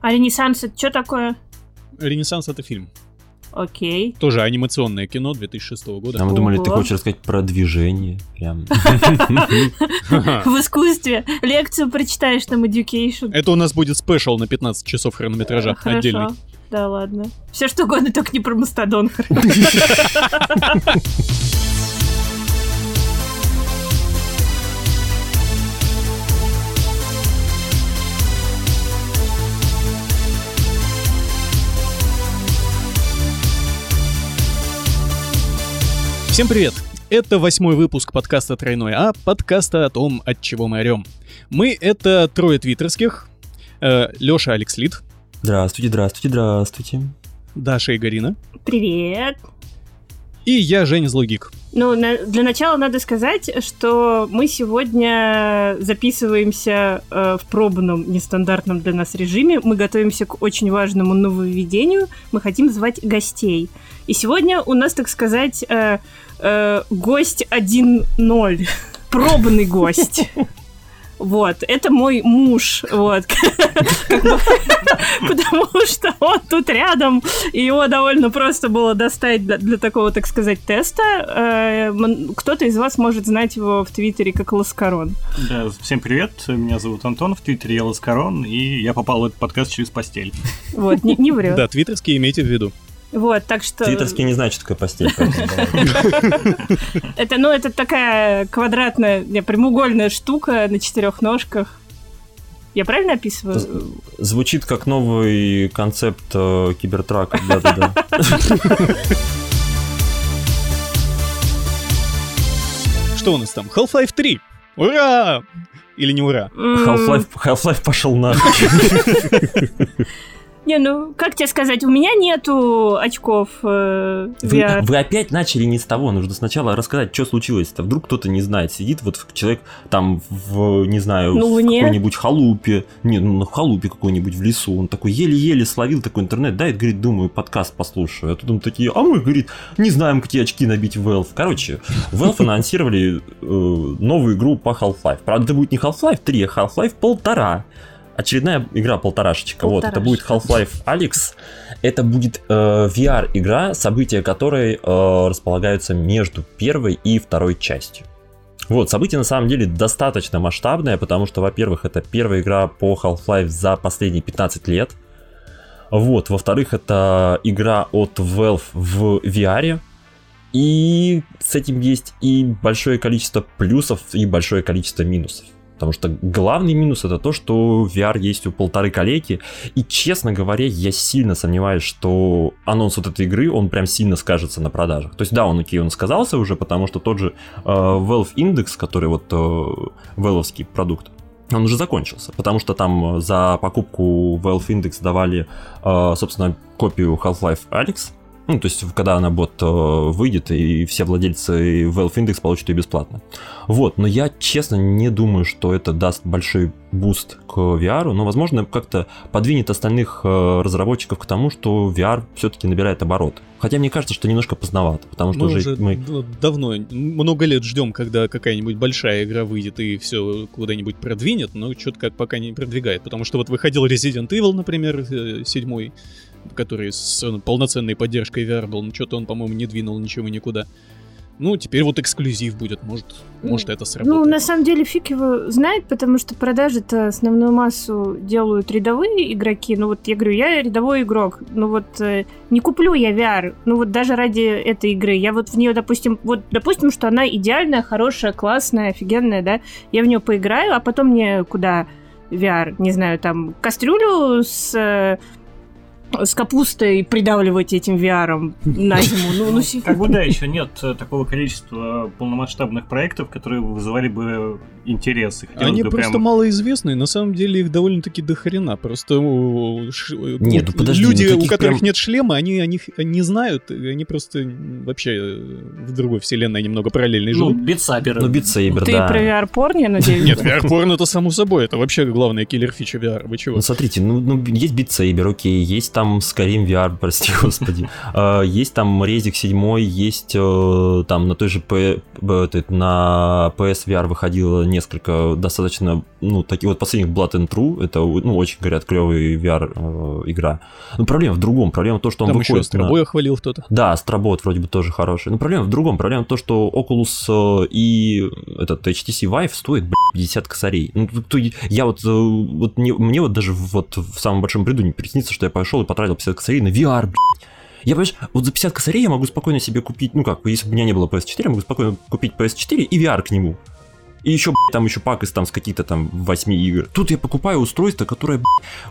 А Ренессанс это что такое? Ренессанс это фильм. Окей. Тоже анимационное кино 2006 года. А мы думали, ты хочешь рассказать про движение. Прям. В искусстве. Лекцию прочитаешь там Education. Это у нас будет спешл на 15 часов хронометража отдельный. Да ладно. Все что угодно, только не про Мастодон. Всем привет! Это восьмой выпуск подкаста «Тройной А», подкаста о том, от чего мы орем. Мы — это трое твиттерских, э, Лёша Алекс Лид, Здравствуйте, здравствуйте, здравствуйте. Даша и Гарина, Привет. и я, Женя Злогик. Ну, на- для начала надо сказать, что мы сегодня записываемся э, в пробном, нестандартном для нас режиме. Мы готовимся к очень важному нововведению. Мы хотим звать гостей. И сегодня у нас, так сказать, э, э, гость 1.0. Пробный гость. Вот, это мой муж, вот, потому что он тут рядом, и его довольно просто было достать для, для такого, так сказать, теста. Э, Кто-то из вас может знать его в Твиттере как Ласкарон. Да, всем привет, меня зовут Антон, в Твиттере я Ласкарон, и я попал в этот подкаст через постель. Вот, не, не врет. Да, твиттерские имейте в виду. Вот, так что... Твиттерский не знает, что такое постель. Это, ну, это такая квадратная, не, прямоугольная штука на четырех ножках. Я правильно описываю? Звучит как новый концепт э, кибертрака. Да-да-да. Что у нас там? Half-Life 3! Ура! Или не ура? Half-Life Half-Life пошел нахуй. Не, ну, как тебе сказать, у меня нету очков э, Вы, VR. вы опять начали не с того. Нужно сначала рассказать, что случилось-то. Вдруг кто-то не знает. Сидит вот человек там в, не знаю, На в какой-нибудь халупе. Не, ну на халупе какой-нибудь в лесу. Он такой еле-еле словил такой интернет. Да, и говорит, думаю, подкаст послушаю. А тут он такие, а мы, говорит, не знаем, какие очки набить в Valve. Короче, Valve анонсировали э, новую игру по Half-Life. Правда, это будет не Half-Life 3, а Half-Life полтора. Очередная игра полторашечка. Вот, это будет Half-Life Alyx. Это будет э, VR-игра, события которой э, располагаются между первой и второй частью. Вот, событие на самом деле достаточно масштабное, потому что, во-первых, это первая игра по Half-Life за последние 15 лет. Вот, во-вторых, это игра от Valve в VR. И с этим есть и большое количество плюсов, и большое количество минусов. Потому что главный минус это то, что VR есть у полторы коллеги. И, честно говоря, я сильно сомневаюсь, что анонс вот этой игры, он прям сильно скажется на продажах. То есть, да, он окей, он сказался уже, потому что тот же э, Valve Index, который вот э, Valve продукт, он уже закончился, потому что там э, за покупку Valve Index давали, э, собственно, копию Half-Life Alyx. Ну, то есть, когда она вот э, выйдет, и все владельцы Valve Index получат ее бесплатно. Вот, но я, честно, не думаю, что это даст большой буст к VR, но, возможно, как-то подвинет остальных э, разработчиков к тому, что VR все-таки набирает обороты. Хотя мне кажется, что немножко поздновато, потому что Мы уже уже мы... давно, много лет ждем, когда какая-нибудь большая игра выйдет и все куда-нибудь продвинет, но что-то как пока не продвигает. Потому что вот выходил Resident Evil, например, э, седьмой, который с полноценной поддержкой VR был, но что-то он, по-моему, не двинул ничего никуда. Ну, теперь вот эксклюзив будет, может, может это Ну, сработает. на самом деле, фиг его знает, потому что продажи-то основную массу делают рядовые игроки. Ну, вот я говорю, я рядовой игрок. Ну, вот э, не куплю я VR. Ну, вот даже ради этой игры. Я вот в нее, допустим, вот, допустим, что она идеальная, хорошая, классная, офигенная, да. Я в нее поиграю, а потом мне куда VR? Не знаю, там, кастрюлю с... э, с капустой придавливать этим VR на зиму. Ну, ну, Как бы да, еще нет э, такого количества полномасштабных проектов, которые вызывали бы интерес. И хотелось Они бы просто прям- малоизвестны, на самом деле их довольно-таки дохрена. Просто э, ш- э, Нет, ну подожди, люди, ну у которых прям- нет шлема, они о них не знают, и они просто вообще э, в другой вселенной немного параллельной Ну, живут. битсаберы. Ну, битсейбер, Ты да. про VR-порн, я надеюсь? Нет, VR-порно это само собой, это вообще главная киллер-фича VR, вы чего? Ну, смотрите, ну, ну, есть Saber, окей, есть там Skyrim VR, прости господи. А, есть там Резик 7, есть э, там на той же P, на PS VR выходило несколько достаточно, ну, таких вот последних Blood and True, это, ну, очень, говорят, клевая VR э, игра. Но проблема в другом, проблема в том, что он там выходит... Там еще на... хвалил кто-то. Да, Астробот вроде бы тоже хороший. Но проблема в другом, проблема в том, что Oculus э, и этот HTC Vive стоит, блядь, 50 косарей. Ну, я вот, вот не, мне вот даже вот в самом большом бреду не приснится, что я пошел и потратил 50 косарей на VR, блядь. Я, понимаешь, вот за 50 косарей я могу спокойно себе купить, ну как, если бы у меня не было PS4, я могу спокойно купить PS4 и VR к нему. И еще, там еще пак из там с каких-то там 8 игр. Тут я покупаю устройство, которое,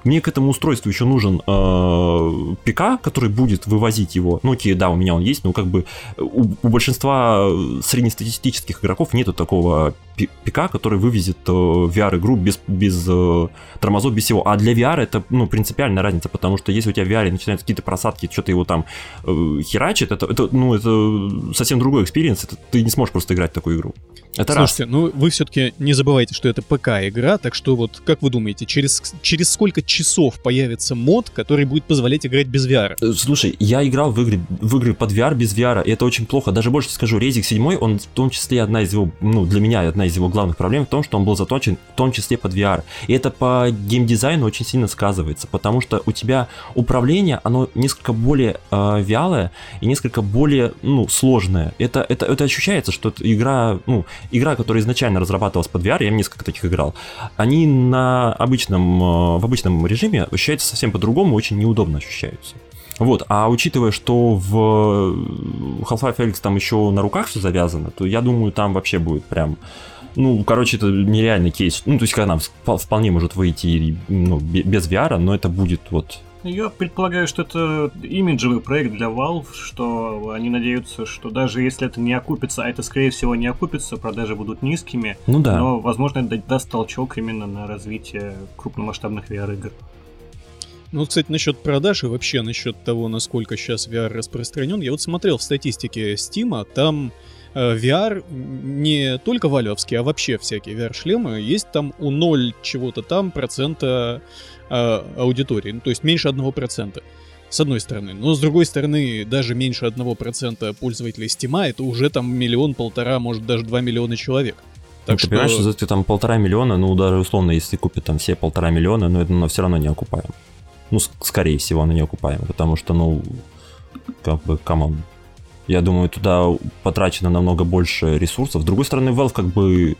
мне к этому устройству еще нужен э, ПК, который будет вывозить его. Ну, окей, да, у меня он есть, но как бы у, у большинства среднестатистических игроков нету такого ПК, который вывезет э, VR-игру без, без э, тормозов, без всего. А для VR это, ну, принципиальная разница, потому что если у тебя в VR начинаются какие-то просадки, что-то его там э, херачит, это, это, ну, это совсем другой experience, ты не сможешь просто играть в такую игру. Это Слушайте, раз. ну вы все-таки не забывайте, что это ПК-игра, так что вот как вы думаете, через, через сколько часов появится мод, который будет позволять играть без VR? Слушай, я играл в игры, в игры под VR без VR, и это очень плохо. Даже больше скажу, Резик 7, он в том числе одна из его, ну для меня одна из его главных проблем в том, что он был заточен в том числе под VR. И это по геймдизайну очень сильно сказывается, потому что у тебя управление, оно несколько более э, вялое и несколько более, ну, сложное. Это, это, это ощущается, что это игра, ну, игра, которая изначально разрабатывалась под VR, я несколько таких играл, они на обычном, э, в обычном режиме ощущаются совсем по-другому, очень неудобно ощущаются. Вот, а учитывая, что в Half-Life Alyx там еще на руках все завязано, то я думаю, там вообще будет прям ну, короче, это нереальный кейс. Ну, то есть, когда нам вполне может выйти ну, без VR, но это будет вот я предполагаю, что это имиджевый проект для Valve, что они надеются, что даже если это не окупится, а это, скорее всего, не окупится, продажи будут низкими, ну да. но, возможно, это даст толчок именно на развитие крупномасштабных VR-игр. Ну, кстати, насчет продаж и вообще насчет того, насколько сейчас VR распространен, я вот смотрел в статистике Steam, там э, VR не только валевский, а вообще всякие VR-шлемы, есть там у 0 чего-то там процента э, аудитории, ну, то есть меньше 1%. С одной стороны. Но с другой стороны, даже меньше 1% пользователей Steam это уже там миллион, полтора, может даже 2 миллиона человек. Так ну, что... Ты понимаешь, что ты там полтора миллиона, ну даже условно, если купит там все полтора миллиона, ну это но все равно не окупаем. Ну, скорее всего, оно не окупаем, потому что, ну, как бы, come on. Я думаю, туда потрачено намного больше ресурсов. С другой стороны, Valve как бы,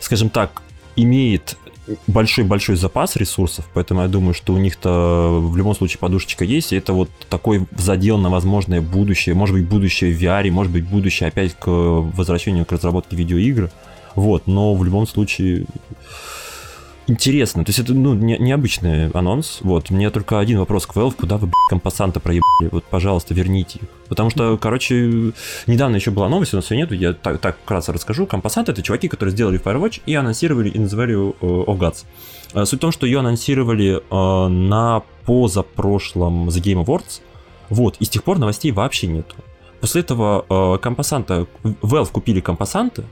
скажем так, имеет большой-большой запас ресурсов, поэтому я думаю, что у них-то в любом случае подушечка есть, и это вот такой задел на возможное будущее, может быть, будущее в VR, может быть, будущее опять к возвращению к разработке видеоигр, вот, но в любом случае интересно. То есть это ну, не, необычный анонс. Вот. У меня только один вопрос к Valve. Куда вы, блядь, компасанта проебали? Вот, пожалуйста, верните их. Потому что, короче, недавно еще была новость, у нас ее нету, я так, так вкратце расскажу. Компасанты — это чуваки, которые сделали Firewatch и анонсировали the Value of Gods. Э, суть в том, что ее анонсировали э, на позапрошлом The Game Awards. Вот, и с тех пор новостей вообще нету. После этого э, компасанта, Valve купили компасанты,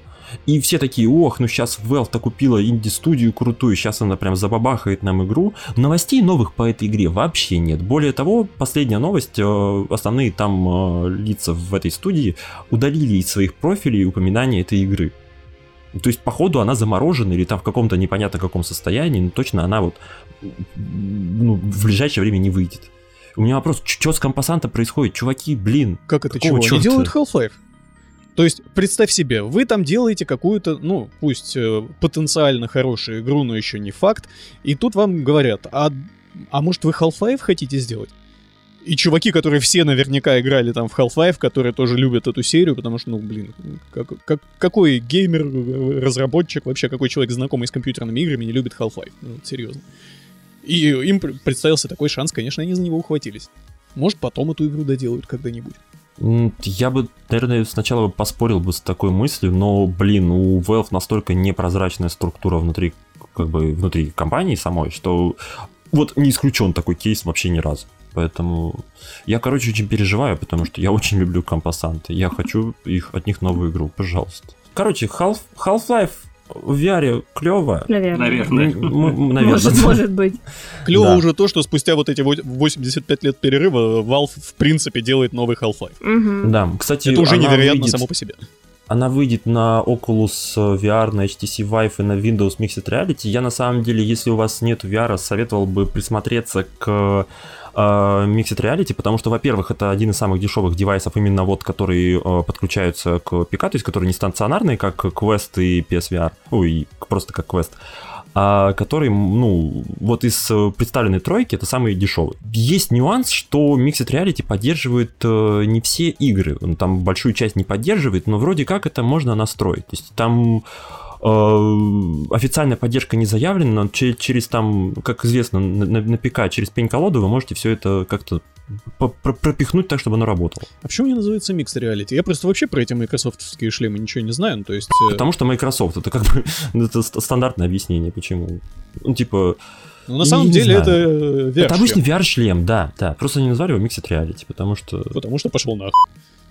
и все такие, ох, ну сейчас Valve-то купила инди-студию крутую, сейчас она прям забабахает нам игру. Новостей новых по этой игре вообще нет. Более того, последняя новость, э, основные там э, лица в этой студии удалили из своих профилей упоминания этой игры. То есть, походу, она заморожена или там в каком-то непонятно каком состоянии, но точно она вот ну, в ближайшее время не выйдет. У меня вопрос, что с компасанта происходит? Чуваки, блин. Как это чего? Черта? Делают Half-Life. То есть, представь себе, вы там делаете какую-то, ну, пусть э, потенциально хорошую игру, но еще не факт, и тут вам говорят, а, а может вы Half-Life хотите сделать? И чуваки, которые все наверняка играли там в Half-Life, которые тоже любят эту серию, потому что, ну, блин, как, как, какой геймер, разработчик, вообще какой человек, знакомый с компьютерными играми, не любит Half-Life? Ну, серьезно. И им представился такой шанс, конечно, они за него ухватились. Может, потом эту игру доделают когда-нибудь. Я бы, наверное, сначала бы поспорил бы с такой мыслью, но, блин, у Valve настолько непрозрачная структура внутри, как бы, внутри компании самой, что вот не исключен такой кейс вообще ни разу. Поэтому я, короче, очень переживаю, потому что я очень люблю компасанты. Я хочу их, от них новую игру, пожалуйста. Короче, Half, Half-Life в VR клево. Наверное. Наверное. Наверное. Может, может быть. Клево Да. уже то, что спустя вот эти во- 85 лет перерыва Valve в принципе делает новый Half-Life. Мгм. Да, кстати, Это уже она невероятно выйдет- само по себе. Она выйдет на Oculus VR, на HTC Vive и на Windows Mixed Reality. Я на самом деле, если у вас нет VR, советовал бы присмотреться к э, Mixed Reality, потому что, во-первых, это один из самых дешевых девайсов, именно вот, которые э, подключаются к ПК, то есть которые не стационарные, как Quest и PSVR, ой, просто как Quest, а который, ну, вот из э, представленной тройки, это самый дешевый. Есть нюанс, что Mixed Reality поддерживает э, не все игры, он там большую часть не поддерживает, но вроде как это можно настроить. То есть там официальная поддержка не заявлена, но че- через там, как известно, на, на- на ПК через пень-колоду вы можете все это как-то пропихнуть так, чтобы оно работало. А почему не называется Mixed Reality? Я просто вообще про эти майкрософтовские шлемы ничего не знаю, ну, то есть... э, Потому что Microsoft, это как бы это ст- стандартное объяснение, почему. Ну, типа, Ну, на самом не деле знаю. это э, VR это обычный VR-шлем, да, да. Просто они назвали его Mixed Reality, потому что... Потому что пошел нахуй.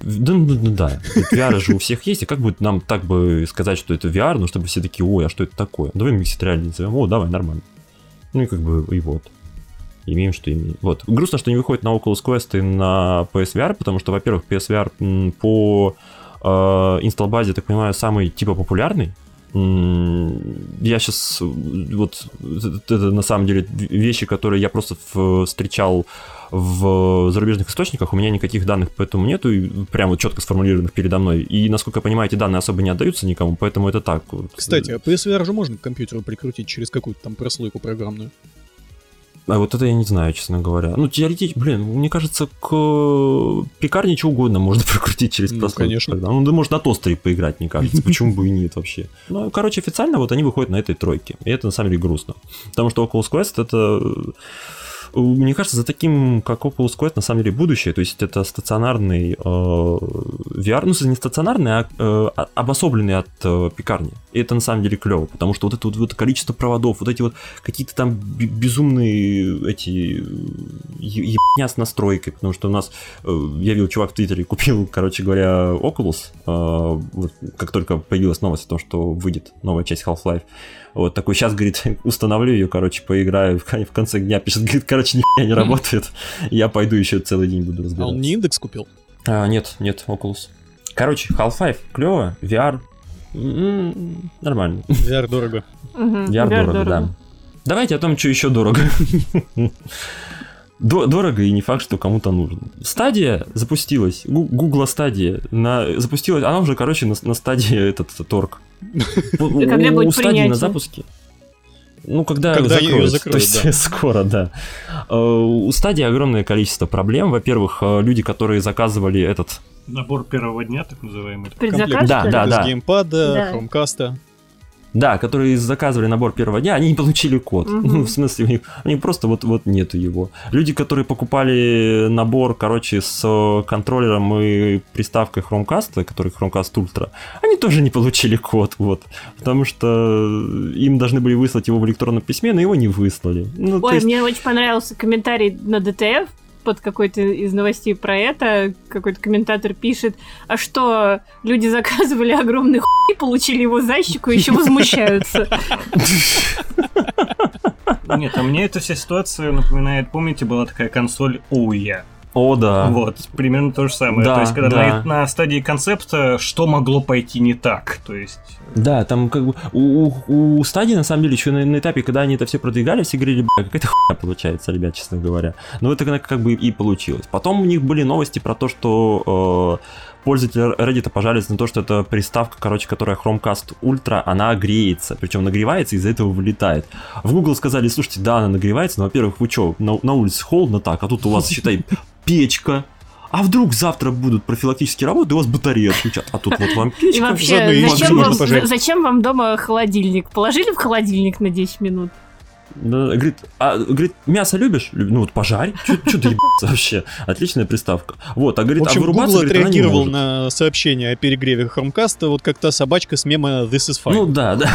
Да, ну, ну, да. Вот VR же у всех есть, и как бы нам так бы сказать, что это VR, ну, чтобы все такие, ой, а что это такое? Давай Mixed Reality назовем, о, давай, нормально. Ну, и как бы, и вот. Имеем, что имеем. Вот. Грустно, что не выходит на Oculus Quest и на PSVR, потому что, во-первых, PSVR по э, инсталл-базе, так понимаю, самый, типа, популярный. Я сейчас вот это, это на самом деле вещи, которые я просто встречал в зарубежных источниках, у меня никаких данных по этому нету, и прям вот четко сформулированных передо мной. И, насколько я понимаю, эти данные особо не отдаются никому, поэтому это так. Кстати, а PSVR же можно к компьютеру прикрутить через какую-то там прослойку программную. А вот это я не знаю, честно говоря. Ну, теоретически, блин, мне кажется, к пекарне чего угодно можно прокрутить через Ну, конечно. Тогда. Ну, да может на тостере поиграть, мне кажется. Почему бы и нет вообще? Ну, короче, официально вот они выходят на этой тройке. И это на самом деле грустно. Потому что Oculus Quest это... Мне кажется, за таким, как Oculus Quest, на самом деле будущее. То есть это стационарный э, VR, ну, не стационарный, а э, а- обособленный от э, пекарни. И это на самом деле клево, потому что вот это вот, вот количество проводов, вот эти вот какие-то там бе- безумные эти ебня с настройкой, потому что у нас, э, я видел, чувак в Твиттере купил, короче говоря, Oculus, э, вот как только появилась новость о том, что выйдет новая часть Half-Life, вот такой, сейчас, говорит, установлю ее, короче, поиграю, в кон- в конце дня пишет, говорит, короче, нихуя не работает, я пойду еще целый день буду А разбираться. он не индекс купил? А, нет, нет, Oculus. Короче, Half-Life клево, VR нормально. VR дорого. VR дорого, да. Давайте о том, что еще дорого. До- Дорого и не факт, что кому-то нужно. Стадия запустилась. Гу- Гугла стадия. На, запустилась. Она уже, короче, на, на стадии этот торг. Когда будет стадии принятие? на запуске. Ну, когда, Когда закроют, закроют, то есть да. скоро, да. Э, У стадии огромное количество проблем. Во-первых, э, люди, которые заказывали этот Набор первого дня, так называемый. Предзаказ? Да, да, да. С геймпада, Да. хромкаста. Да, которые заказывали набор первого дня, они не получили код. Мгм. Ну, в смысле, у них, у них просто вот, вот нету его. Люди, которые покупали набор, короче, с контроллером и приставкой Chromecast, который Chromecast Ultra, они тоже не получили код, вот. Потому что им должны были выслать его в электронном письме, но его не выслали. Ну, Ой, есть- мне очень понравился комментарий на ДТФ под какой-то из новостей про это. Какой-то комментатор пишет, а что, люди заказывали огромный хуй, получили его за щеку и еще возмущаются. Нет, а мне эта вся ситуация напоминает, помните, была такая консоль Ouya? О, да. Вот, примерно то же самое. Да, то есть, когда да. на, на стадии концепта, что могло пойти не так? То есть, Да, там как бы у, у, у стадии, на самом деле, еще на, на этапе, когда они это все продвигали, все говорили, бля, какая-то хуйня получается, ребят, честно говоря. Но это как бы и получилось. Потом у них были новости про то, что э, пользователи Reddit пожаловались на то, что это приставка, короче, которая Chromecast Ultra, она греется, причем нагревается и из-за этого вылетает. В Google сказали, слушайте, да, она нагревается, но, во-первых, вы что, на, на улице холодно так, а тут у вас, считай, печка, а вдруг завтра будут профилактические работы, и у вас батареи отключат, а тут вот вам И печка. Заодно вообще, и зачем вам, зачем вам дома холодильник? Положили в холодильник на 10 минут? Да, говорит, а, говорит, мясо любишь? Люб- Ну вот пожарь. Что ты ебаться вообще? Отличная приставка. Вот, а говорит, В общем, а вырубаться, Google говорит, отреагировал на сообщение о перегреве хромкаста, вот как та собачка с мема This is fine. Ну да, да.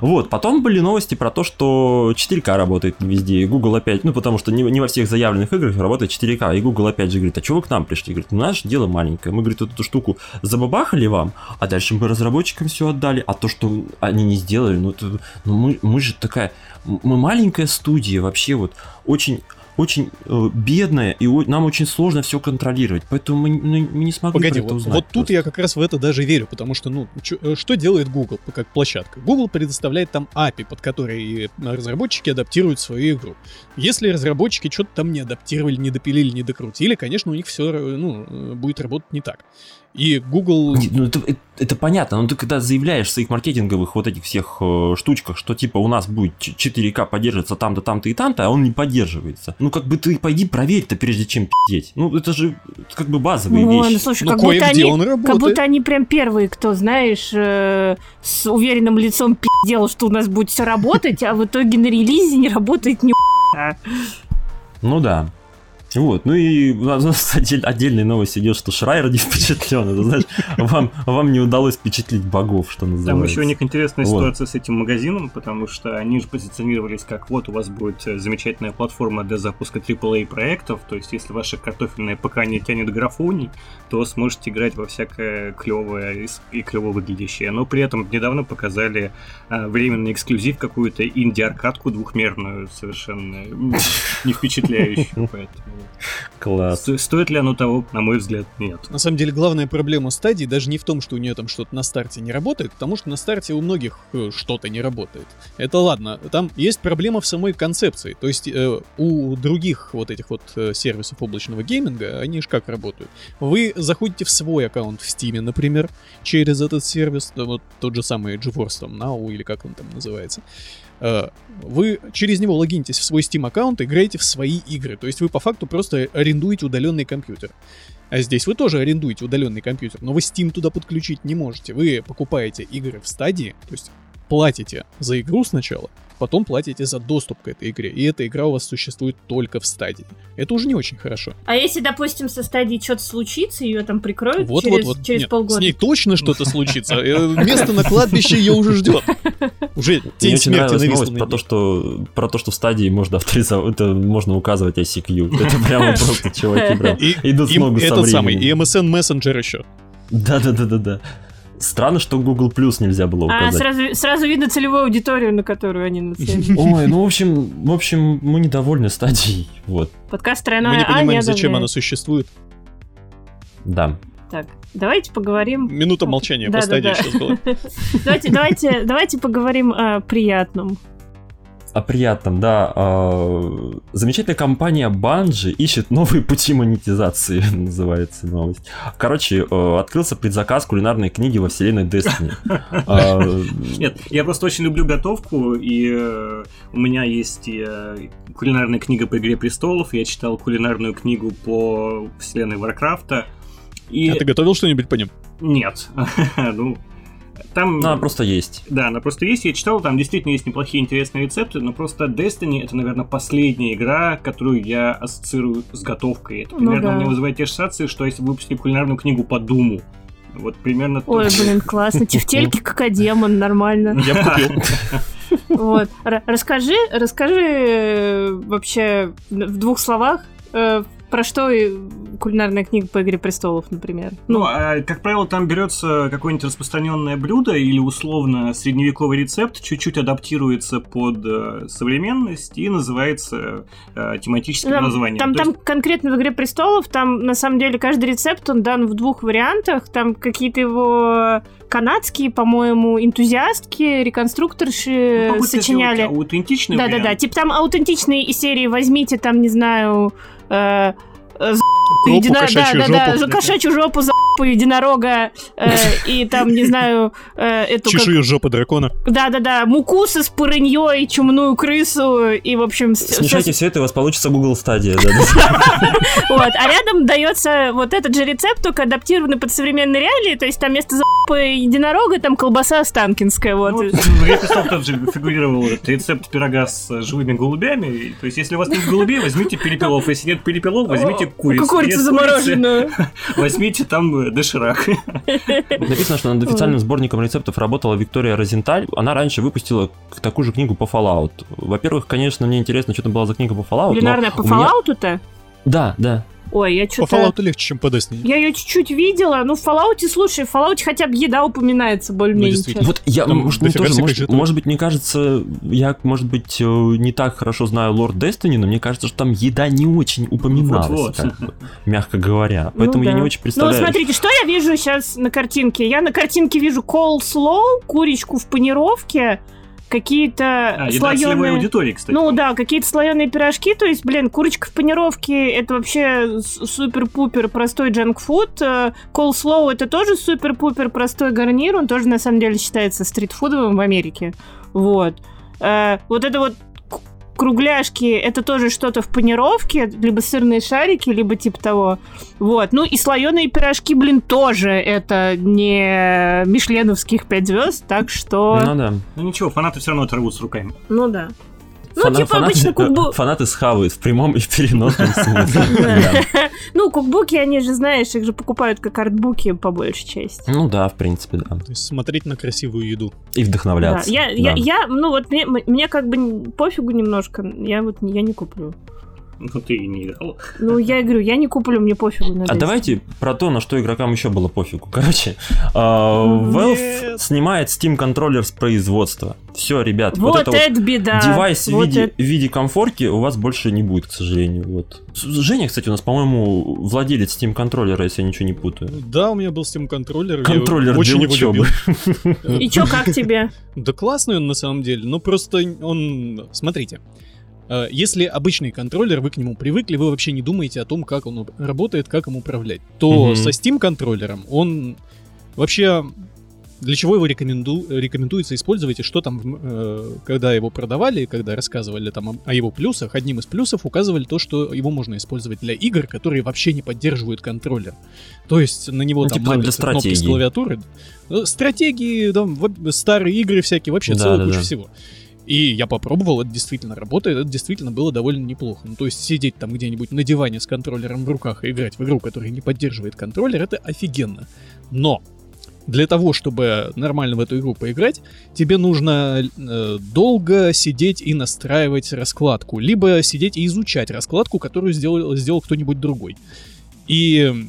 Вот, потом были новости про то, что 4К работает везде, и Google опять, ну, потому что не, не во всех заявленных играх работает 4К, и Google опять же говорит, а чего вы к нам пришли? Говорит, ну, наше дело маленькое, мы, говорит, эту штуку забабахали вам, а дальше мы разработчикам все отдали, а то, что они не сделали, ну, это, ну мы, мы же такая, мы маленькая студия, вообще вот, очень очень э, бедная, и о, нам очень сложно все контролировать. Поэтому мы, мы, мы не смогли Погоди, про это вот, узнать. вот тут просто. я как раз в это даже верю, потому что, ну, чё- э, что делает Google как площадка? Google предоставляет там API, под который разработчики адаптируют свою игру. Если разработчики что-то там не адаптировали, не допилили, не докрутили, конечно, у них все ну, э, будет работать не так. И Google... Ну, это, это, это понятно, но ты когда заявляешь в своих маркетинговых вот этих всех э, штучках, что типа у нас будет ч- 4К поддерживаться там-то, там-то и там-то, а он не поддерживается. Ну, как бы ты пойди проверь-то, прежде чем пиздеть. Ну, это же как бы базовые Ну, вещи. ну, слушай, Ну, как будто они... он Как работает. будто они прям первые, кто, знаешь, э, с уверенным лицом пиздел, что у нас будет все работать, а в итоге на релизе не работает ни. Ну да. Вот, ну и у нас, отдель- отдельная новость идет, что Шрайер не впечатлен. Это значит, вам, вам не удалось впечатлить богов, что называется. Там еще у них интересная Вот. ситуация с этим магазином, потому что они же позиционировались как вот у вас будет э, замечательная платформа для запуска AAA проектов, то есть если ваша картофельная ПК не тянет графоний, то сможете играть во всякое клевое и, клево выглядящее. Но при этом недавно показали а, временный эксклюзив, какую-то инди-аркадку двухмерную, совершенно не впечатляющую. Поэтому Класс. сто- стоит ли оно того, на мой взгляд, нет. На самом деле, главная проблема стадии даже не в том, что у нее там что-то на старте не работает, потому что на старте у многих э, что-то не работает. Это ладно, там есть проблема в самой концепции. То есть э, у других вот этих вот э, сервисов облачного гейминга, они же как работают? Вы заходите в свой аккаунт в Steam, например, через этот сервис, да, вот тот же самый GeForce там Now или как он там называется. Э, Вы через него логинитесь в свой Steam аккаунт и играете в свои игры. То есть вы по факту просто арендуете удаленный компьютер. А здесь вы тоже арендуете удаленный компьютер, но вы Steam туда подключить не можете. Вы покупаете игры в стадии, то есть платите за игру сначала, потом платите за доступ к этой игре. И эта игра у вас существует только в стадии. Это уже не очень хорошо. А если, допустим, со стадии что-то случится, ее там прикроют Вот, через, вот, вот. через Нет, полгода? С ней точно что-то случится. Э, Место на кладбище ее уже ждет. Уже тень смерти нависла про то, что про то, что в стадии можно авторизовать, это можно указывать ICQ. Это прямо просто чуваки прям идут с и ногу со самый, и временем. MSN Messenger еще. Да, да, да, да, да. Странно, что Google Plus нельзя было А указать. сразу, сразу видно целевую аудиторию, на которую они нацелены. Ой, ну в общем, в общем, мы недовольны стадией. Вот, Подкаст Мы «Тройная не А» понимаем, зачем она существует. да. Так, давайте поговорим... Минута молчания по стадии сейчас была. Давайте, давайте, давайте поговорим о приятном. О приятном, да. а, Замечательная компания Bungie ищет новые пути монетизации, называется новость. Короче, э, открылся предзаказ кулинарной книги во вселенной Destiny. А, Нет, я просто очень люблю готовку, и э, у меня есть э, кулинарная книга по Игре Престолов, я читал кулинарную книгу по вселенной Варкрафта, и... А ты готовил что-нибудь по ним? Нет. ну, там... Ну, она просто есть. Да, она просто есть, я читал, там действительно есть неплохие интересные рецепты, но просто Destiny это, наверное, последняя игра, которую я ассоциирую с готовкой. Это Ну примерно да. мне вызывает те ассоциации, что если бы выпустили кулинарную книгу по Думу. Вот примерно Ой, же. блин, классно. Тефтельки как демон, нормально. Я купил. Вот. Расскажи, расскажи э, вообще в двух словах, э, про что и кулинарная книга по Игре Престолов, например. Ну, а, как правило, там берется какое-нибудь распространенное блюдо или условно средневековый рецепт, чуть-чуть адаптируется под э, современность и называется э, тематическим Там, названием. там, То там есть- конкретно в «Игре престолов», там на самом деле каждый рецепт, он дан в двух вариантах. Там какие-то его канадские, по-моему, энтузиастки, реконструкторши ну, сочиняли. сделать аутентичный Да-да-да, типа там аутентичные из серии возьмите там, не знаю, э, э, за Кропу, едино- кошачью да, да, да, жопу. кошачью жопу за единорога э, и там, не знаю, э, эту как- Чешую жопы дракона. Да-да-да, муку со спорыньей, чумную крысу и, в общем... с- Смешайте всё- все это, и у вас получится Google да. Вот, а рядом дается вот этот же рецепт, только адаптированный под современные реалии, то есть там вместо за***пы единорога там колбаса останкинская, вот. Ну, вот в «Игре престолов» тоже фигурировал рецепт пирога с э, живыми голубями. То есть, если у вас нет голубей, возьмите перепелов. Если нет перепелов, возьмите курицу. Замороженная. курицы, Возьмите там доширак. Написано, что над официальным сборником рецептов работала Виктория Розенталь. Она раньше выпустила такую же книгу по Fallout. Во-первых, конечно, мне интересно, что там была за книга по Fallout. Кулинарная по Fallout-то? Да, да. Ой, я По что-то... Fallout легче, чем по Destiny. Я ее чуть-чуть видела, ну в Fallout, слушай, в Fallout хотя бы еда упоминается более-менее. Ну. Вот я, Там может, мне тоже, может, может быть, мне кажется, я, может быть, э, не так хорошо знаю лорд Destiny, но мне кажется, что там еда не очень упоминалась, Вот-вот. как бы, мягко говоря. Поэтому я Ну да. не очень Ну вот представляю. смотрите, что я вижу сейчас на картинке? Я на картинке вижу coleslaw, курочку в панировке, какие-то А, слоеные... аудитории, кстати. Ну да, какие-то слоеные пирожки, то есть, блин, курочка в панировке это вообще супер-пупер простой джанк-фуд. Э, Coleslaw это тоже супер-пупер простой гарнир, он тоже на самом деле считается стритфудовым в Америке. Вот. Э, Вот это вот кругляшки, это тоже что-то в панировке, либо сырные шарики, либо типа того. Вот. Ну и слоеные пирожки, блин, тоже это не мишленовских 5 звезд, так что... Ну да. Ну ничего, фанаты все равно оторвутся руками. Ну да. Ну, Фана- типа обычно кукбу... Фанаты схавают в прямом и переносном смысле. Ну, кукбуки, они же, знаешь, их же покупают как артбуки по большей части. Ну да, в принципе, да. То есть смотреть на красивую еду. И вдохновляться. Я, ну вот мне, как бы пофигу немножко, я вот я не куплю. Ну ты и не играл. Ну, я говорю, я не куплю, мне пофигу на А давайте про то, на что игрокам еще было пофигу. Короче, а, Valve Нет. снимает Steam контроллер с производства. Все, ребят, вот, Вот, это вот это беда. девайс в Вот виде, это- в виде комфорки у вас больше не будет, к сожалению. Вот. Женя, кстати, у нас, по-моему, владелец Steam контроллера, если я ничего не путаю. Да, у меня был Steam контроллер. я Контроллер очень для его. И чё, как тебе? Да классный он на самом деле, но просто он... Смотрите, если обычный контроллер, вы к нему привыкли, вы вообще не думаете о том, как он работает, как им управлять, то Мгм. со Steam контроллером он вообще... Для чего его рекоменду... рекомендуется использовать и что там, э, когда его продавали, когда рассказывали там о, о его плюсах, одним из плюсов указывали то, что его можно использовать для игр, которые вообще не поддерживают контроллер. То есть на него Ну, там типа для кнопки с клавиатуры. Ну, Стратегии, там, в- старые игры всякие, вообще Да, целая да, куча да. всего. И я попробовал, это действительно работает, это действительно было довольно неплохо. Ну, то есть сидеть там где-нибудь на диване с контроллером в руках и играть в игру, которая не поддерживает контроллер, это офигенно. Но для того, чтобы нормально в эту игру поиграть, тебе нужно э, долго сидеть и настраивать раскладку, либо сидеть и изучать раскладку, которую сделал, сделал кто-нибудь другой. И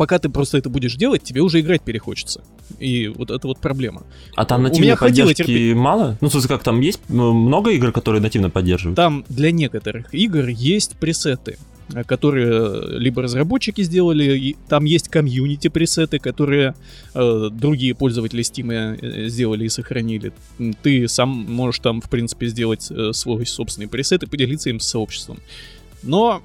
пока ты просто это будешь делать, тебе уже играть перехочется. И вот это вот проблема. А там нативной поддержки терпения. мало? Ну, смысле, как там есть ну, много игр, которые нативно поддерживают? Там для некоторых игр есть пресеты, э, которые либо разработчики сделали, и там есть комьюнити пресеты, которые э, другие пользователи Steam э, сделали и сохранили. Ты сам можешь там, в принципе, сделать э, свой собственный пресет и поделиться им с сообществом. Но,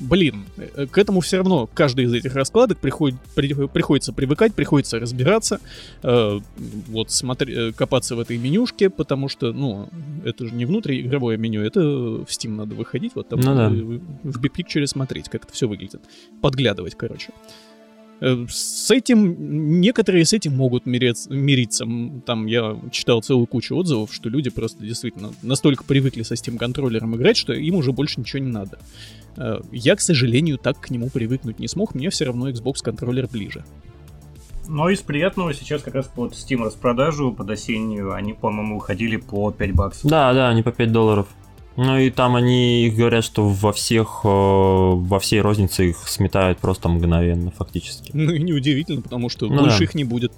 блин, э, к этому все равно каждый из этих раскладок приходит, при- приходится привыкать, приходится разбираться, э, вот смотри, э, копаться в этой менюшке, потому что, ну, это же не внутриигровое меню, это в Steam надо выходить, вот там Ну да. в Big Picture смотреть, как это все выглядит. Подглядывать, короче. Э, С этим, некоторые с этим могут мирец- мириться. Там я читал целую кучу отзывов, что люди просто действительно настолько привыкли со Steam контроллером играть, что им уже больше ничего не надо. Э, Я, к сожалению, так к нему привыкнуть не смог, мне все равно Xbox контроллер ближе. Но из приятного сейчас как раз под Steam распродажу, под осеннюю, они, по-моему, уходили по 5 баксов. Да, да, они по 5 долларов. Ну и там они говорят, что во всех, э, во всей рознице их сметают просто мгновенно, фактически. Ну и неудивительно, потому что Ну больше да. их не будет.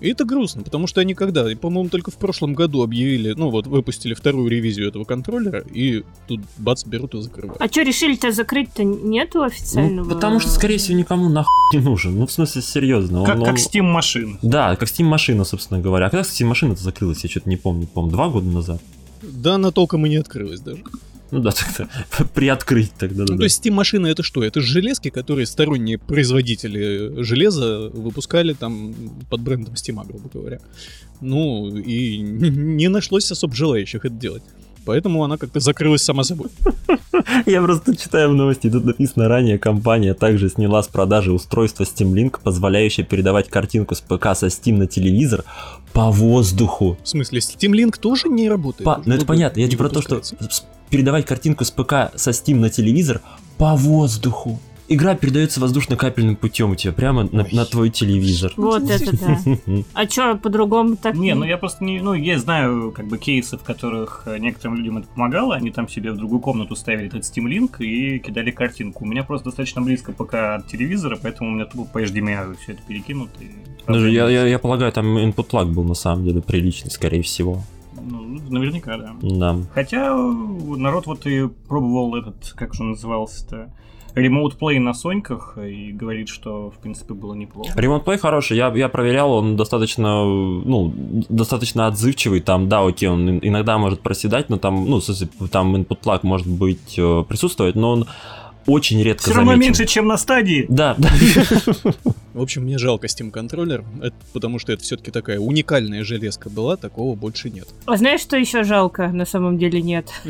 И это грустно, потому что они когда, по-моему, только в прошлом году объявили, ну вот, выпустили вторую ревизию этого контроллера, и тут бац, берут и закрывают. А что, решили-то закрыть-то нету Ну, официального? потому что, скорее всего, никому нахуй не нужен. Ну, в смысле, серьезно. Как, он- как он- Steam машин. Да, как Steam машина, собственно говоря. А когда Steam машина-то закрылась, я что-то не помню. По-моему, два года назад. Да, она толком и не открылась даже. Ну да, так-то приоткрыть тогда. да, Ну, то есть Steam машины это что? Это же железки, которые сторонние производители железа выпускали там под брендом Steam, грубо говоря. Ну, и не нашлось особо желающих это делать. Поэтому она как-то закрылась сама собой. Я просто читаю в новости, тут написано ранее, компания также сняла с продажи устройство Steam Link, позволяющее передавать картинку с ПК со Steam на телевизор по воздуху. В смысле, Steam Link тоже не работает? По- ну это понятно, я не тебе про то, что передавать картинку с ПК со Steam на телевизор по воздуху. Игра передается воздушно-капельным путем у тебя прямо на, на твой телевизор. Вот это да. А чё, по-другому так? Не, ну я просто не, ну я знаю как бы кейсы, в которых э, некоторым людям это помогало, они там себе в другую комнату ставили этот Steam Link и кидали картинку. У меня просто достаточно близко пока от телевизора, поэтому у меня тупо по HDMI все это перекинут. и Даже проблем я, я, я полагаю, там input lag был на самом деле приличный, скорее всего. Ну, наверняка, да. Да. Хотя э, народ вот и пробовал этот, как же он назывался-то, Play на Соньках и говорит, что в принципе было неплохо. Ремонт Play хороший, я, я проверял, он достаточно, ну, достаточно отзывчивый, там, да, окей, он иногда может проседать, но там, ну, в смысле, там input lag может быть э, присутствовать, но он очень редко Все равно замечен. меньше, чем на стадии. Да, да. В общем, мне жалко Steam контроллер, это потому что это все-таки такая уникальная железка была, такого больше нет. А знаешь, что еще жалко? На самом деле нет.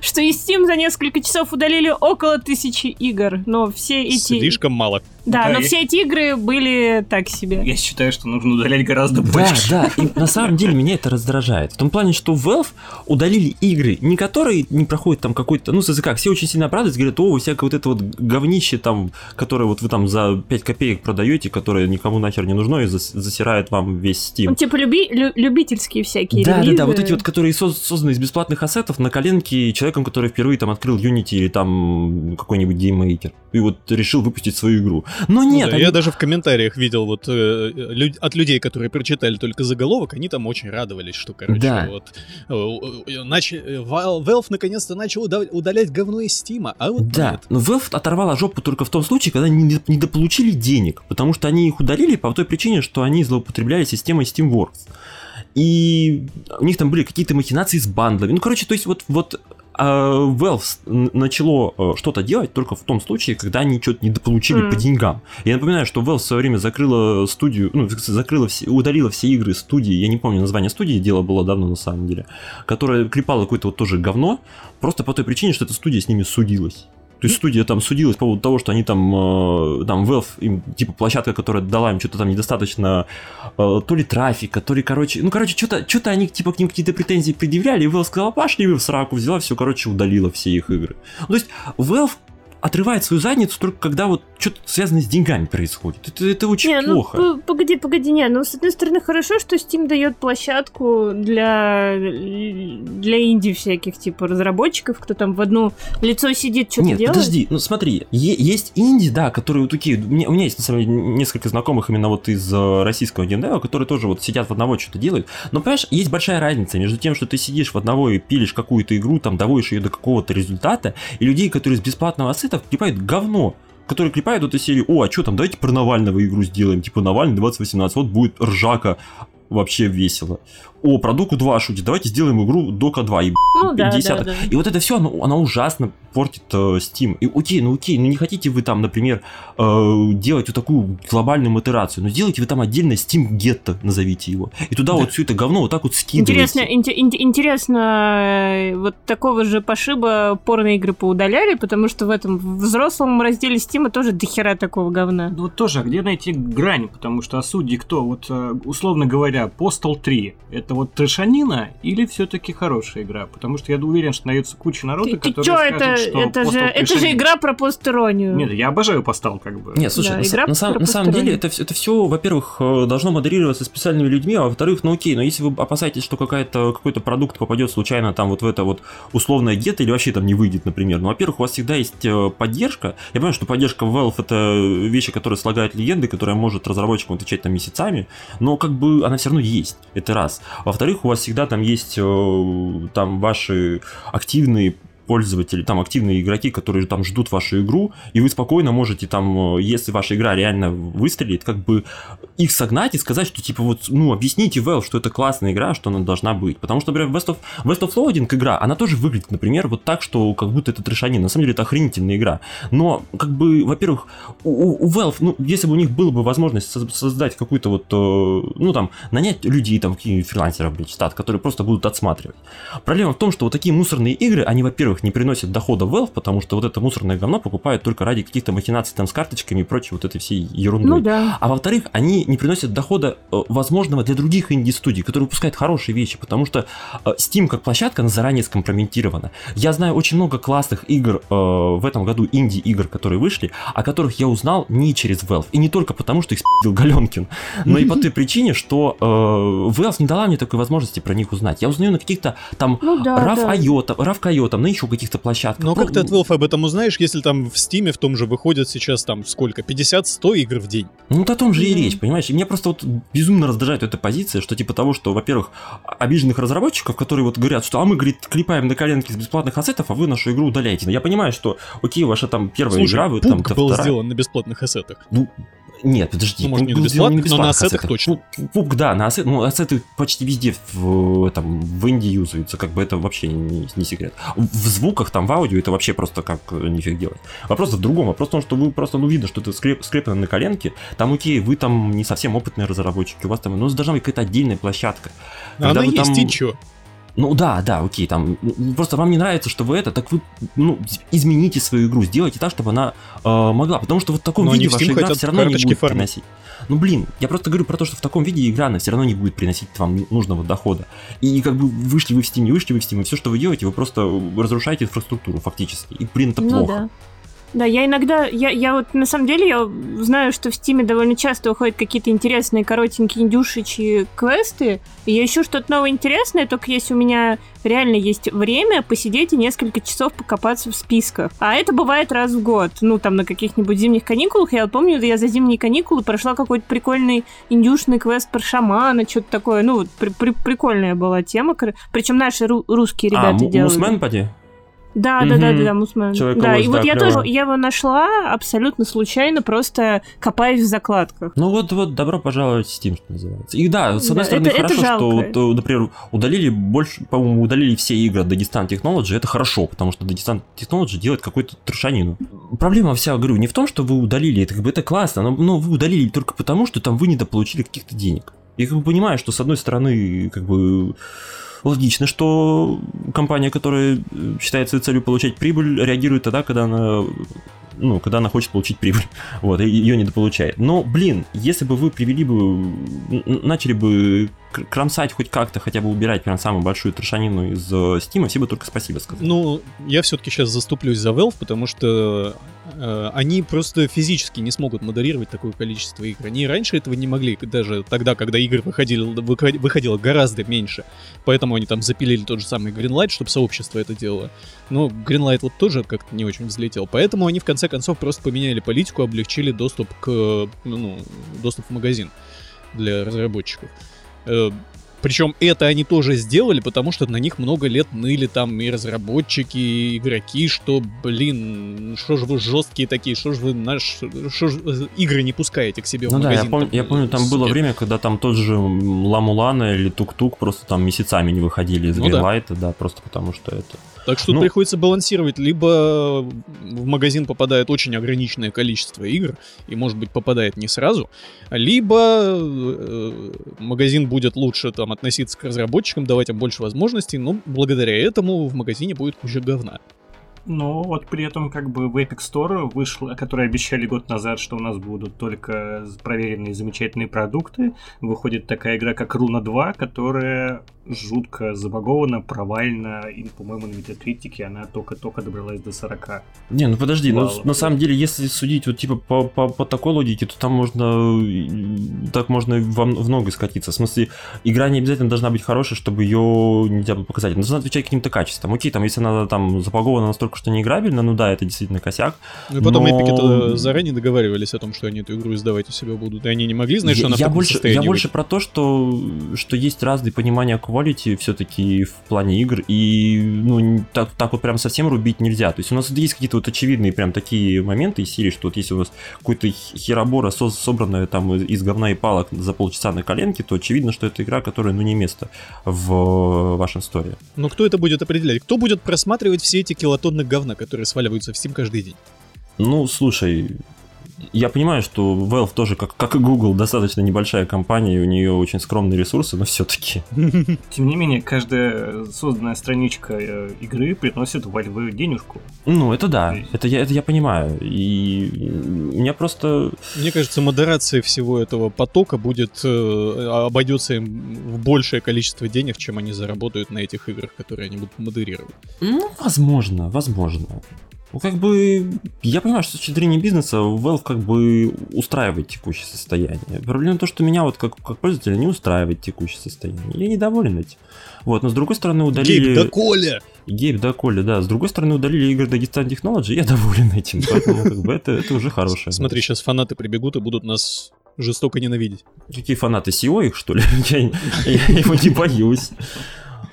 Что из Steam за несколько часов удалили около тысячи игр, но все эти... Слишком мало. Да, Да, но все эти игры были так себе. Я считаю, что нужно удалять гораздо Да, больше. да, и на самом деле меня это раздражает. В том плане, что Valve удалили игры, не которые не проходят там какой-то, ну, как, все очень сильно оправдываются, говорят, о, всякое вот это вот говнище там, которое вот вы там за 5 копеек продаете, которое никому нахер не нужно и зас- засирает вам весь Steam. Ну, типа люби- лю- любительские всякие Да, да, релизы. да, вот эти вот, которые соз- созданы из бесплатных ассетов на коленке человеком, который впервые там открыл Unity или там какой-нибудь GameMaker и вот решил выпустить свою игру. Но Ну нет, да, они- Я даже в комментариях видел вот э, лю- от людей, которые прочитали только заголовок, они там очень радовались, что, короче, Да. вот э, э, нач- э, Val- Valve наконец-то начал уда- удалять говно из Стима, а вот Да, нет. но Valve оторвала жопу только в том случае, когда они не- недополучили денег, потому что они их удалили по той причине, что они злоупотребляли системой Steamworks. И у них там были какие-то махинации с бандлами. Ну, короче, то есть вот, вот а, Valve начало э, что-то делать только в том случае, когда они что-то недополучили Мгм. по деньгам. Я напоминаю, что Valve в свое время закрыла студию, ну, закрыла все, удалила все игры студии, я не помню название студии, дело было давно на самом деле, которая клепала какое-то вот тоже говно, просто по той причине, что эта студия с ними судилась. То есть студия там судилась по поводу того, что они там, э, там Valve, им, типа площадка, которая дала им что-то там недостаточно, э, то ли трафика, то ли, короче, ну, короче, что-то что они, типа, к ним какие-то претензии предъявляли, и Valve сказала, пошли вы в сраку, взяла все, короче, удалила все их игры. Ну, то есть Valve отрывает свою задницу только когда вот что-то связанное с деньгами происходит. Это, это очень Не, ну плохо. п- погоди, погоди, не, ну с одной стороны хорошо, что Steam дает площадку для для инди всяких типа разработчиков, кто там в одно лицо сидит, что-то Нет, делает. подожди, ну смотри, есть инди, да, которые вот такие, у меня, у меня есть на самом деле несколько знакомых именно вот из э, российского геймдева, которые тоже вот сидят в одного что-то делают, но понимаешь, есть большая разница между тем, что ты сидишь в одного и пилишь какую-то игру, там доводишь ее до какого-то результата, и людей, которые с бесплатного ассета клепают говно, которые клепают эту серию, о, а что там, давайте про Навального игру сделаем, типа Навальный 2018, вот будет ржака, вообще весело. О, про Доку 2 шутит, давайте сделаем игру Дока 2, и ну да, да, десяток. да. И вот это все, оно, оно ужасно портит э, Steam. И окей, ну окей, ну не хотите вы там, например, э, делать вот такую глобальную матерацию, но сделайте вы там отдельно Steam Ghetto, назовите его. И туда вот все это говно вот так вот скидывайте. Интересно, инте- инте- интересно, э, вот такого же пошиба порно-игры поудаляли, потому что в этом взрослом разделе Стима тоже дохера такого говна. Ну Вот тоже, а где найти грань? Потому что а судьи кто? Вот, э, условно говоря, Postal 3 это вот трешанина или все-таки хорошая игра? Потому что я уверен, что найдется куча народа, Ты, ты которые чё, скажут, это, что это, же, это же игра про постеронию. Нет, я обожаю Postal, как бы. Нет, слушай, Да, на, игра на сам- на самом деле это, это все, во-первых, э, должно модерироваться специальными людьми, а во-вторых, ну окей, но если вы опасаетесь, что какая-то, какой-то продукт попадет случайно там вот в это вот условное гетто или вообще там не выйдет, например, ну, во-первых, у вас всегда есть э, поддержка. Я понимаю, что поддержка Valve это вещи, которые слагают легенды, которая может разработчикам отвечать там месяцами, но как бы она все равно есть, это раз. Во-вторых, у вас всегда там есть э, там ваши активные пользователи, там активные игроки, которые там ждут вашу игру, и вы спокойно можете там, э, если ваша игра реально выстрелит, как бы их согнать и сказать, что типа вот, ну, объясните Valve, что это классная игра, что она должна быть. Потому что, например, West of, West of Loading игра, она тоже выглядит, например, вот так, что как будто это трешанин. На самом деле это охренительная игра. Но, как бы, во-первых, у, у- Valve, ну, если бы у них была бы возможность со- создать какую-то вот, э, ну, там, нанять людей, там, каких-нибудь фрилансеров, блядь, штат, которые просто будут отсматривать. Проблема в том, что вот такие мусорные игры, они, во-первых, не приносит дохода Valve, потому что вот это мусорное говно покупают только ради каких-то махинаций там с карточками и прочей вот этой всей ерунды. Ну да. А во-вторых, они не приносят дохода э, возможного для других инди-студий, которые выпускают хорошие вещи, потому что э, Steam как площадка, она заранее скомпрометирована. Я знаю очень много классных игр э, в этом году, инди-игр, которые вышли, о которых я узнал не через Valve. И не только потому, что их спи***л Галенкин, но и по той причине, что э, Valve не дала мне такой возможности про них узнать. Я узнаю на каких-то там Ну да, Раф да. Айота, Раф Кайота, на еще каких-то площадках. Но Про- как ты от Valve об этом узнаешь, если там в Steam в том же выходит сейчас там сколько? 50-100 игр в день? Ну, вот о том же и речь, понимаешь? И меня просто вот безумно раздражает эта позиция, что типа того, что, во-первых, обиженных разработчиков, которые вот говорят, что а мы, говорит, клепаем на коленке из бесплатных ассетов, а вы нашу игру удаляете. Но я понимаю, что, окей, ваша там первая Слушай, игра, вы там... был вторая. сделан на бесплатных ассетах. Ну, нет, подожди. Ну, может, не на бесплатных, но на ассетах точно. Пук- Пук, да, на ассет, ну, ассеты почти везде в, там, в инди юзаются, как бы это вообще не, не секрет. В звуках, там, в аудио это вообще просто как э, нифиг делать. Вопрос в другом, вопрос в том, что вы просто, ну, видно, что это скреп, скреплено на коленке, там, окей, вы там не совсем опытные разработчики, у вас там, ну, должна быть какая-то отдельная площадка. А Когда она есть, там- и чё? Ну да, да, окей, там просто вам не нравится, что вы это, так вы ну, измените свою игру, сделайте так, чтобы она э, могла, потому что вот в таком Но виде в ваша игра все равно не будет фармить. приносить. Ну блин, я просто говорю про то, что в таком виде игра она все равно не будет приносить вам нужного дохода. И как бы вышли вы в Steam, не вышли вы в Steam, и все, что вы делаете, вы просто разрушаете инфраструктуру фактически. И блин, это Ну плохо. да. Да, я иногда, я, я вот на самом деле я знаю, что в Стиме довольно часто уходят какие-то интересные коротенькие индюшечьи квесты, и я ищу что-то новое интересное, только если у меня реально есть время посидеть и несколько часов покопаться в списках. А это бывает раз в год, ну там на каких-нибудь зимних каникулах. Я помню, я за зимние каникулы прошла какой-то прикольный индюшный квест про шамана, что-то такое. Ну при- при- прикольная была тема, причем наши ру- русские а, ребята Му- делали. Мусмен, поди? Да, да, да, Мгм. да, да, Мусмен. Человек-лось, Да, и да, вот я тоже, я его нашла абсолютно случайно, просто копаясь в закладках. Ну вот, вот, добро пожаловать в Steam, что называется. И да, с одной Да, стороны, это- это хорошо, что, жалко. вот, э, например, удалили больше, по-моему, удалили все игры от Dagestan Technology, это хорошо, потому что Dagestan Technology делает какую-то трешанину. Проблема вся, говорю, не в том, что вы удалили, это как бы это классно, но, но вы удалили только потому, что там вы недополучили каких-то денег. Я как бы понимаю, что с одной стороны, как бы логично, что компания, которая э, считает своей целью получать прибыль, реагирует тогда, когда она ну, когда она хочет получить прибыль, вот, и ее недополучает. Но, блин, если бы вы привели бы, начали бы кромсать хоть как-то, хотя бы убирать прям самую большую трешанину из Стима, все бы только спасибо сказали. Ну, я все-таки сейчас заступлюсь за Valve, потому что э, они просто физически не смогут модерировать такое количество игр. Они раньше этого не могли, даже тогда, когда игр выходили, выход- выходило гораздо меньше. Поэтому они там запилили тот же самый Greenlight, чтобы сообщество это делало. Но Greenlight вот тоже как-то не очень взлетел. Поэтому они в конце концов просто поменяли политику, облегчили доступ к, ну, доступ в магазин для разработчиков. Причем это они тоже сделали, потому что на них много лет ныли там и разработчики, и игроки, что, блин, что же вы жесткие такие, что же вы наш, что ж вы игры не пускаете к себе Ну в да, я, пом- я помню, там было время, когда там тот же Ламулана или Тук-Тук просто там месяцами не выходили из Ну да. Greenlight, да, просто потому что это... Так что Ну- приходится балансировать. Либо в магазин попадает очень ограниченное количество игр, и, может быть, попадает не сразу, либо э, магазин будет лучше там относиться к разработчикам, давать им больше возможностей, но благодаря этому в магазине будет куча говна. Но вот при этом как бы в Epic Store вышло, которые обещали год назад, что у нас будут только проверенные замечательные продукты, выходит такая игра, как Руна 2, которая жутко забагована, провальна, и, по-моему, на метакритике она только-только добралась до 40. Не, ну подожди, ну, на самом деле, если судить вот типа по, по, по такой логике, то там можно так можно во в много скатиться. В смысле, игра не обязательно должна быть хорошей, чтобы ее нельзя было показать. Должна отвечать каким-то качествам. Окей, там, если она там запагована настолько, что неиграбельна, ну да, это действительно косяк. Ну и потом Но- эпики заранее договаривались о том, что они эту игру издавать у себя будут, и они не могли, знаешь, я, что она в я таком больше, я больше про то, что, что есть разные понимания quality все-таки в плане игр, и ну, так, так вот прям совсем рубить нельзя. То есть у нас есть какие-то вот очевидные прям такие моменты из серии, что вот если у нас какой-то херобора со- собранная там из, говна и палок за полчаса на коленке, то очевидно, что это игра, которая ну не место в вашем сторе. Но кто это будет определять? Кто будет просматривать все эти килотонны говна, которые сваливаются в Steam каждый день? Ну, слушай, Я понимаю, что Valve тоже, как, как и Google, достаточно небольшая компания, и у нее очень скромные ресурсы, но все-таки. Тем не менее, каждая созданная страничка э, игры приносит Valve денежку. Ну, это да, это я, это я понимаю. И меня просто... Мне кажется, модерация всего этого потока будет э, обойдется им в большее количество денег, чем они заработают на этих играх, которые они будут модерировать. Ну, возможно, возможно. Ну, как бы, я понимаю, что с точки зрения бизнеса Valve как бы устраивает текущее состояние. Проблема в том, что меня вот как, как пользователя не устраивает текущее состояние. Я недоволен этим. Вот, но с другой стороны удалили... Гейб, да Коля! Гейб, да Коля, да. С другой стороны удалили игры Dagestan Technology, я доволен этим. Поэтому как бы это, это уже хорошее. Смотри, сейчас фанаты прибегут и будут нас жестоко ненавидеть. Какие фанаты SEO их, что ли? Я, я его не боюсь.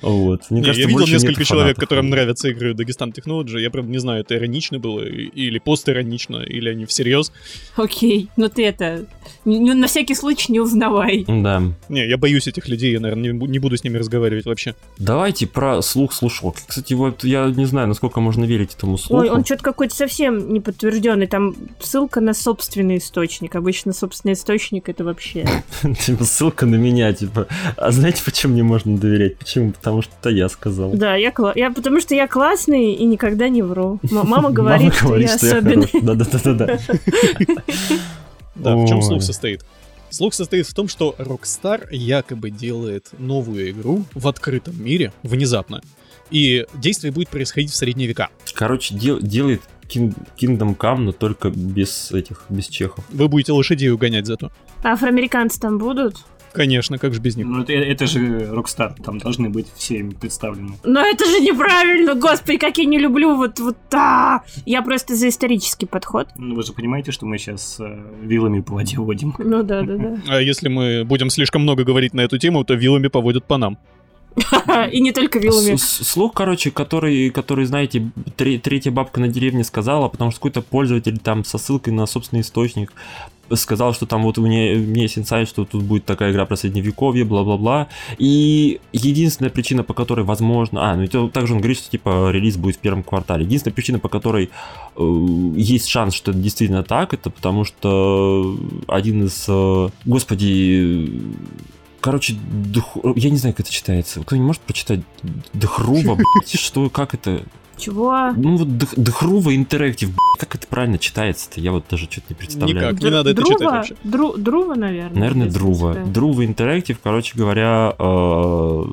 Вот. Мне не, кажется, я видел несколько человек, которым нравятся игры Dagestan Technology. Я, правда, не знаю, это иронично было или постиронично, или они всерьез. Окей, но ты это... На всякий случай не узнавай. Да. Не, я боюсь этих людей, я, наверное, не буду с ними разговаривать вообще. Давайте про слух-слушок. Кстати, вот я не знаю, насколько можно верить этому слуху. Ой, он что-то какой-то совсем не подтвержденный. Там ссылка на собственный источник. Обычно собственный источник это вообще... Типа ссылка на меня, типа. А знаете, почему мне можно доверять? Почему? потому что это я сказал. Да, я, я потому что я классный и никогда не вру. мама говорит, что я особенный. Да-да-да-да. Да, в чем слух состоит? Слух состоит в том, что Rockstar якобы делает новую игру в открытом мире внезапно. И действие будет происходить в средние века. Короче, дел, делает Kingdom Come, но только без этих, без чехов. Вы будете лошадей угонять зато. А афроамериканцы там будут? Конечно, как же без них. Ну, это, это же Rockstar, там должны быть все представлены. Но это же неправильно, господи, как я не люблю вот, вот, а! Я просто за исторический подход. Ну, вы же понимаете, что мы сейчас э, вилами по воде водим. Ну да, да, да. А если мы будем слишком много говорить на эту тему, то вилами поводят по нам. И не только вилами. Слух, короче, который, который знаете, третья бабка на деревне сказала, потому что какой-то пользователь там со ссылкой на собственный источник сказал, что там вот у меня, у меня есть инсайт, что тут будет такая игра про средневековье, бла-бла-бла. И единственная причина, по которой возможно... А, ну и также он говорит, что типа релиз будет в первом квартале. Единственная причина, по которой э, есть шанс, что это действительно так, это потому что один из... Э, господи... Короче, дух... я не знаю, как это читается. Кто не может прочитать Дхрува, блядь, что, как это? Чего? Ну вот Дхрува Интерактив, как это правильно читается-то? Я вот даже что-то не представляю. Никак, не надо это читать вообще. Дру, Друва, наверное. Наверное, Друва. Друва Интерактив, короче говоря, э,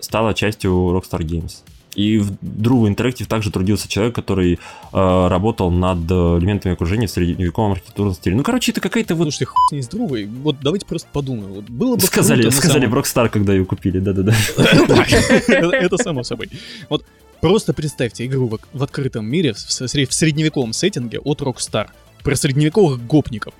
стала частью Rockstar Games. И в Друва Interactive также трудился человек, который э, работал над элементами окружения в средневековом архитектурном стиле. Ну, короче, это какая-то вот... Слушайте, хуй с ней с Друвой. Вот давайте просто подумаем. Вот было бы сказали, круто, сказали самом... Rockstar, когда ее купили, да-да-да. Это само собой. Вот Просто представьте игру в, в открытом мире в, в средневековом сеттинге от Rockstar про средневековых гопников.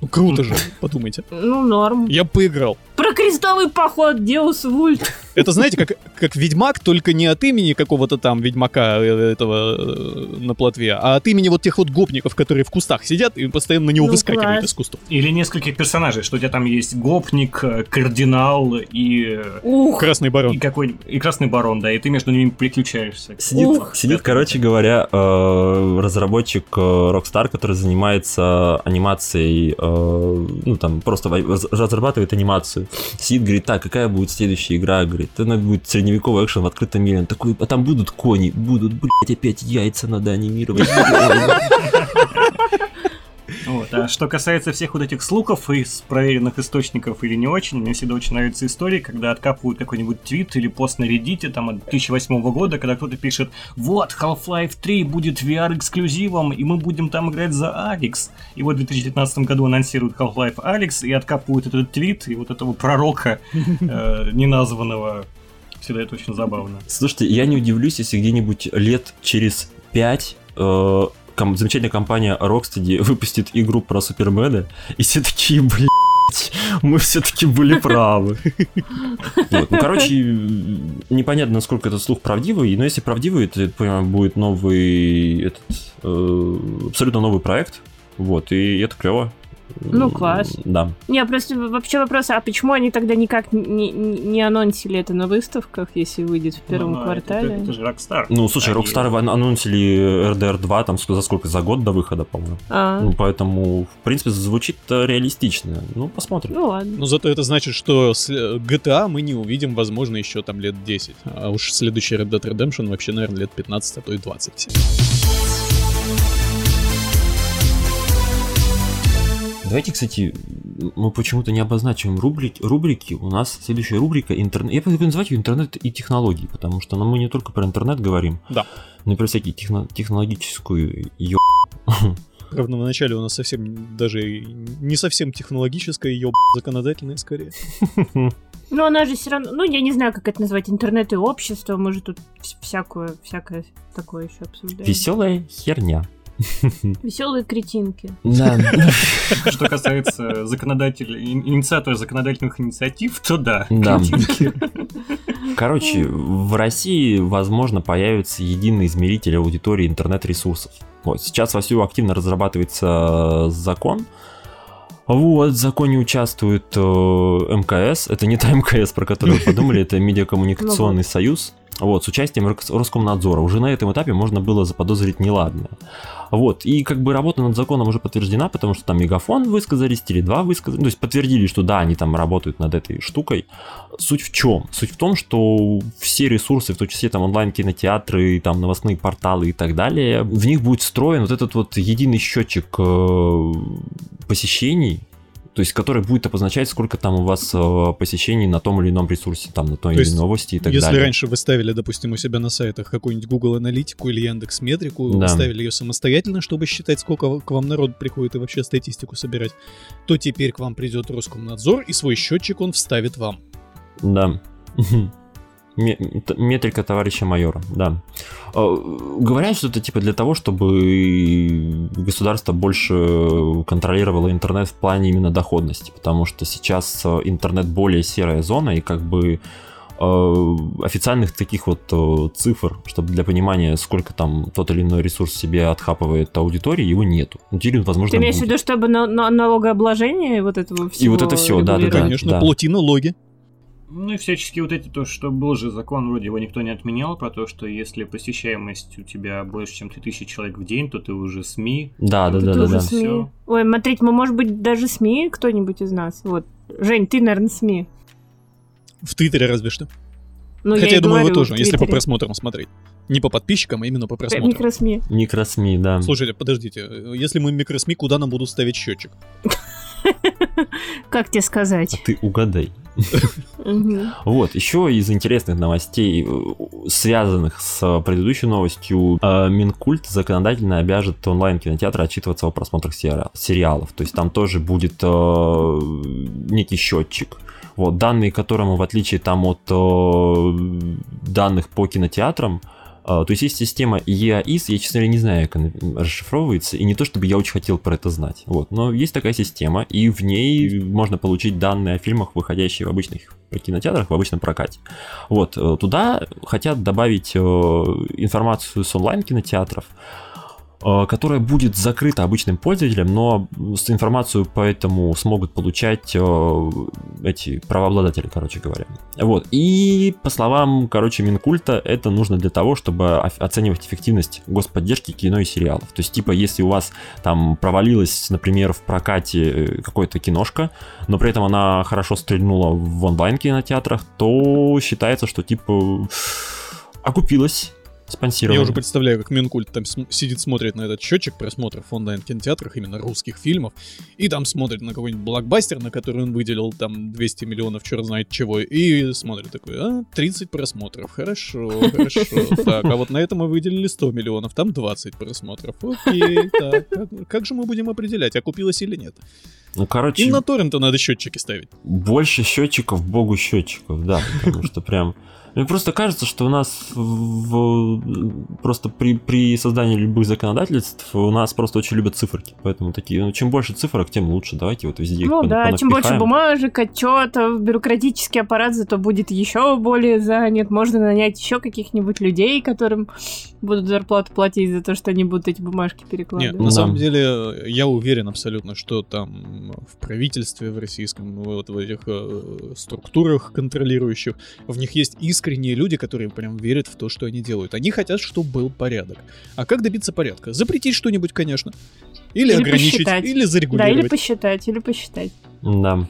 Ну круто же, подумайте. Ну, норм. Я поиграл. Про крестовый поход, Деус Вульт. Это, знаете, как, как Ведьмак, только не от имени какого-то там Ведьмака э, этого э, на плотве, а от имени вот тех вот гопников, которые в кустах сидят и постоянно на него ну, выскакивают класс. из кустов. Или нескольких персонажей, что у тебя там есть гопник, э, кардинал и... Ух. Красный барон. И, какой... и Красный барон, да, и ты между ними приключаешься. Сидит, Ух. сидит короче говоря, разработчик Rockstar, который занимается анимацией, ну там просто разрабатывает анимацию. Сидит, говорит, так, какая будет следующая игра? Говорит, она будет средневековый экшен в открытом мире. Он такой, а там будут кони, будут, блядь, опять яйца надо анимировать. Вот. А что касается всех вот этих слухов из проверенных источников или не очень, мне всегда очень нравятся истории, когда откапывают какой-нибудь твит или пост на Reddit там от 2008 года, когда кто-то пишет, вот, Half-Life 3 будет VR-эксклюзивом, и мы будем там играть за Алекс. И вот в 2019 году анонсируют Half-Life Алекс и откапывают этот твит и вот этого пророка э, неназванного всегда это очень забавно. Слушайте, я не удивлюсь, если где-нибудь лет через пять э, ком- замечательная компания Rocksteady выпустит игру про Супермена, и все такие, блядь, мы все-таки были правы. Ну, короче, непонятно, насколько этот слух правдивый, но если правдивый, то, понимаю, будет новый, этот, э, абсолютно новый проект, вот, и это клево. Ну, класс. Да. Не, просто вообще вопрос, а почему они тогда никак не, не, не анонсили это на выставках, если выйдет в первом Ну, ну, квартале? Это, это же Rockstar. Ну, слушай, Они- Rockstar ан- анонсили RDR 2 там за сколько? За год до выхода, по-моему. А, Ну, поэтому, в принципе, звучит э, реалистично. Ну, посмотрим. ну ладно. Но зато это значит, что с- GTA мы не увидим, возможно, еще там лет 10. А уж следующий Red Dead Redemption вообще, наверное, лет 15, а то и 20 Давайте, кстати, мы почему-то не обозначиваем рубрики. рубрики. У нас следующая рубрика интернет. Я буду называть ее интернет и технологии, потому что ну, мы не только про интернет говорим, Да. но и про всякие техно- технологическую ё... Правда, в начале у нас совсем даже не совсем технологическое, ее законодательное скорее. Ну, она же все равно, ну, я не знаю, как это назвать, интернет и общество, мы же тут вс- всякое, всякое такое еще обсуждаем. Веселая херня. Веселые кретинки. Да. Что касается законодателей, ин- инициатора законодательных инициатив, то да. Да. Короче, в России, возможно, появится единый измеритель аудитории интернет-ресурсов. Вот, сейчас вовсю активно разрабатывается закон. Вот, в законе участвует э, МКС. Это не та МКС, про которую вы подумали, это Медиакоммуникационный союз. Вот, с участием Рос- Роскомнадзора. Уже на этом этапе можно было заподозрить неладное. Вот, и как бы работа над законом уже подтверждена, потому что там Мегафон высказались, Теле2 высказались, то есть подтвердили, что да, они там работают над этой штукой. Суть в чем? Суть в том, что все ресурсы, в том числе там онлайн-кинотеатры, там новостные порталы и так далее, в них будет встроен вот этот вот единый счетчик э, посещений, то есть который будет обозначать, сколько там у вас э, посещений на том или ином ресурсе, там на той То или иной новости и так Если далее. раньше вы ставили, допустим, у себя на сайтах какую-нибудь Google Аналитику или Яндекс Метрику, Да. вы ставили ее самостоятельно, чтобы считать, сколько к вам народ приходит и вообще статистику собирать, то теперь к вам придет Роскомнадзор и свой счетчик он вставит вам. Да. Метрика товарища майора, да. Э, Говорят, что это типа для того, чтобы государство больше контролировало интернет в плане именно доходности, потому что сейчас э, интернет более серая зона, и как бы э, официальных таких вот э, цифр, чтобы для понимания, сколько там тот или иной ресурс себе отхапывает аудитории, его нету. Ну, возможно, Ты имеешь в виду, чтобы на, на- налогообложение вот этого всего вот это всё, да, да, регулировать? Конечно, да. плати налоги. Ну и всячески вот эти, то, что был же закон, вроде его никто не отменял, про то, что если посещаемость у тебя больше, чем 3000 человек в день, то ты уже СМИ. Да, да, да, да, да. СМИ. Ой, смотрите, мы, может быть, даже СМИ кто-нибудь из нас. Вот. Жень, ты, наверное, СМИ. В Твиттере разве что. Ну, Хотя и я, думаю, вы тоже, если по просмотрам смотреть. Не по подписчикам, а именно по просмотрам. Микросми. Микросми, да. Слушайте, подождите, если мы микросми, куда нам будут ставить счетчик? Как тебе А сказать? ты угадай. Вот, еще из интересных новостей, э, связанных с предыдущей новостью, э, Минкульт законодательно обяжет онлайн-кинотеатры отчитываться о просмотрах сери- сериалов. То есть там тоже будет э, некий счетчик. Вот, данные которому, в отличие там от данных по кинотеатрам, то есть есть система EAIS, я, честно говоря, не знаю, как она расшифровывается, и не то, чтобы я очень хотел про это знать. Вот, но есть такая система, и в ней можно получить данные о фильмах, выходящие в обычных кинотеатрах, в обычном прокате. Вот, э, туда хотят добавить э, информацию с онлайн-кинотеатров, которая будет закрыта обычным пользователям, но информацию поэтому смогут получать э, эти правообладатели, короче говоря. Вот. И по словам, короче, Минкульта, это нужно для того, чтобы оценивать эффективность господдержки кино и сериалов. То есть, типа, если у вас там провалилась, например, в прокате э, какая-то киношка, но при этом она хорошо стрельнула в онлайн-кинотеатрах, то считается, что, типа, окупилась спонсирование. Я уже представляю, как Минкульт там см- сидит, смотрит на этот счетчик просмотров в онлайн-кинотеатрах, именно русских фильмов, и там смотрит на какой-нибудь блокбастер, на который он выделил там 200 миллионов, черт знает чего, и смотрит такой, а, 30 просмотров, хорошо, хорошо, так, а вот на это мы выделили 100 миллионов, там 20 просмотров, окей, так, как, же мы будем определять, окупилось или нет? Ну, короче, Им на торренты надо счетчики ставить. больше счетчиков, богу счетчиков, да, потому что прям Мне просто кажется, что у нас в, просто при, при создании любых законодательств у нас просто очень любят циферки. Поэтому такие, ну, чем больше цифрок, тем лучше. Давайте вот везде Ну их да, чем больше бумажек, отчетов, бюрократический аппарат зато будет еще более занят. Можно нанять еще каких-нибудь людей, которым будут зарплату платить за то, что они будут эти бумажки перекладывать. Нет, на самом деле, я уверен абсолютно, что там в правительстве в российском, вот в этих э, структурах контролирующих, в них есть искренние люди, которые прям верят в то, что они делают. Они хотят, чтобы был порядок. А как добиться порядка? Запретить что-нибудь, конечно. Или, Или ограничить, посчитать. или Да, зарегулировать. или посчитать, или посчитать. Да.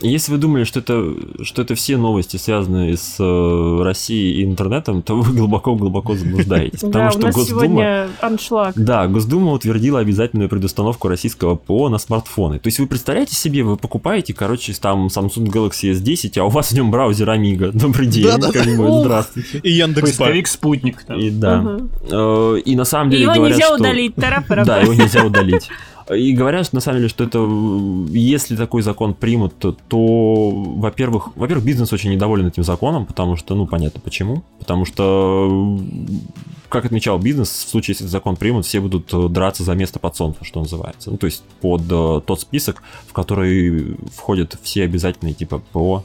Если вы думали, что это, что это все новости, связанные с э, Россией и интернетом, то вы глубоко-глубоко заблуждаетесь. Потому что Госдума... сегодня аншлаг. Да, Госдума утвердила обязательную предустановку российского ПО на смартфоны. То есть вы представляете себе, вы покупаете, короче, там Samsung Galaxy S10, а у вас в нем браузер Amiga. Добрый день, здравствуйте. И Яндекс.Бар. Поисковик спутник там. И да. Э, И на самом И деле его говорят, нельзя что... удалить. тара Да, его нельзя удалить. И говорят, на самом деле, что это, если такой закон примут, то, то, во-первых, во-первых, бизнес очень недоволен этим законом, потому что, ну, понятно почему. Потому что, как отмечал бизнес, в случае, если закон примут, все будут э, драться за место под солнцем, что называется. Ну, то есть под э, тот список, в который входят все обязательные типа ПО,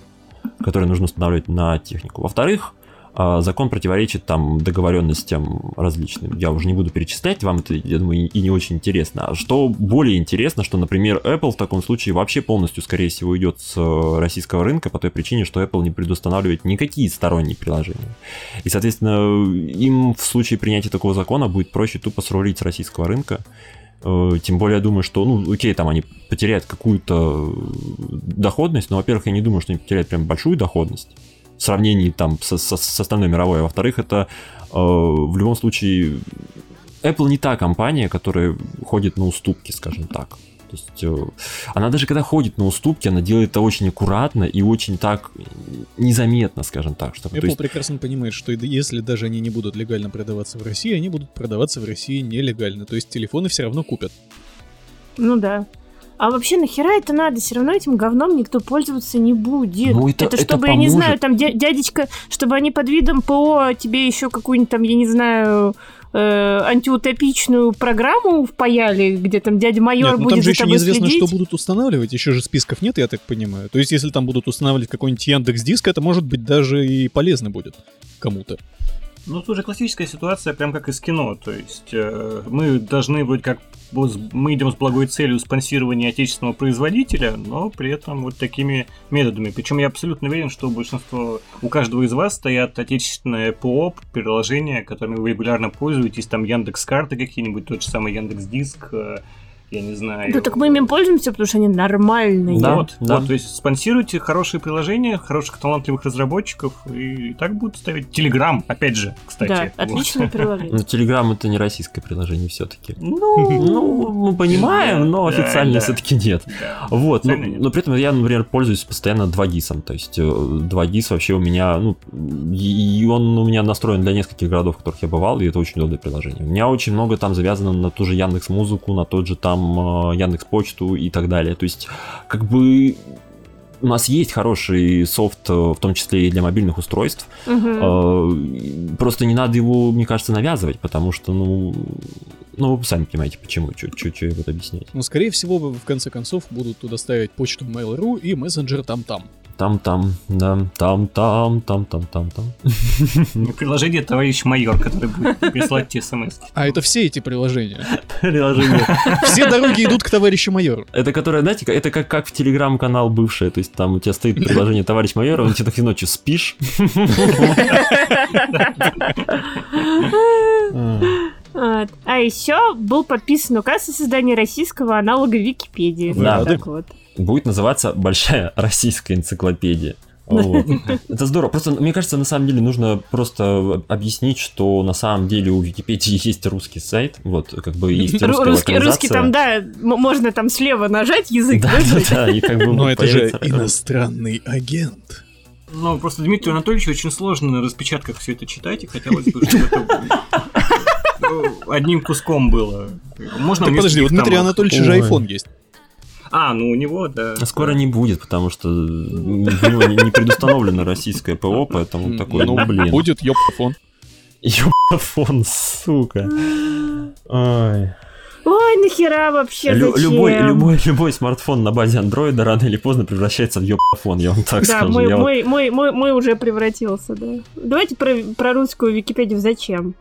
которые нужно устанавливать на технику. Во-вторых, закон противоречит там договоренностям различным. Я уже не буду перечислять, вам это, я думаю, и не очень интересно. А что более интересно, что, например, Apple в таком случае вообще полностью, скорее всего, уйдет с э, российского рынка по той причине, что Apple не предустанавливает никакие сторонние приложения. И, соответственно, им в случае принятия такого закона будет проще тупо срулить с российского рынка. Э, Тем более, я думаю, что, ну, окей, там они потеряют какую-то доходность, но, во-первых, я не думаю, что они потеряют прям большую доходность в сравнении там со, со- с остальной мировой. А во-вторых, это э, в любом случае Apple не та компания, которая ходит на уступки, скажем так. То есть э, она даже когда ходит на уступки, она делает это очень аккуратно и очень так незаметно, скажем так. Чтобы, то Apple есть, прекрасно понимает, что если даже они не будут легально продаваться в России, они будут продаваться в России нелегально. То есть телефоны все равно купят. Ну да. А вообще нахера это надо? Все равно этим говном никто пользоваться не будет. Ну, это- это чтобы, я не знаю, там дя- дядечка, чтобы они под видом ПО тебе еще какую-нибудь там, я не знаю, э, антиутопичную программу впаяли, где там дядя майор Нет, ну будет там же за еще тобой неизвестно, следить. что будут устанавливать. Еще же списков нет, я так понимаю. То есть, если там будут устанавливать какой-нибудь Яндекс Диск, это может быть даже и полезно будет кому-то. Ну, тут же классическая ситуация, прям как из кино. То есть э, мы должны вроде как мы идем с благой целью спонсирования отечественного производителя, но при этом вот такими методами. Причем я абсолютно уверен, что большинство, у каждого из вас стоят отечественные ПО, приложения, которыми вы регулярно пользуетесь, там Яндекс карты какие-нибудь, тот же самый Яндекс Диск, э, я не знаю. Да так мы ими пользуемся, потому что они нормальные. Да. Вот, вот, то есть спонсируйте хорошие приложения, хороших талантливых разработчиков, и так будут ставить. Телеграм, опять же, кстати. Да, Вот. отличное ну, приложение. Telegram это не российское приложение все-таки. Ну, Ну, мы понимаем, но Да, официально да. все-таки нет. да. Вот, но, нет. но при этом я, например, пользуюсь постоянно 2GIS. То есть э, 2GIS вообще у меня, ну, и он у меня настроен для нескольких городов, в которых я бывал, и это очень удобное приложение. У меня очень много там завязано на ту же Яндекс Музыку, на тот же там Яндекс Почту и так далее. То есть, как бы у нас есть хороший софт, э, в том числе и для мобильных устройств. Э, Просто не надо его, мне кажется, навязывать, потому что, ну, ну вы сами понимаете, почему, я буду объяснять. Но, скорее всего, в конце концов, будут туда ставить почту Mail.ru и мессенджер там-там. Там-там, да, там-там, там-там-там-там. Приложение товарищ майор, который будет присылать тебе смс. А это все эти приложения. Приложение. Все дороги идут к товарищу майору. Это которое, знаете, это как, как в телеграм-канал бывшее, то есть там у тебя стоит приложение товарищ майор, он тебе так ночью спишь. Вот. А еще был подписан указ о создании российского аналога Википедии. Да. Вот так вот. Будет называться Большая российская энциклопедия. Вот. Это здорово. Просто, мне кажется, на самом деле нужно просто объяснить, что на самом деле у Википедии есть русский сайт, вот, как бы есть Ру- русская русский, русский там, да, можно там слева нажать, язык Да, да, да, и как бы Но это же иностранный агент. Ну, просто Дмитрию Анатольевичу очень сложно на распечатках все это читать, и хотелось бы, чтобы это ну, одним куском было. Можно Так подожди, нескольких Дмитрия. Анатольевича же iPhone есть. А, ну у него, да. Скоро не будет, потому что у него не предустановлено российское ПО, поэтому такой, ну блин. Будет ёпафон. Ёпафон, сука. Ой. Ой, нахера вообще, Лю- зачем? любой, любой, любой смартфон на базе андроида рано или поздно превращается в ёпафон, я вам так Да, скажу. мой, Я вот- мой, мой, мой, мой уже превратился, да. Давайте про, про русскую Википедию зачем?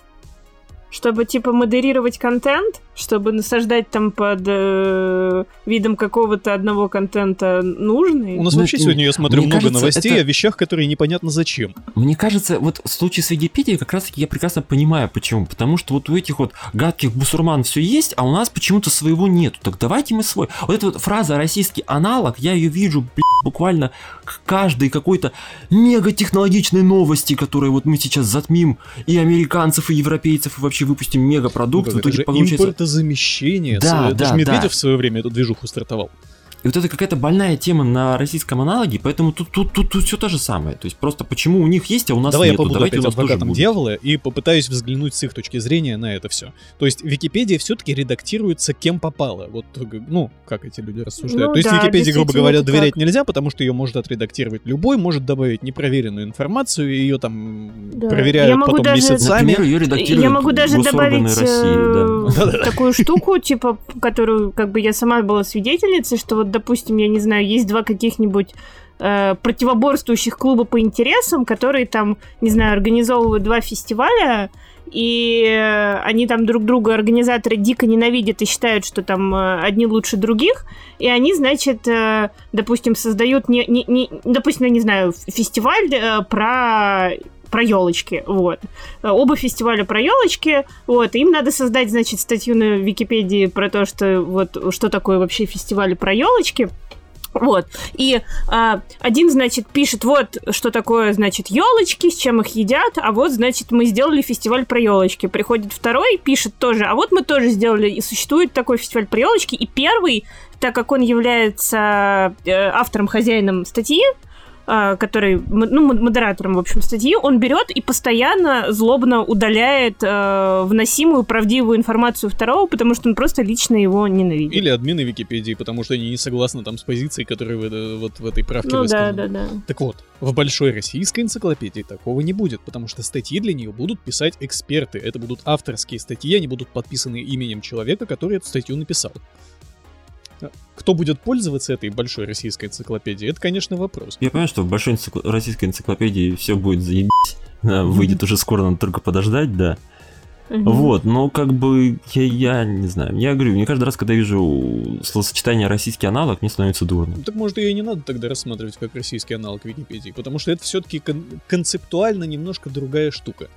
Чтобы, типа, модерировать контент, чтобы насаждать там под э, видом какого-то одного контента нужный. У нас Ну, вообще ну, сегодня, я смотрю, мне много кажется, новостей это- о вещах, которые непонятно зачем. Мне кажется, вот в случае с Википедией как раз таки я прекрасно понимаю, почему. Потому что вот у этих вот гадких бусурман все есть, а у нас почему-то своего нету. Так давайте мы свой. Вот эта вот фраза «российский аналог», я ее вижу, блин, буквально к каждой какой-то мегатехнологичной новости, которые вот мы сейчас затмим и американцев, и европейцев, и вообще выпустим мегапродукт. Ну, в итоге же получается... импортозамещение. Да, это да, же Медведев да. в свое время эту движуху стартовал. И вот это какая-то больная тема на российском аналоге, поэтому тут, тут, тут, тут все то же самое. То есть просто почему у них есть, а у нас Давай я нету. побуду Давайте опять адвокатом дьявола и попытаюсь взглянуть с их точки зрения на это все. То есть Википедия все-таки редактируется кем попало. Вот, ну, как эти люди рассуждают. Ну То есть да, Википедии, грубо говоря, доверять так. нельзя, потому что ее может отредактировать любой, может добавить непроверенную информацию, и ее там Да. проверяют Я могу потом даже- месяцами. Например, ее редактируют Я могу даже добавить России, да. э, такую штуку, типа, которую как бы я сама была свидетельницей, что вот, допустим, я не знаю, есть два каких-нибудь э, противоборствующих клуба по интересам, которые там, не знаю, организовывают два фестиваля, и они там друг друга, организаторы, дико ненавидят и считают, что там э, одни лучше других, и они, значит, э, допустим, создают, не, не, не, допустим, я не знаю, фестиваль э, про про елочки, вот. Э, Оба фестиваля про елочки, вот. Им надо создать, значит, статью на Википедии про то, что вот что такое вообще фестиваль про елочки. Вот. И а, один, значит, пишет, вот что такое, значит, елочки, с чем их едят, а вот, значит, мы сделали фестиваль про елочки. Приходит второй, пишет тоже, а вот мы тоже сделали, и существует такой фестиваль про елочки. И первый, так как он является э, автором, хозяином статьи, который, м- ну, модератором, в общем, статьи, он берет и постоянно злобно удаляет э, вносимую правдивую информацию второго, потому что он просто лично его ненавидит. Или админы Википедии, потому что они не согласны там с позицией, которую вы, э, вот в этой правке Ну да, да, да. Так вот, в большой российской энциклопедии такого не будет, потому что статьи для нее будут писать эксперты. Это будут авторские статьи, они будут подписаны именем человека, который эту статью написал. Кто будет пользоваться этой большой российской энциклопедией, это, конечно, вопрос. Я понимаю, что в большой энцикл- российской энциклопедии все будет заебись. Выйдет уже скоро, надо только подождать, да. Вот, но как бы я, я не знаю. Я говорю, мне каждый раз, когда вижу словосочетание российский аналог, мне становится дурно. Ну, Так может ее и не надо тогда рассматривать как российский аналог Википедии, потому что это все-таки концептуально немножко другая штука.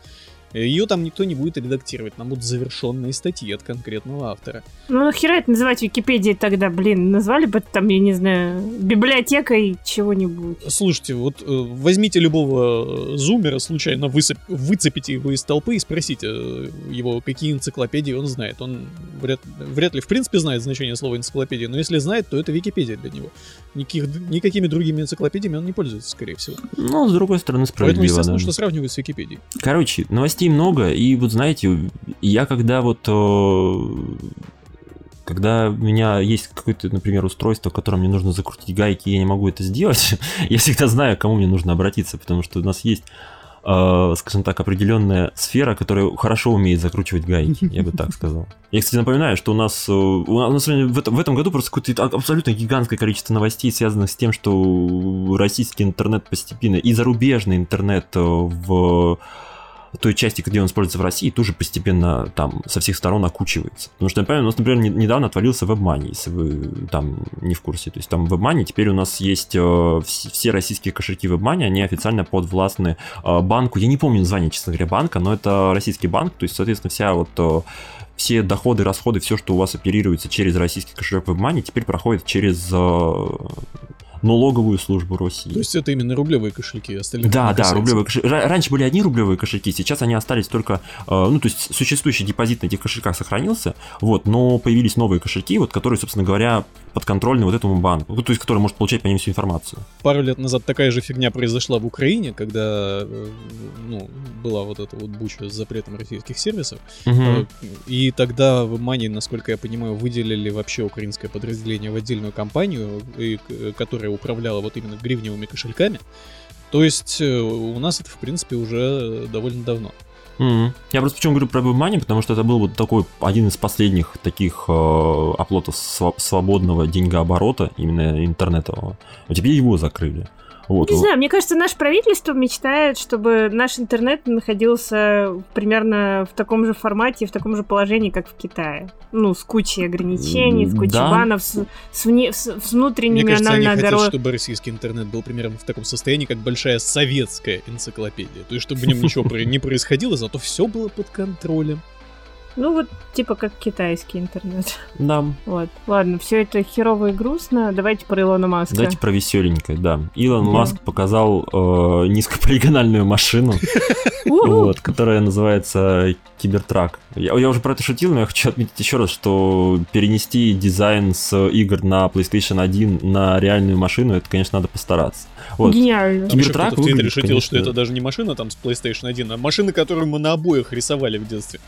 Ее там никто не будет редактировать, там будут завершенные статьи от конкретного автора. Ну нахера это называть Википедией тогда, блин, назвали бы это там, я не знаю, библиотекой чего-нибудь. Слушайте, вот э, возьмите любого э, зумера, случайно высып- выцепите его из толпы и спросите э, его, какие энциклопедии он знает. Он вряд, вряд ли в принципе знает значение слова энциклопедия, но если знает, то это Википедия для него. Никаких, никакими другими энциклопедиями он не пользуется, скорее всего. Но, с другой стороны, Поэтому, справедливо, естественно, да. что сравнивают с Википедией. Короче, новостей много, и вот знаете, я когда вот... э, Когда у меня есть какое-то, например, устройство, в котором мне нужно закрутить гайки, я не могу это сделать, я всегда знаю, к кому мне нужно обратиться, потому что у нас есть, э, скажем так, определенная сфера, которая хорошо умеет закручивать гайки, я бы так сказал. Я, кстати, напоминаю, что у нас, э, у нас в, этом, в этом году просто какое-то абсолютно гигантское количество новостей, связанных с тем, что российский интернет постепенно и зарубежный интернет э, в той части, где он используется в России, тоже постепенно там со всех сторон окучивается. Потому что, например, у нас, например, не- недавно отвалился WebMoney, если вы там не в курсе. То есть там WebMoney, теперь у нас есть э, вс- все российские кошельки WebMoney, они официально подвластны э, банку. Я не помню название, честно говоря, банка, но это российский банк, то есть, соответственно, вся вот э, все доходы, расходы, все, что у вас оперируется через российский кошелек WebMoney, теперь проходит через э, налоговую службу России. То есть это именно рублевые кошельки, остальные Да, да, рублевые кошельки. Ра- Раньше были одни рублевые кошельки, сейчас они остались только, э, ну, то есть существующий депозит на этих кошельках сохранился, вот, но появились новые кошельки, вот, которые, собственно говоря, подконтрольны вот этому банку, то есть который может получать по ним всю информацию. Пару лет назад такая же фигня произошла в Украине, когда э, ну, была вот эта вот буча с запретом российских сервисов. Мгм. И тогда в Мани, насколько я понимаю, выделили вообще украинское подразделение в отдельную компанию, к- которая управляла вот именно гривневыми кошельками. То есть э, у нас это, в принципе, уже довольно давно. Мгм. Я просто почему говорю про WebMoney, потому что это был вот такой один из последних таких э, оплотов сва- свободного деньгооборота, именно интернетового. А теперь его закрыли. Вот. Не знаю, мне кажется, наше правительство мечтает, чтобы наш интернет находился примерно в таком же формате, в таком же положении, как в Китае. Ну, с кучей ограничений, с кучей Да. банов, с, с вне- с- с Мне внутренними кажется, они хотят, чтобы российский интернет был примерно в таком состоянии, как большая советская энциклопедия. То есть, чтобы в нем ничего не происходило, зато все было под контролем. Ну, вот типа как китайский интернет. Да. Вот. Ладно, все это херово и грустно. Давайте про Илона Маска. Давайте про веселенькое, да. Илон Да. Маск показал э, низкополигональную машину, вот, которая называется Кибертрак. Я, я уже про это шутил, но я хочу отметить еще раз, что перенести дизайн с игр на PlayStation 1 на реальную машину, это, конечно, надо постараться. Вот. Гениально. Кибертрак кто-то в Твиттере шутил, что это даже не машина там с PlayStation 1, а машина, которую мы на обоих рисовали в детстве.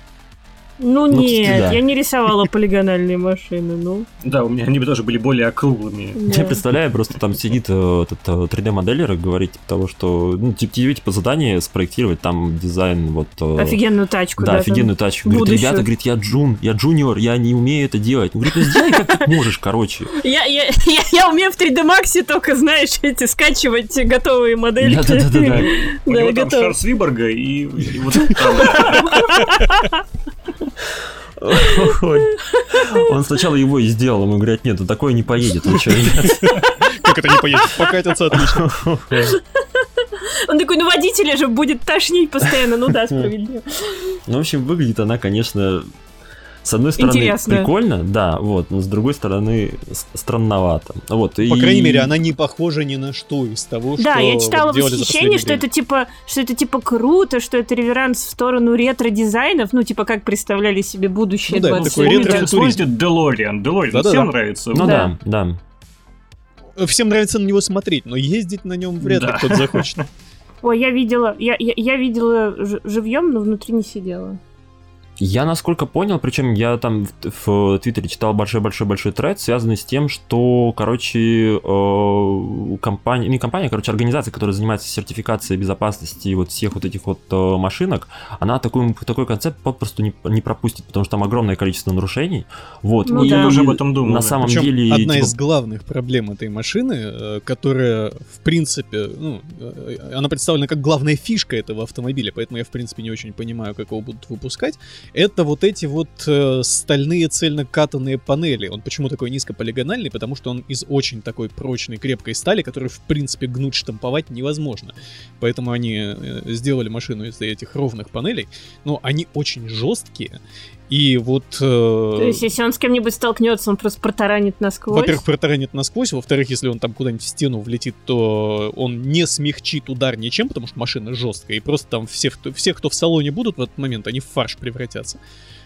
Ну, Ну, нет, да. я не рисовала полигональные машины, ну. Да, у меня они тоже были более округлыми. да. Я представляю, просто там сидит э, этот э, 3D-моделер и говорит типа того, что ну, типа, тебе типа задание спроектировать там дизайн вот... э, Офигенную тачку, Да, да. офигенную тачку. Говорит, будущую. ребята, говорит, я джун, я джуниор, я не умею это делать. Говорит, ну сделай как ты можешь, короче. там. Я, я, я, я умею в 3D Max только, знаешь, эти скачивать готовые модели. Да-да-да-да. У Да, него я там готова. шар Свиборга и, вот там. Он сначала его и сделал, ему говорят, нет, ну такое не поедет. Вы что, ребят? Как это не поедет? Покатится отлично. Он такой, ну водителя же будет тошнить постоянно. Ну да, справедливо. Ну, в общем, выглядит она, конечно, с одной стороны Интересно. прикольно, да, вот, но с другой стороны странновато. Вот, По и- крайней мере, она не похожа ни на что из того, что Да, я читала вот восхищение, что последнее это типа, что это типа круто, что это реверанс в сторону ретро-дизайнов, ну типа как представляли себе будущее Ну да, это 20 такой ретро- Вспомните Делориан. Делориан Да-да-да. всем нравится. Ну Да. да, да. время. Всем нравится на него смотреть, но ездить на нем вряд ли Да. кто-то захочет. Ой, я видела, я, я, я видела живьем, но внутри не сидела. Я, насколько понял, причем я там в, в Твиттере читал большой-большой-большой тред, связанный с тем, что, короче, э, компания, не компания, короче, организация, которая занимается сертификацией безопасности вот всех вот этих вот э, машинок, она такой, такой концепт попросту не, не пропустит, потому что там огромное количество нарушений. Вот. Ну И да. Я тоже об этом думал, На самом Причем деле... одна типа, из главных проблем этой машины, э, которая, в принципе, ну, э, она представлена как главная фишка этого автомобиля, поэтому я, в принципе, не очень понимаю, как его будут выпускать, это вот эти вот э, стальные цельнокатанные панели. Он почему такой низкополигональный? Потому что он из очень такой прочной, крепкой стали, которую, в принципе, гнуть, штамповать невозможно. Поэтому они э, сделали машину из этих ровных панелей, но они очень жесткие, и вот... э, То есть, если он с кем-нибудь столкнется, он просто протаранит насквозь. во-первых, протаранит насквозь, во-вторых, если он там куда-нибудь в стену влетит, то он не смягчит удар ничем, потому что машина жесткая, и просто там все, кто- все, кто в салоне будут в этот момент, они в фарш превратятся.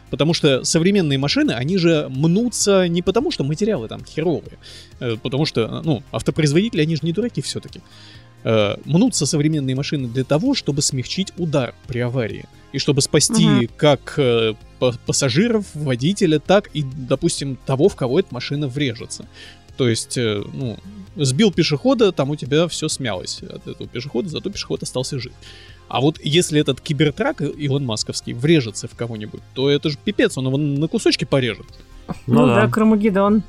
Потому что современные машины, они же мнутся не потому, что материалы там херовые, э, потому что, ну, автопроизводители, они же не дураки все-таки. Э, Мнутся современные машины для того, чтобы смягчить удар при аварии. И чтобы спасти Мгм. как э, пассажиров, водителя, так и, допустим, того, в кого эта машина врежется. То есть, э, ну, сбил пешехода, там у тебя все смялось от этого пешехода, зато пешеход остался жив. А вот если этот кибертрак Илон Масковский врежется в кого-нибудь, то это же пипец, он его на кусочки порежет. Ну да, Кромагеддон.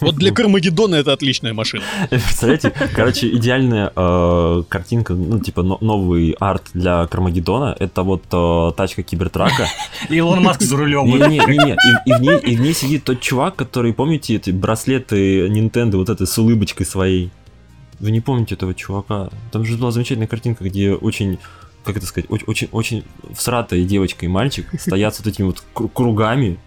Вот для Кармагеддона это отличная машина. Представляете, короче, идеальная э, картинка, ну, типа, но- новый арт для Кармагеддона, это вот э, тачка Кибертрака. Илон Маск за рулем. Не-не-не, и, и в ней, и в ней сидит тот чувак, который, помните, эти браслеты Nintendo, вот этой с улыбочкой своей? Вы не помните этого чувака? Там же была замечательная картинка, где очень как это сказать, очень, очень, очень всратая девочка и мальчик стоят с вот этими вот кру- кругами,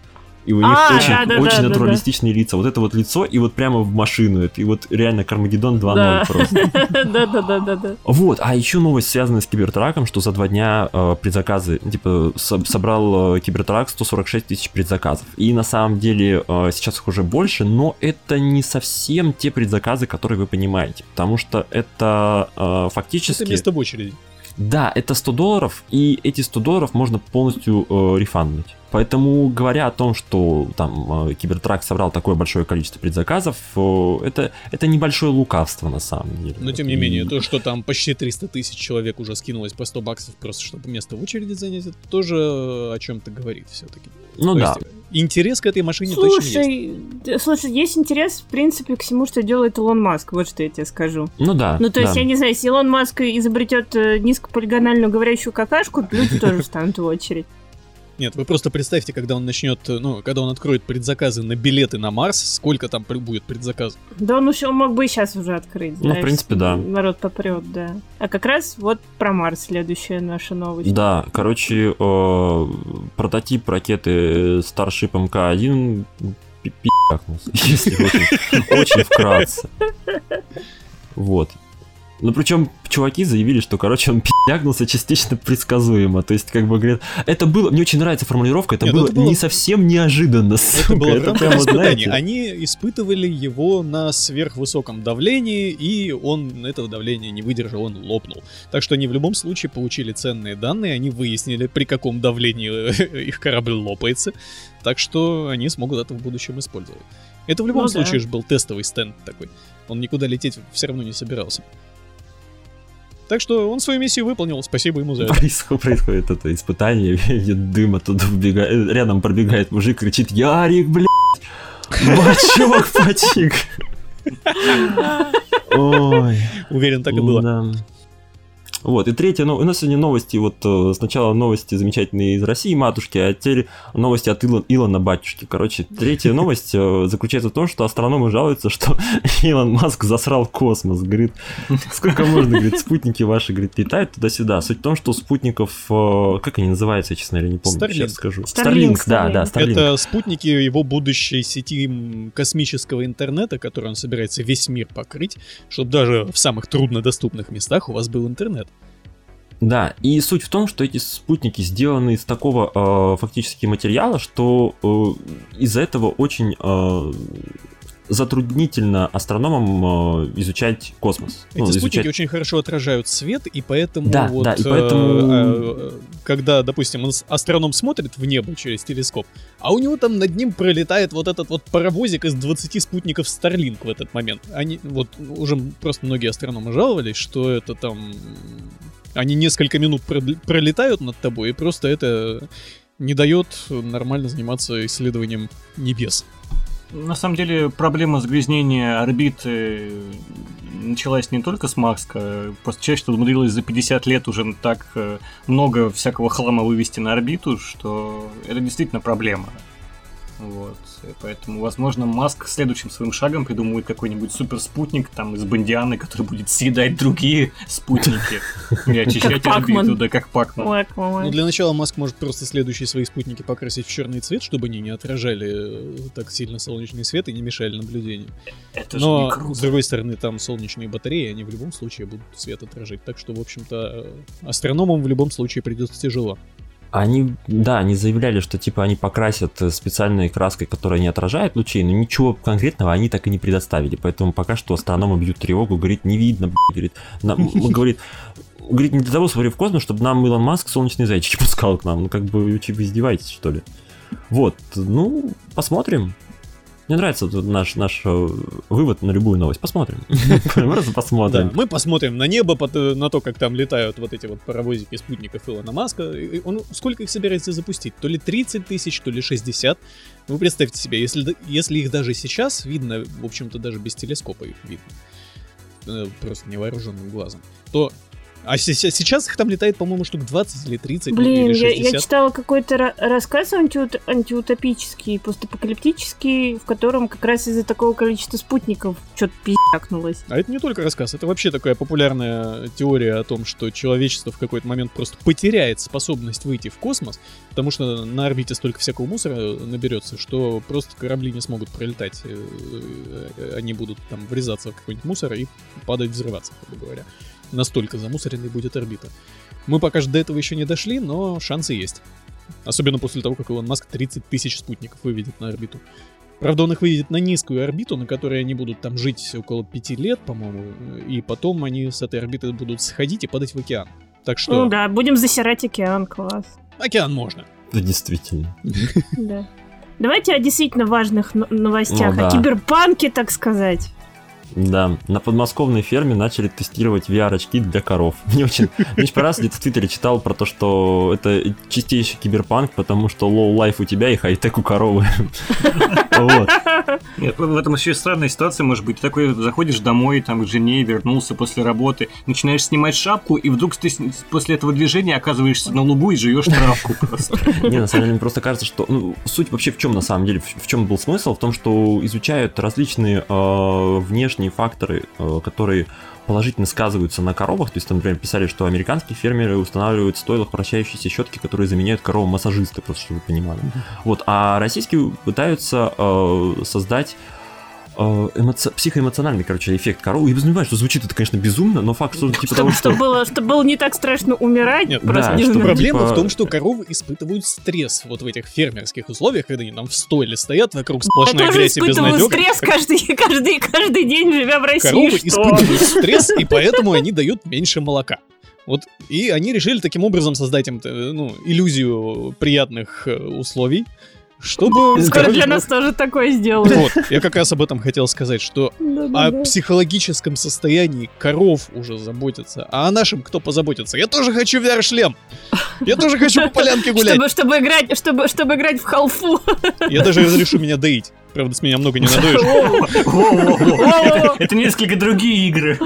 и у них А, очень, да, да, очень да, да, натуралистичные лица. Вот это вот лицо, и вот прямо в машину, это, и вот реально Кармагеддон 2.0 Да. просто. Да-да-да-да-да. Вот, а еще новость связанная с Кибертраком, что за два дня э, предзаказы, типа, со- собрал э, Кибертрак 146 тысяч предзаказов. И на самом деле э, сейчас их уже больше, но это не совсем те предзаказы, которые вы понимаете, потому что это э, фактически... Это место в очереди. Да, это 100 долларов, и эти 100 долларов можно полностью э, рефанднуть. Поэтому, говоря о том, что там э, Кибертрак собрал такое большое количество предзаказов, э, это, это небольшое лукавство на самом деле. Но тем не менее, то, что там почти 300 тысяч человек уже скинулось по 100 баксов просто, чтобы место в очереди занять, это тоже о чем-то говорит все-таки. Ну да. интерес к этой машине точно есть. Слушай, слушай, есть интерес, в принципе, к всему, что делает Илон Маск, вот что я тебе скажу. Ну да. Ну, то есть, да. я не знаю, если Илон Маск изобретет э, низкополигональную говорящую какашку, люди тоже встанут в очередь. Нет, вы просто представьте, когда он начнет, э, ну, когда он откроет предзаказы на билеты на Марс, сколько там будет предзаказов. Да он еще мог бы и сейчас уже открыть. Ну, в принципе, да. Народ попрет, да. А как раз вот про Марс следующая наша новость. Да, короче, э, прототип ракеты Starship MK1 пи- пи***кнулся, если очень, очень вкратце. Вот. Ну, причем чуваки заявили, что, короче, он пи***кнулся частично предсказуемо. То есть, как бы, говорят, это было... Мне очень нравится формулировка, это, Нет, было, это было- не совсем неожиданно, Это сука. было Это прям, знаете, Они испытывали его на сверхвысоком давлении, и он этого давления не выдержал, он лопнул. Так что они в любом случае получили ценные данные, они выяснили, при каком давлении их корабль лопается, так что они смогут это в будущем использовать. Это в любом Ну да. случае же был тестовый стенд такой. Он никуда лететь все равно не собирался. Так что он свою миссию выполнил, спасибо ему за это. Происходит, происходит это испытание, видит дым, оттуда вбегает, рядом пробегает мужик, кричит, Ярик, блядь, бачок потек. Ой. Уверен, так и было. Да. Вот, и третья, ну, у нас сегодня новости, вот э, сначала новости замечательные из России, матушки, а теперь новости от Илон, Илона батюшки. Короче, третья новость э, заключается в том, что астрономы жалуются, что Илон Маск засрал космос. Говорит, сколько можно, говорит, спутники ваши, говорит, летают туда-сюда. Суть в том, что спутников, э, как они называются, честно говоря, не помню, Starlink. сейчас скажу. Starlink, да, да, Starlink. Это спутники его будущей сети космического интернета, который он собирается весь мир покрыть, чтобы даже в самых труднодоступных местах у вас был интернет. Да, и суть в том, что эти спутники сделаны из такого э, фактически материала, что э, из-за этого очень э, затруднительно астрономам э, изучать космос. Эти Ну, спутники изучать- очень хорошо отражают свет, и поэтому Да, вот, да, и э, поэтому- э, когда, допустим, астроном смотрит в небо через телескоп, а у него там над ним пролетает вот этот вот паровозик из 20 спутников Starlink в этот момент. Они, вот, уже просто многие астрономы жаловались, что это там... Они несколько минут пролетают над тобой, и просто это не дает нормально заниматься исследованием небес. На самом деле проблема загрязнения орбиты началась не только с Маска, просто человечество умудрилось за 50 лет уже так э, много всякого хлама вывести на орбиту, что это действительно проблема. Вот. И поэтому, возможно, Маск следующим своим шагом придумает какой-нибудь суперспутник там из Бондианы, который будет съедать другие спутники и очищать орбиту, да, как Пакман. Ну, для начала Маск может просто следующие свои спутники покрасить в черный цвет, чтобы они не отражали э, так сильно солнечный свет и не мешали наблюдению. Это же не Но, круто. с другой стороны, там солнечные батареи, они в любом случае будут свет отражать. Так что, в общем-то, э, астрономам в любом случае придется тяжело. Они, да, они заявляли, что типа они покрасят э, специальной краской, которая не отражает лучей, но ничего конкретного они так и не предоставили. Поэтому пока что астрономы бьют тревогу, говорит, не видно, говорит, нам, говорит, говорит, не для того смотри в космос, чтобы нам Илон Маск солнечные зайчики пускал к нам. Ну, как бы, вы издеваетесь, что ли? Вот, ну, посмотрим. Мне нравится вот наш, наш э, вывод на любую новость. Посмотрим. Просто посмотрим. мы посмотрим на небо, э, на то, как там летают вот эти вот паровозики спутников Илона Маска. Он сколько их собирается запустить? То ли 30 тысяч, то ли 60. Вы представьте себе, если, если их даже сейчас видно, в общем-то, даже без телескопа их видно, э, просто невооруженным глазом, то А сейчас их там летает, по-моему, штук 20 или 30 Блин, или 60. Я, я читала какой-то рассказ антиут, антиутопический, постапокалиптический, в котором как раз из-за такого количества спутников что-то пиздякнулось. А это не только рассказ, это вообще такая популярная теория о том, что человечество в какой-то момент просто потеряет способность выйти в космос, потому что на орбите столько всякого мусора наберется, что просто корабли не смогут пролетать. Э, э, они будут там врезаться в какой-нибудь мусор и падать, взрываться, грубо говоря. Настолько замусоренной будет орбита. Мы пока что до этого еще не дошли, но шансы есть. Особенно после того, как Илон Маск 30 тысяч спутников выведет на орбиту. Правда, он их выведет на низкую орбиту, на которой они будут там жить около пяти лет, по-моему, и потом они с этой орбиты будут сходить и падать в океан. Так что... Ну да, будем засирать океан, класс. Океан можно. Да, действительно. Да. Давайте о действительно важных новостях, ну, о киберпанке, так сказать. Да, на подмосковной ферме начали тестировать VR-очки для коров. Мне очень, мне очень понравилось, где-то в Твиттере читал про то, что это чистейший киберпанк, потому что low life у тебя и хай-тек у коровы. Нет, в этом еще странная ситуация может быть. Ты такой заходишь домой, там, к жене, вернулся после работы, начинаешь снимать шапку, и вдруг ты после этого движения оказываешься на лугу и живешь травку просто. Не, на самом деле, мне просто кажется, что ну, суть вообще в чем на самом деле, в чем был смысл? В том, что изучают различные э, внешние факторы, э, которые положительно сказываются на коровах. То есть, там, например, писали, что американские фермеры устанавливают в стойлах вращающиеся щетки, которые заменяют коровам массажисты, просто чтобы вы понимали. Вот, а российские пытаются э, создать эмоци... психоэмоциональный, короче, эффект коровы. Я понимаю, что звучит это, конечно, безумно, но факт, что типа чтобы, того, что... было, чтобы было не так страшно умирать. Нет, просто да, не что знаю. проблема Типа- в том, что коровы испытывают стресс вот в этих фермерских условиях, когда они там в стойле стоят, вокруг сплошная Я грязь и безнадега. стресс каждый, каждый, каждый день, живя в России. Коровы что? испытывают стресс, и поэтому они дают меньше молока. Вот, и они решили таким образом создать им, э, ну, иллюзию приятных э, условий, чтобы... Скоро для нас тоже такое сделают. Вот, я как раз об этом хотел сказать, что о психологическом состоянии коров уже заботятся, а о нашем кто позаботится? Я тоже хочу VR-шлем! Я тоже хочу по полянке гулять! Чтобы, чтобы, играть, чтобы, чтобы играть в халфу. Я даже разрешу меня доить. Правда, с меня много не надоешь. Во-во-во. Это несколько другие игры.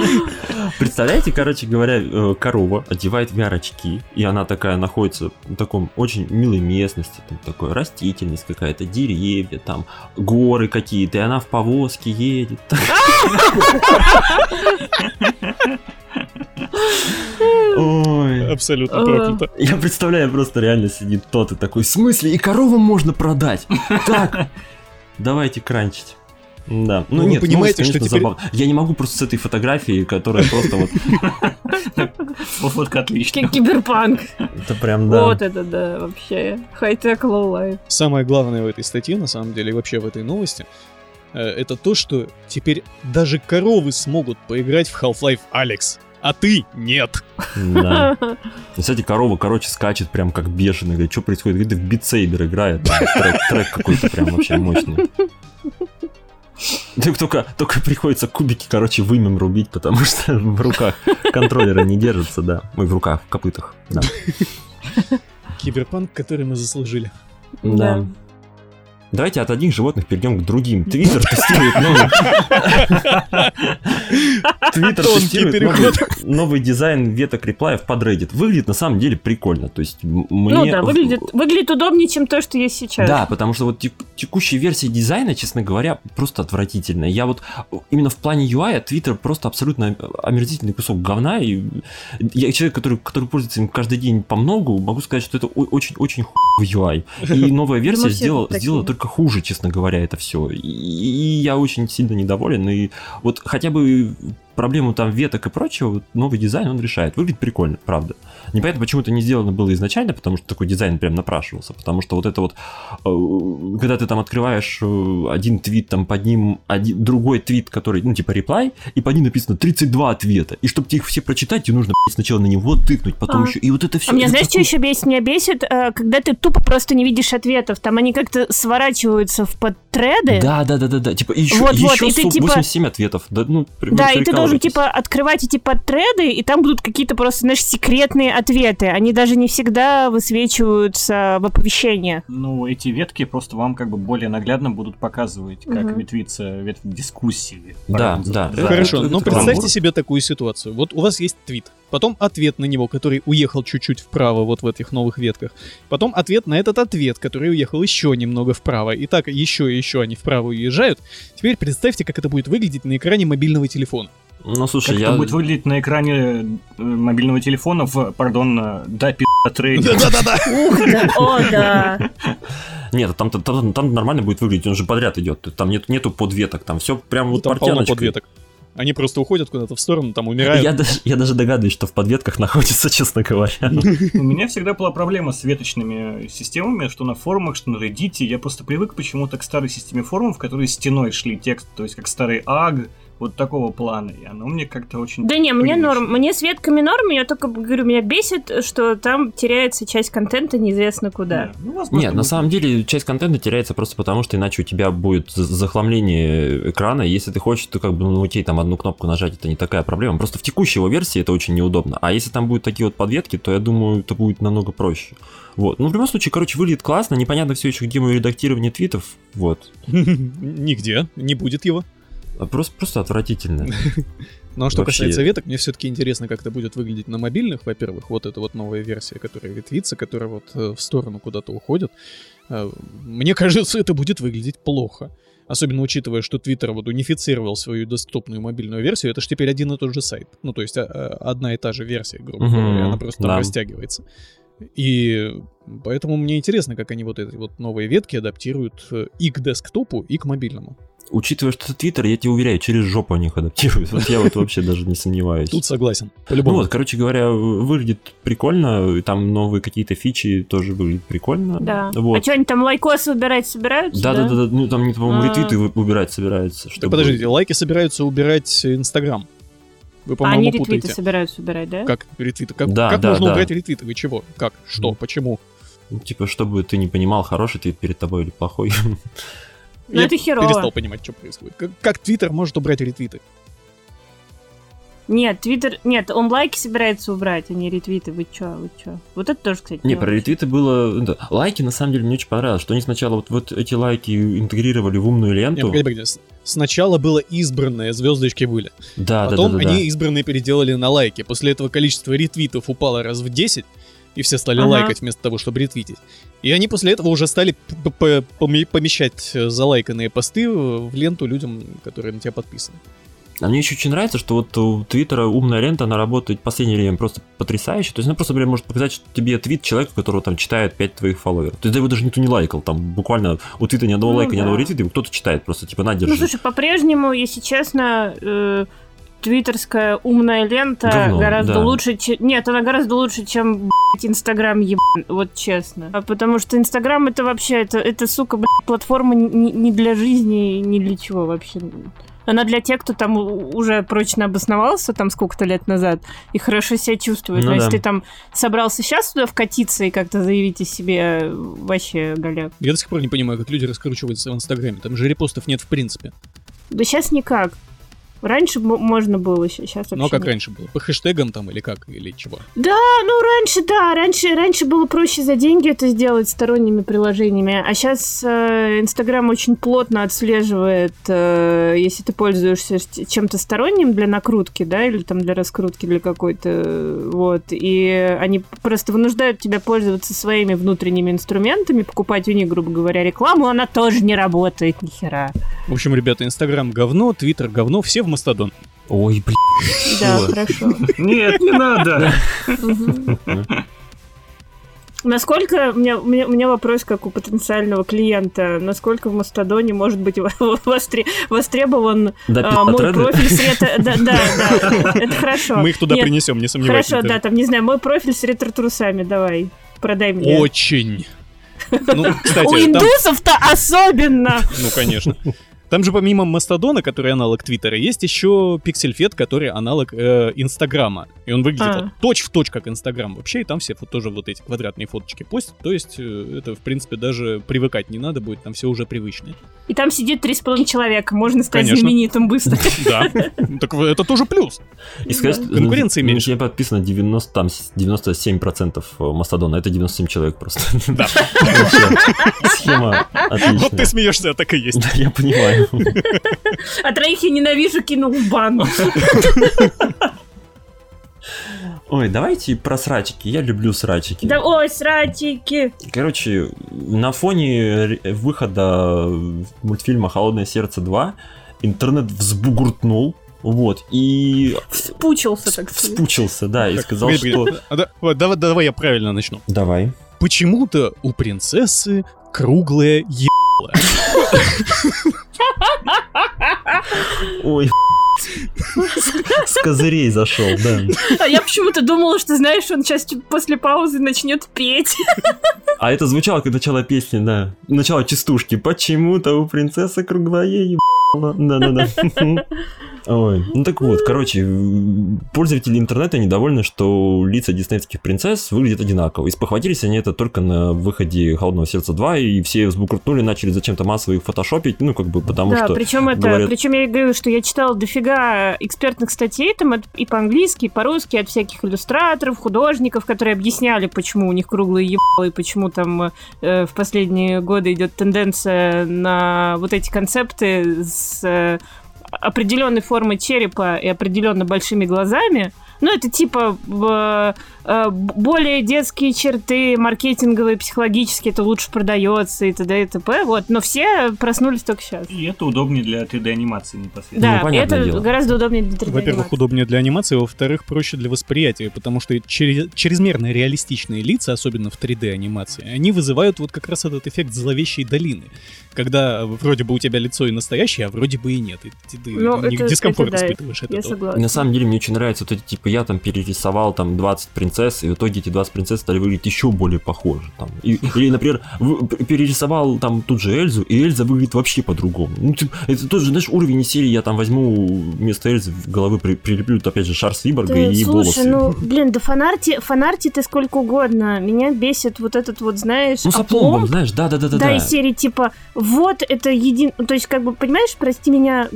Представляете, короче говоря, э, корова одевает VR-очки, и она такая находится в таком очень милой местности, там такой растительность какая-то, деревья, там горы какие-то, и она в повозке едет. Ой. Абсолютно проклято. Я представляю, просто реально сидит тот и такой, в смысле, и корову можно продать? Так, давайте кранчить. Да, ну, Ну, нет, понимаете, новость, что конечно, теперь- забавно. Я не могу просто с этой фотографией, которая просто вот... Фотка отличная. Киберпанк. Это прям, да. Вот это да, вообще. High tech, low life. Самое главное в этой статье, на самом деле, и вообще в этой новости, э, это то, что теперь даже коровы смогут поиграть в Half-Life Alyx, а ты нет. Да. Кстати, корова, короче, скачет прям как бешеный. Говорит, что происходит? Говорит, в Beat Saber играет. Трек, трек какой-то прям вообще мощный. Так Только, только приходится кубики, короче, вымем рубить, потому что в руках контроллеры не держатся, да. Ой, в руках, в копытах, да. Киберпанк, который мы заслужили. Да. Давайте от одних животных перейдем к другим. Твиттер тестирует новый... Твиттер тестирует новый, новый дизайн веток реплаев под Reddit. Выглядит на самом деле прикольно. То есть мне... Ну да, выглядит, выглядит удобнее, чем то, что есть сейчас. Да, потому что вот тек- текущая версия дизайна, честно говоря, просто отвратительная. Я вот именно в плане UI Twitter просто абсолютно омерзительный кусок говна. И я человек, который, который пользуется им каждый день по многу, могу сказать, что это очень-очень хуй UI. И новая версия сделала, сделала только хуже, честно говоря, это все. И, и я очень сильно недоволен. И вот хотя бы проблему там веток и прочего, новый дизайн он решает. Выглядит прикольно, правда. Непонятно, почему это не сделано было изначально, потому что такой дизайн прям напрашивался. Потому что вот это вот, э, когда ты там открываешь э, один твит, там под ним один, другой твит, который, ну, типа реплай, и под ним написано 32 ответа. И чтобы их все прочитать, тебе нужно сначала на него тыкнуть, потом А. еще, и вот это все. А меня, знаешь, что еще бесит? Меня бесит, э, когда ты тупо просто не видишь ответов. Там они как-то сворачиваются в подтреды. Да, да, да, да, да. Типа еще, Вот, вот, еще и ты, типа- 87 ответов. Да, ну, Да, и ты должен, типа, открывать эти подтреды, и там будут какие-то просто, знаешь, секретные ответы. Они даже не всегда высвечиваются в оповещениях. Ну, эти ветки просто вам как бы более наглядно будут показывать, как Мгм. ветвится ветвь дискуссии. Да, да. Это- Хорошо, но каламбур. представьте себе такую ситуацию. Вот у вас есть твит, потом ответ на него, который уехал чуть-чуть вправо вот в этих новых ветках, потом ответ на этот ответ, который уехал еще немного вправо, и так еще и еще они вправо уезжают. Теперь представьте, как это будет выглядеть на экране мобильного телефона. Ну, слушай, Как я... это будет выглядеть на экране э, мобильного телефона в, пардон, э, да, пи*** трейдер. Да-да-да. Ух, да, о, да. Нет, там, там, там, там нормально будет выглядеть, он же подряд идет. Там нет, нету подветок, там все прям вот Там полно подветок. Они просто уходят куда-то в сторону, там умирают. Я даже, я даже догадываюсь, что в подветках находится, честно говоря. У меня всегда была проблема с веточными системами, что на форумах, что на Reddit. Я просто привык почему-то к старой системе форумов, которые стеной шли текст, то есть как старый аг, вот такого плана. И оно мне как-то очень... Да не, мне норм. Мне с ветками норм, я только говорю, меня бесит, что там теряется часть контента неизвестно куда. Да, ну, возможно, Нет, на самом деле часть контента теряется просто потому, что иначе у тебя будет за- захламление экрана. Если ты хочешь, то как бы ну, окей, там одну кнопку нажать, это не такая проблема. Просто в текущей его версии это очень неудобно. А если там будут такие вот подветки, то я думаю, это будет намного проще. Вот. Ну, в любом случае, короче, выглядит классно. Непонятно все еще, где мое редактирование твитов. Вот. Нигде, не будет его. А Просто, просто отвратительно. Но что Вообще- касается веток, мне все-таки интересно, как это будет выглядеть на мобильных, во-первых. Вот эта вот новая версия, которая ветвится, которая вот э, в сторону куда-то уходит. Э, Мне кажется, это будет выглядеть плохо. Особенно учитывая, что Twitter вот унифицировал свою доступную мобильную версию, это же теперь один и тот же сайт. Ну, то есть а, а, одна и та же версия, грубо говоря, она просто там да. растягивается. И поэтому мне интересно, как они вот эти вот новые ветки адаптируют э, и к десктопу, и к мобильному. Учитывая, что это Твиттер, я тебе уверяю, через жопу они их адаптируют. Вот я вот вообще даже не сомневаюсь. Тут согласен. Ну По-любому. вот, короче говоря, выглядит прикольно, и там новые какие-то фичи тоже выглядят прикольно. Да. Вот. А что, они там лайкосы убирать собираются? Да, да, да, да, ну там, по-моему, А. ретвиты вы- убирать собираются. Так чтобы- подождите, лайки собираются убирать Инстаграм. Вы, А по-моему, они ретвиты путаете. собираются убирать, да? Как ретвиты? Как, Да, как да, можно да. убрать ретвиты? Вы чего? Как? Что? Почему? Ну, Типа, чтобы ты не понимал, хороший твит перед тобой или плохой. Ну, Я это херово. перестал понимать, что происходит. Как, как Твиттер может убрать ретвиты? Нет, Твиттер... Нет, он лайки собирается убрать, а не ретвиты. Вы чё, вы чё? Вот это тоже, кстати, Не, про очень. ретвиты было... да. Лайки, на самом деле, мне очень понравилось, что они сначала вот, вот эти лайки интегрировали в умную Нет, ленту. погоди, погоди. С- Сначала было избранное, звездочки были. Да, да, Потом да, да, да. они избранные переделали на лайки. После этого количество ретвитов упало раз в 10, и все стали Ага. лайкать вместо того, чтобы ретвитить. И они после этого уже стали помещать э, залайканные посты в ленту людям, которые на тебя подписаны. А мне еще очень нравится, что вот у Твиттера умная лента, она работает в последнее время просто потрясающе. То есть она просто, например, может показать, что тебе твит человека, которого там читает 5 твоих фолловеров. То есть да его даже никто не лайкал. Там буквально у Твиттера ни одного Ну лайка, ни да. одного ретвита, его кто-то читает просто, типа, на, Ну, держи. слушай, по-прежнему, если честно, э, твиттерская умная лента Говно, гораздо да. лучше, чем... Нет, она гораздо лучше, чем, блядь, Инстаграм ебан, вот честно. А потому что Инстаграм это вообще, это, это сука, блядь, платформа не, не для жизни, ни для чего вообще. Она для тех, кто там уже прочно обосновался там сколько-то лет назад и хорошо себя чувствует. Ну Но если да. ты там собрался сейчас туда вкатиться и как-то заявить о себе, вообще голяк. Я до сих пор не понимаю, как люди раскручиваются в Инстаграме. Там же репостов нет в принципе. Да сейчас никак. Раньше можно было, сейчас вообще Ну а как нет. раньше было? По хэштегам там или как? Или чего? Да, ну раньше, да, раньше, раньше было проще за деньги это сделать сторонними приложениями, а сейчас Инстаграм очень плотно отслеживает, э, если ты пользуешься чем-то сторонним для накрутки, да, или там для раскрутки для какой-то, э, вот, и они просто вынуждают тебя пользоваться своими внутренними инструментами, покупать у них, грубо говоря, рекламу, она тоже не работает, нихера. В общем, ребята, Инстаграм говно, Твиттер говно, все в Мастодон. Ой, блин. Да, хорошо. Нет, не надо. Насколько, у меня, у, меня, у меня вопрос как у потенциального клиента, насколько в Мастодоне может быть во- востре- востребован Да, а, мой профиль с ретро... Да, да, да, это хорошо. Мы их туда Нет, принесем, не сомневайтесь. Хорошо, да, там, не знаю, мой профиль с ретро-трусами, давай, продай мне. Очень. Ну, У кстати, там... индусов-то особенно! Ну, конечно. Там же помимо Мастодона, который аналог Твиттера, есть еще Пиксельфет, который аналог э, Инстаграма. И он выглядит А. вот точь-в-точь как Инстаграм вообще, и там все фо- тоже вот эти квадратные фоточки постят. То есть э, это, в принципе, даже привыкать не надо будет, там все уже привычно. И там сидит три с половиной человека, можно стать Конечно. знаменитым быстро. Да, так это тоже плюс. И сказать, Конкуренции на меньше. меня подписано 90, там, 97% Мастодона. Это 97 человек просто. Да. Схема Вот ты отличная. смеешься, а так и есть. Да, я понимаю. А троих я ненавижу, кинул в бан. Ой, давайте про срачики. Я люблю срачики. Да, ой, срачики. Короче, на фоне выхода мультфильма «Холодное сердце 2» интернет взбугуртнул, вот, и... Вспучился, так сказать. Вспучился, да, и сказал, что... А, давай, давай я правильно начну. Давай. Почему-то у принцессы круглое ебало. Ой, с козырей зашел, да. А я почему-то думала, что, знаешь, он сейчас типа, после паузы начнет петь. А это звучало как начало песни, да. Начало частушки. Почему-то у принцессы круглое ебало. Да-да-да. Ой, ну так вот, короче, пользователи интернета недовольны, что лица диснеевских принцесс выглядят одинаково. И спохватились они это только на выходе «Холодного сердца 2», и все взбукрутнули, начали зачем-то массово их фотошопить, ну, как бы потому да, что... причем это, говорят- причем я говорю, что я читала дофига экспертных статей там и по-английски, и по-русски от всяких иллюстраторов, художников, которые объясняли, почему у них круглые ебалы, и почему там э, в последние годы идет тенденция на вот эти концепты с э, определенной формой черепа и определенно большими глазами. Ну, это типа э, э, более детские черты, маркетинговые, психологические, это лучше продается и т.д. и т.п. Вот, но все проснулись только сейчас. И это удобнее для 3D-анимации непосредственно. Да, Ну, понятное это дело. гораздо удобнее для 3D Во-первых, удобнее для анимации, во-вторых, проще для восприятия, потому что через- чрезмерно реалистичные лица, особенно в 3D-анимации, они вызывают вот как раз этот эффект зловещей долины, когда вроде бы у тебя лицо и настоящее, а вроде бы и нет, и ты, ты Ну, это- дискомфорт это да, испытываешь от Я этого. согласна. На самом деле мне очень нравится вот эти, типа, я там перерисовал там 20 принцесс, и в итоге эти 20 принцесс стали выглядеть еще более похожи. Там. И- или, например, в- перерисовал там тут же Эльзу, и Эльза выглядит вообще по-другому. Ну, типа, это тоже, знаешь, уровень серии, я там возьму вместо Эльзы в головы при- прилеплю, опять же, шар Свиборга Да, и слушай, волосы. ну, блин, да фанарти, фанарти ты сколько угодно. Меня бесит вот этот вот, знаешь, Ну, с опломб. опломбом, знаешь, да-да-да-да. Да, из серии типа, вот это един... ну, То есть, как бы, понимаешь, прости меня,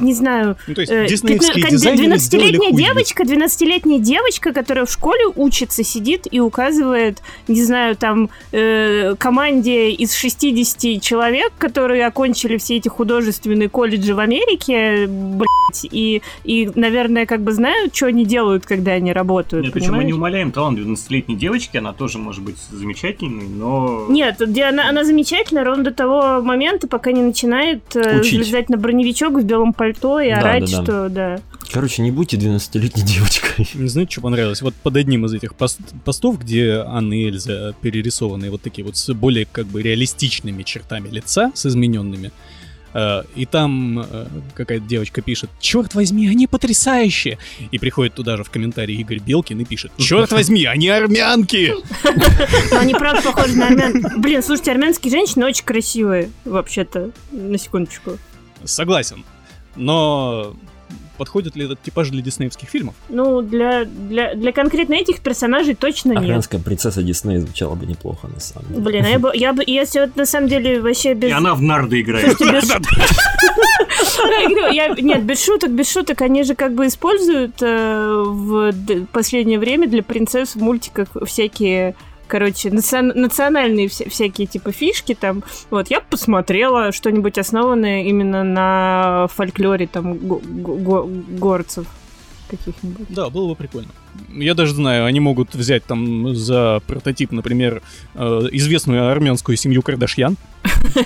не знаю, Ну, то есть э, диснеевские пятна- дизайнеры сделали 12-летняя хуйню. девочка, 12-летняя девочка, которая в школе учится, сидит и указывает, не знаю, там, э, команде из 60 человек, которые окончили все эти художественные колледжи в Америке, блядь, и, и, наверное, как бы знают, что они делают, когда они работают, Нет, причем мы не умоляем талант 12-летней девочки, она тоже может быть замечательной, но... Нет, где она, она замечательная ровно до того момента, пока не начинает э, Учить. залезать на броневичок в белом пальто и Да, орать, да, да. что да. Короче, не будьте 12-летней девочкой. Не знаете, что понравилось? Вот под одним из этих пост- постов, где Анна и Эльза перерисованы вот такие вот с более как бы реалистичными чертами лица, с измененными, э, и там э, какая-то девочка пишет, черт возьми, они потрясающие! И приходит туда же в комментарии Игорь Белкин и пишет, черт возьми, они армянки! Но они правда похожи на армян. Блин, слушайте, армянские женщины очень красивые, вообще-то, на секундочку. Согласен. Но подходит ли этот типаж для диснеевских фильмов? Ну, для, для, для конкретно этих персонажей точно нет. Армянская принцесса Дисней звучала бы неплохо, на самом деле. Блин, а я бы, я бы, если вот на самом деле вообще без... И она в нарды играет. Нет, без шуток, без шуток, они же как бы используют э, в последнее время для принцесс в мультиках всякие короче, национ- национальные вся- всякие типа фишки там. Вот, я посмотрела что-нибудь основанное именно на фольклоре там го- го- горцев каких-нибудь. Да, было бы прикольно. Я даже знаю, они могут взять там за прототип, например, э, известную армянскую семью Кардашьян.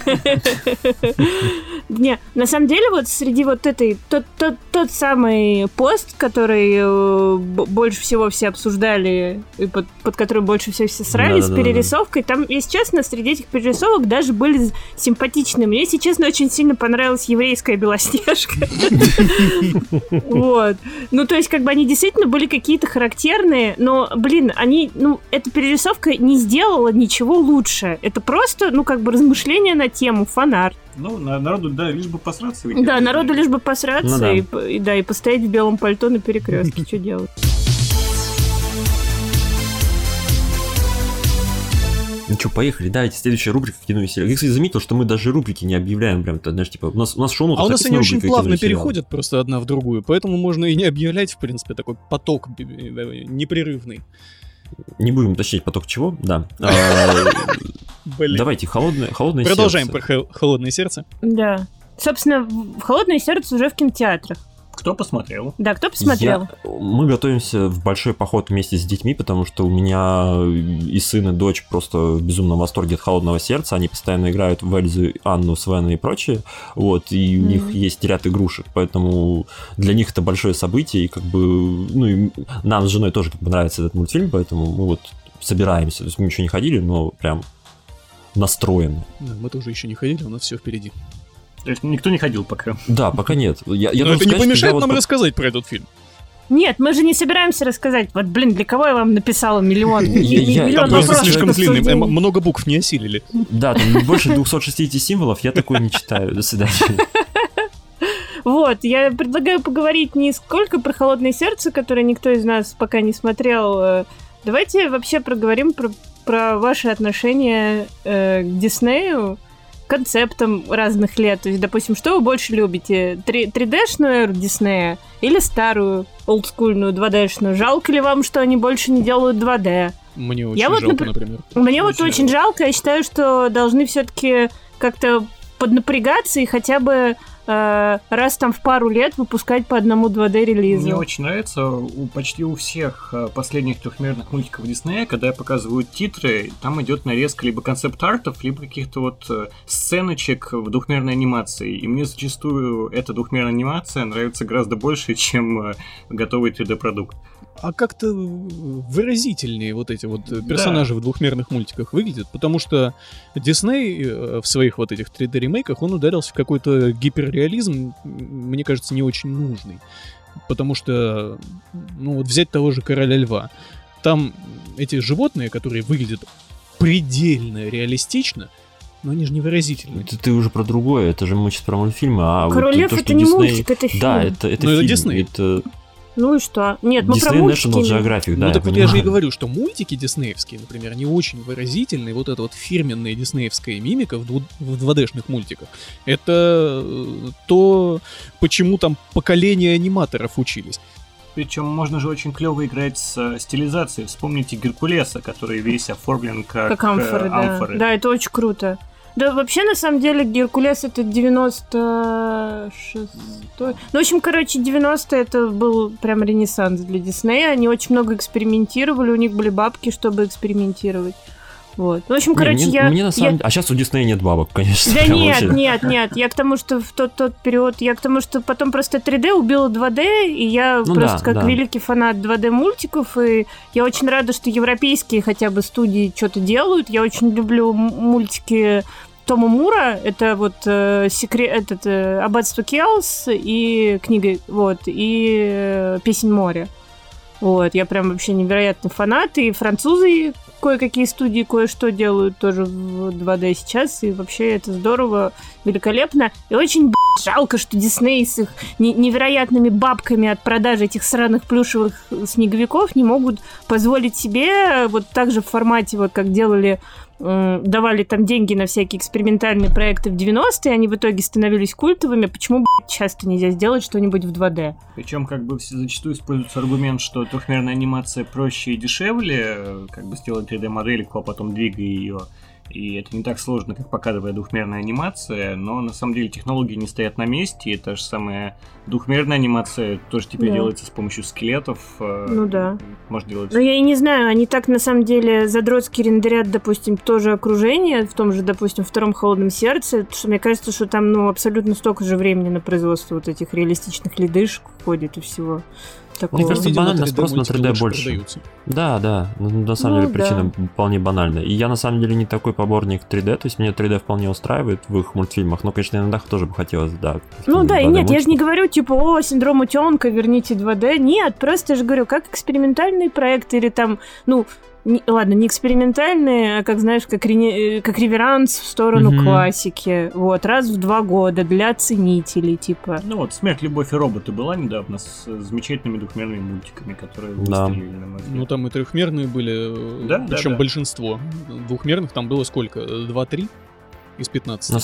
Не, на самом деле вот среди вот этой, тот, тот, тот самый пост, который э, больше всего все обсуждали, и под, под который больше всего все срали с перерисовкой, там, если честно, среди этих перерисовок даже были симпатичные. Мне, если честно, очень сильно понравилась еврейская Белоснежка. Вот. Ну, то есть, как бы они действительно были какие-то характерные, но, блин, они, ну, эта перерисовка не сделала ничего лучше. Это просто, ну, как бы размышления на тему, фанарт. Ну, на- народу, да, лишь бы посраться. Да, народу лишь бы посраться Ну да. и, и, да, и постоять в белом пальто на перекрестке. Что делать? Ну что, поехали, давайте, следующая рубрика кино и сериал. Я, кстати, заметил, что мы даже рубрики не объявляем прям, то, знаешь, типа, у нас, у нас шоу А у нас они очень плавно переходят просто одна в другую, поэтому можно и не объявлять, в принципе, такой поток непрерывный. Не будем уточнять поток чего, да. А. Давайте, холодное, холодное Продолжаем сердце. про хо- холодное сердце. Да. Собственно, в- «Холодное сердце» уже в кинотеатрах. Кто посмотрел? Да, кто посмотрел? Я- мы готовимся в большой поход вместе с детьми, потому что у меня и сын, и дочь просто в безумном восторге от «Холодного сердца». Они постоянно играют в Эльзу, Анну, Свена и прочее. Вот, и у Мгм. них есть ряд игрушек, поэтому для них это большое событие, и как бы, ну, и нам с женой тоже как бы нравится этот мультфильм, поэтому мы вот собираемся. То есть мы еще не ходили, но прям настроены. Да, мы тоже еще не ходили, у нас все впереди. То есть никто не ходил пока. Да, пока нет. Я, я Но должен это не сказать, что помешает вот нам по- рассказать про этот фильм. Нет, мы же не собираемся рассказать. Вот, блин, для кого я вам написала миллион, Там просто вопросов слишком длинный, много букв не осилили. Да, там больше 260 символов, я такой не читаю. До свидания. Вот, я предлагаю поговорить не сколько про «Холодное сердце», которое никто из нас пока не смотрел. э, Давайте вообще проговорим про, про ваши отношения э, к Диснею, концептам разных лет. То есть, допустим, что вы больше любите? Три- 3D-шную эру Диснея или старую, олдскульную 2D-шную? Жалко ли вам, что они больше не делают 2D? Мне очень Я вот, жалко, напр- например. Мне вот Очень очень жалко, я считаю, что должны все-таки как-то поднапрягаться и хотя бы э, раз там в пару лет выпускать по одному 2D релизу. Мне очень нравится у почти у всех э, последних трехмерных мультиков Диснея, когда показывают титры, там идет нарезка либо концепт-артов, либо каких-то вот э, сценочек в двухмерной анимации. И мне зачастую эта двухмерная анимация нравится гораздо больше, чем готовый 3D-продукт. А как-то выразительнее вот эти вот э, персонажи в двухмерных мультиках выглядят, потому что Дисней э, в своих вот этих 3D-ремейках, он ударился в какой-то гиперреализм, мне кажется, не очень нужный. Потому что, ну вот взять того же Короля Льва, там эти животные, которые выглядят предельно реалистично, но они же невыразительные. Это ты уже про другое, это же мы сейчас про мультфильмы, а Король вот Лев то, это что не Дисней- мультик, это фильм. Да, это, это это фильм, Дисней. это Ну и что? Нет, мы про Disney мультики. National Geographic, да, ну так вот понимаю. я же и говорю, что мультики диснеевские, например, они очень выразительные, вот эта вот фирменная диснеевская мимика в, дву- в 2D-шных мультиках, это э, то, почему там поколения аниматоров учились. Причем можно же очень клево играть с э, стилизацией. Вспомните Геркулеса, который весь оформлен как, Как амфоры, э, да. амфоры. Да, это очень круто. Да, вообще, на самом деле, Геркулес это 96 Ну, в общем, короче, 90 это был прям ренессанс для Диснея. Они очень много экспериментировали, у них были бабки, чтобы экспериментировать. Вот. Ну, в общем, Не, короче, мне, я... мне на я- самом А сейчас у Диснея нет бабок, конечно. Да нет, вообще. нет, нет. Я к тому, что в тот, тот период, я к тому, что потом просто 3D убила 2D, и я Ну просто да, как да. великий фанат 2D мультиков, и я очень рада, что европейские хотя бы студии что-то делают. Я очень люблю мультики Тома Мура, это вот э, секрет, этот э, Аббатство Келс и книга, вот, и э, Песень моря. Вот, я прям вообще невероятный фанат, и французы кое-какие студии кое-что делают тоже в 2D сейчас, и вообще это здорово, великолепно. И очень жалко, что Дисней с их не- невероятными бабками от продажи этих сраных плюшевых снеговиков не могут позволить себе вот так же в формате, вот как делали давали там деньги на всякие экспериментальные проекты в 90-е, они в итоге становились культовыми. Почему б***ь, часто нельзя сделать что-нибудь в 2D? Причем как бы зачастую используется аргумент, что трехмерная анимация проще и дешевле, э, как бы сделать 3D-модельку, а потом двигая ее. И это не так сложно, как показывает двухмерная анимация, но на самом деле технологии не стоят на месте, и та же самая двухмерная анимация тоже теперь Да. делается с помощью скелетов. э, Ну да. Можно делать... Ну, я и не знаю, они так на самом деле задротски рендерят, допустим, тоже окружение, в том же, допустим, втором холодном сердце, что мне кажется, что там, ну, абсолютно столько же времени на производство вот этих реалистичных ледышек уходит и всего такого. Мне кажется, банально 3D спрос на мультики 3D лучше больше. продаются. Да, да, ну, на самом Ну, деле причина да. вполне банальная. И я на самом деле не такой поборник 3D, то есть меня 3D вполне устраивает в их мультфильмах, но, конечно, иногда тоже бы хотелось, да. Ну да, и 2D нет, я же не говорю, типа, о, синдром утенка, верните 2D. Нет, просто я же говорю, как экспериментальный проект или там, ну, не- ладно, не экспериментальные, а как, знаешь, как, рене- э, как реверанс в сторону Мгм. классики. Вот, раз в два года для ценителей, типа. Ну вот, «Смерть, любовь и роботы» была недавно с э, замечательными двухмерными мультиками, которые Да. выстрелили, на мой взгляд. Ну там и трехмерные были, Да, да, причем да. большинство. Двухмерных там было сколько? Два-три? Из 15. Ну,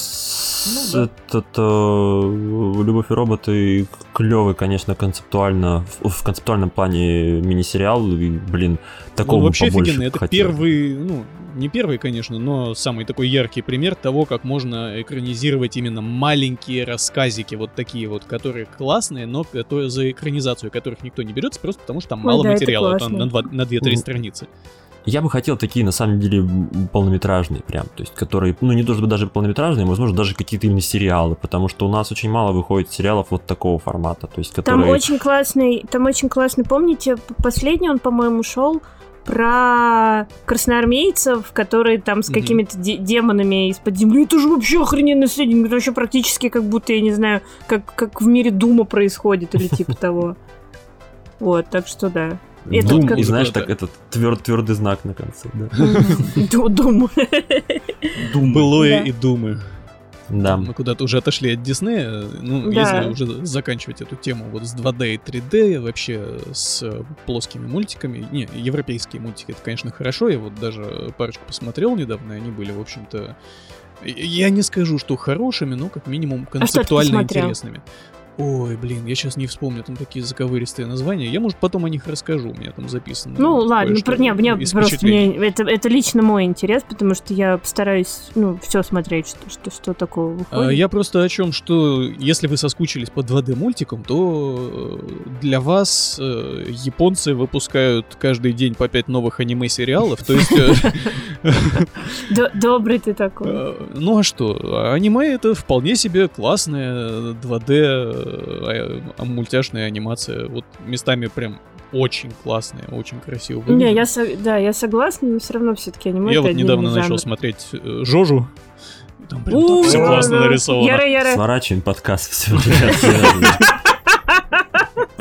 да. Этот э, «Любовь и роботы» клевый, конечно, концептуально, в, в концептуальном плане мини-сериал, и, блин, такого бы вообще побольше офигенный. Это хотел. первый, ну, не первый, конечно, но самый такой яркий пример того, как можно экранизировать именно маленькие рассказики, вот такие вот, которые классные, но которые за экранизацию которых никто не берется, просто потому что там Ой, мало да, материала, там на, два- на 2-3 Мгм. страницы. Я бы хотел такие, на самом деле, полнометражные прям, то есть, которые, ну, не то чтобы даже полнометражные, возможно, даже какие-то именно сериалы, потому что у нас очень мало выходит сериалов вот такого формата, то есть, Там которые... очень классный, там очень классный, помните, последний он, по-моему, шел про красноармейцев, которые там с Мгм. какими-то де- демонами из-под земли. Это же вообще охрененно средний. Это вообще практически как будто, я не знаю, как, как в мире Дума происходит или типа того. Вот, так что да. Это Дум, как- и знаешь, так этот твер- твердый знак на конце, да. Ду- Дум. Думаю. Былое и думы. Да. Мы куда-то уже отошли от Диснея. Ну, Да. если уже заканчивать эту тему вот с 2D и 3D, вообще с плоскими мультиками. Не, европейские мультики, это, конечно, хорошо. Я вот даже парочку посмотрел недавно, и они были, в общем-то... Я не скажу, что хорошими, но как минимум А ты концептуально посмотрел? интересными. Ой, блин, я сейчас не вспомню, там такие заковыристые названия. Я, может, потом о них расскажу, у меня там записано. Ну ладно, ну, про- не, мне просто мне, это, это лично мой интерес, потому что я постараюсь, ну, все смотреть, что, что, что такого А, выходит. Я просто о чем, что если вы соскучились по 2D мультикам, то э, для вас э, японцы выпускают каждый день по 5 новых аниме-сериалов. То есть, э, Добрый ты такой. э, ну а что, аниме это вполне себе классная 2D э, а- мультяшная анимация. Вот местами прям очень классная, очень красиво Не, выглядит. я со- да, я согласна, но все равно все-таки аниме Я вот недавно начал жанр. смотреть э, Жожу. Там прям так все классно нарисовано. Сворачиваем подкаст, все.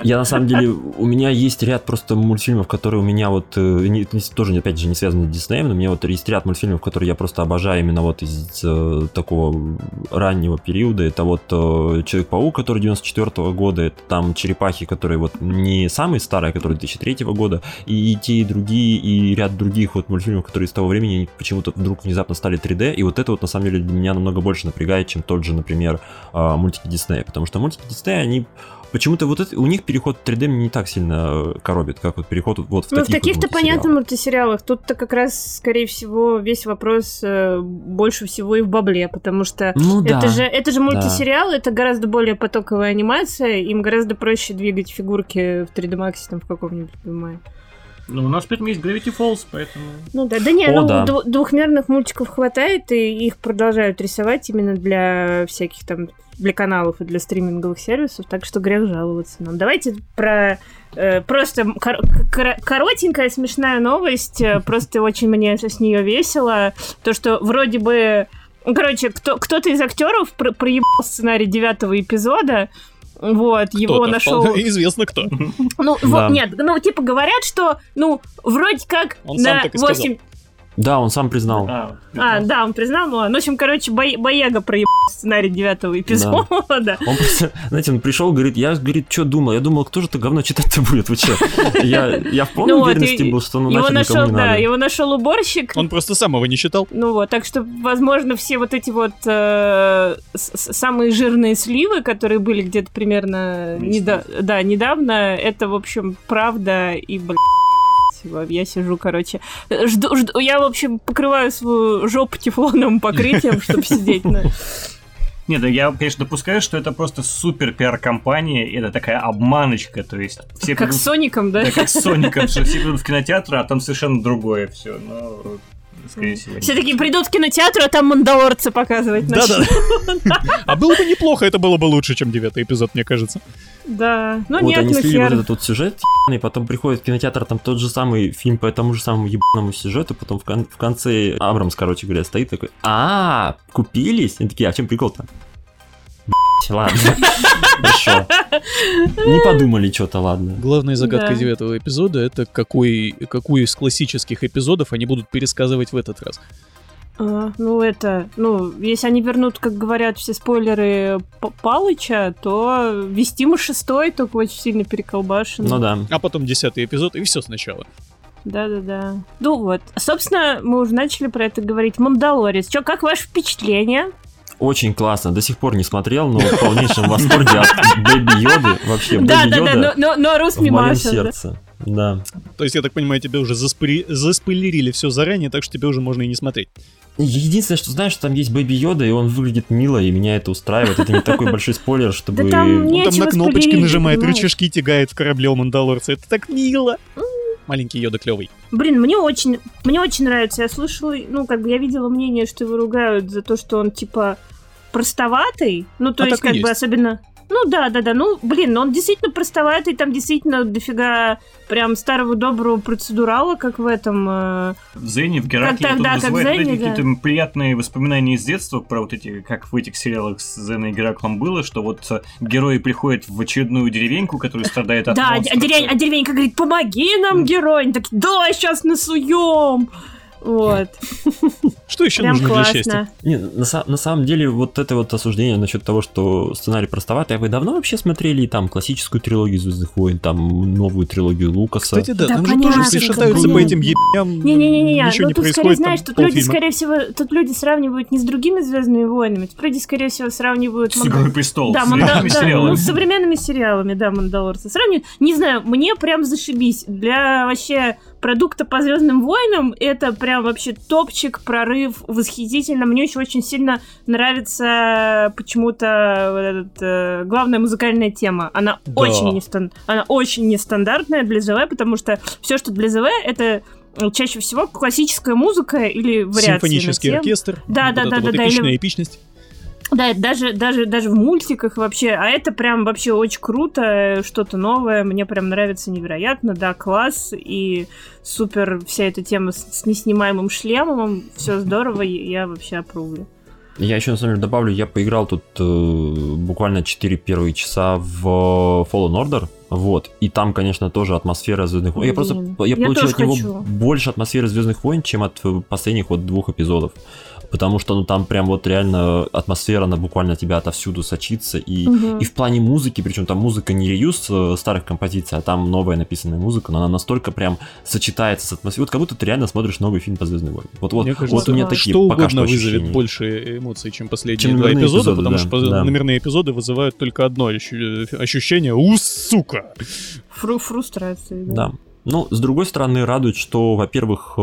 Я на самом деле, у меня есть ряд просто мультфильмов, которые у меня вот, э, тоже опять же не связаны с Диснеем, но у меня вот есть ряд мультфильмов, которые я просто обожаю именно вот из э, такого раннего периода. Это вот э, Человек-паук, который 94 года, это там Черепахи, которые вот не самые старые, а которые 2003 года, и, те, и другие, и ряд других вот мультфильмов, которые с того времени почему-то вдруг внезапно стали 3D, и вот это вот на самом деле для меня намного больше напрягает, чем тот же, например, а, мультики Диснея, потому что мультики Диснея, они почему-то вот это, у них переход в 3D меня не так сильно э, коробит, как вот переход вот в Ну, в таких вот таких-то мультисериалах. понятно мультисериалах. Тут-то как раз, скорее всего, весь вопрос э, больше всего и в бабле, потому что Ну да. это же, это же мультисериал, это гораздо более потоковая анимация, им гораздо проще двигать фигурки в 3D Max там в каком-нибудь понимаю. Ну, у нас при этом есть Gravity Falls, поэтому... Ну да, да не, О, ну да. дву- двухмерных мультиков хватает, и их продолжают рисовать именно для всяких там для каналов и для стриминговых сервисов, так что грех жаловаться нам. Давайте про э, просто кор- кор- коротенькая смешная новость, э, просто очень мне с нее весело, то что вроде бы ну, Короче, кто, кто-то из актеров про- проебал сценарий девятого эпизода, вот, его нашел... известно кто. Ну, Да. вот, нет, ну, типа, говорят, что, ну, вроде как Он сам на так и сказал. 8... Да, он сам признал. А, А, да, он признал, ну, ладно. в общем, короче, Бо- Бояга проебал сценарий девятого эпизода. Он просто, знаете, он пришел, говорит, я, говорит, что думал? Я думал, кто же это говно читать-то будет? Вы что? Я, я в полной Ну вот, уверенности и- был, что ну его нафиг никому нашел, не да, надо. его нашел уборщик. Он просто сам его не считал. Ну вот, так что, возможно, все вот эти вот э, самые жирные сливы, которые были где-то примерно недо- да, недавно, это, в общем, правда и, блядь, я сижу, короче, жду, жду- я, в общем, покрываю свою жопу тефлоновым покрытием, чтобы сидеть на... Не, да я, конечно, допускаю, что это просто супер пиар-компания, это такая обманочка, то есть все Как с придут- Соником, да? Да, как с Соником, что все придут в кинотеатр, а там совершенно другое все. Но, скорее всего, Все такие придут в кинотеатр, а там мандалорца показывать начнут. Да-да. А было бы неплохо, это было бы лучше, чем девятый эпизод, мне кажется. Да. Ну вот нет, они слили вот этот вот сюжет, и потом приходит в кинотеатр, там тот же самый фильм по тому же самому ебаному сюжету, потом в, кон- в конце Абрамс, короче говоря, стоит такой, а купились? Они такие, а в чем прикол-то? Ладно. Хорошо. Не подумали что-то, ладно. Главная загадка девятого эпизода это какой, какую из классических эпизодов они будут пересказывать в этот раз. А, ну это, ну, если они вернут, как говорят все спойлеры П- Палыча, то вестимо шестой, только очень сильно переколбашен. Ну да. А потом десятый эпизод, и все сначала. Да-да-да. Ну вот. Собственно, мы уже начали про это говорить. Мандалорец. Чё, как ваше впечатление? Очень классно. До сих пор не смотрел, но в полнейшем восторге от Бэби Йоды. Вообще, Да, Бэби да, да, Йода но, но, но Грут в моем сердце. Да. То есть, я так понимаю, тебе уже заспори- заспойлерили все заранее, так что тебе уже можно и не смотреть. Единственное, что знаешь, что там есть Бэби Йода, и он выглядит мило, и меня это устраивает. Это не такой большой спойлер, чтобы... Да там Он там на кнопочки нажимает, рычажки тягает в корабле у Мандалорца. Это так мило. Маленький Йода клевый. Блин, мне очень, мне очень нравится. Я слышала, ну, как бы я видела мнение, что его ругают за то, что он, типа, простоватый. Ну, то А есть, как бы, есть. особенно... Ну, да, да, да. Ну, блин, он действительно простоватый, там действительно дофига прям старого доброго процедурала, как в этом... э, В Зене, в Геракле Как тогда, как Зене, знаете, какие-то приятные воспоминания из детства про вот эти, как в этих сериалах с Зеной и Гераклом было, что вот э, герои приходят в очередную деревеньку, которая страдает от Да, а, деревень- а деревенька говорит, помоги нам, герой. Они такие, да, сейчас насуем. Вот. Что еще Прям нужно для классно. счастья? Не, на, на самом деле, вот это вот осуждение насчет того, что сценарий простоватый, а вы давно вообще смотрели там классическую трилогию Звездных войн, там новую трилогию Лукаса? Кстати, да, Да там же понятно, тоже все шатаются по этим ебням. Не-не-не, Ничего ну не тут скорее, происходит, знаешь, там тут люди, скорее всего, тут люди сравнивают не с другими Звездными войнами, тут люди, скорее всего, сравнивают... С Игрой престолов, Да, с Манда- да, сериалами. ну, с современными сериалами, да, Мандалорцы. Сравнивают. Не знаю, мне прям зашибись. Для вообще продукта по Звездным войнам это прям вообще топчик, прорыв, восхитительно. Мне еще очень сильно нравится почему-то вот э, главная музыкальная тема. Она Да. очень нестан- она очень нестандартная для ЗВ, потому что все, что для ЗВ, это э, чаще всего классическая музыка или вариации Симфонический на тему. оркестр. Да, да, да, да, да, эпичная или- эпичность. Да, это даже, даже, даже в мультиках вообще. А это прям вообще очень круто, э, что-то новое. Мне прям нравится невероятно. Да, класс. И супер вся эта тема с, с неснимаемым шлемом. Все здорово, я вообще опрувлю. Я еще на самом деле добавлю, я поиграл тут э, буквально 4 первые часа в Fallen Order, вот, и там, конечно, тоже атмосфера Звездных войн. Я просто я я получил от него хочу. больше атмосферы Звездных войн, чем от э, последних вот двух эпизодов. Потому что, ну, там прям вот реально атмосфера, она буквально тебя отовсюду сочится. И, Мгм. и в плане музыки, причем там музыка не реюз э, старых композиций, а там новая написанная музыка, но она настолько прям сочетается с атмосферой. Вот как будто ты реально смотришь новый фильм по Звездным войнам. Вот, вот, Мне кажется, вот у меня такие что пока угодно что вызовет ощущения. больше эмоций, чем последние Чем два эпизода, эпизоды, потому да, что да. номерные эпизоды вызывают только одно ощу- ощущение «У, сука!» Фру- фрустрации. Да. Ну, с другой стороны, радует, что, во-первых, э,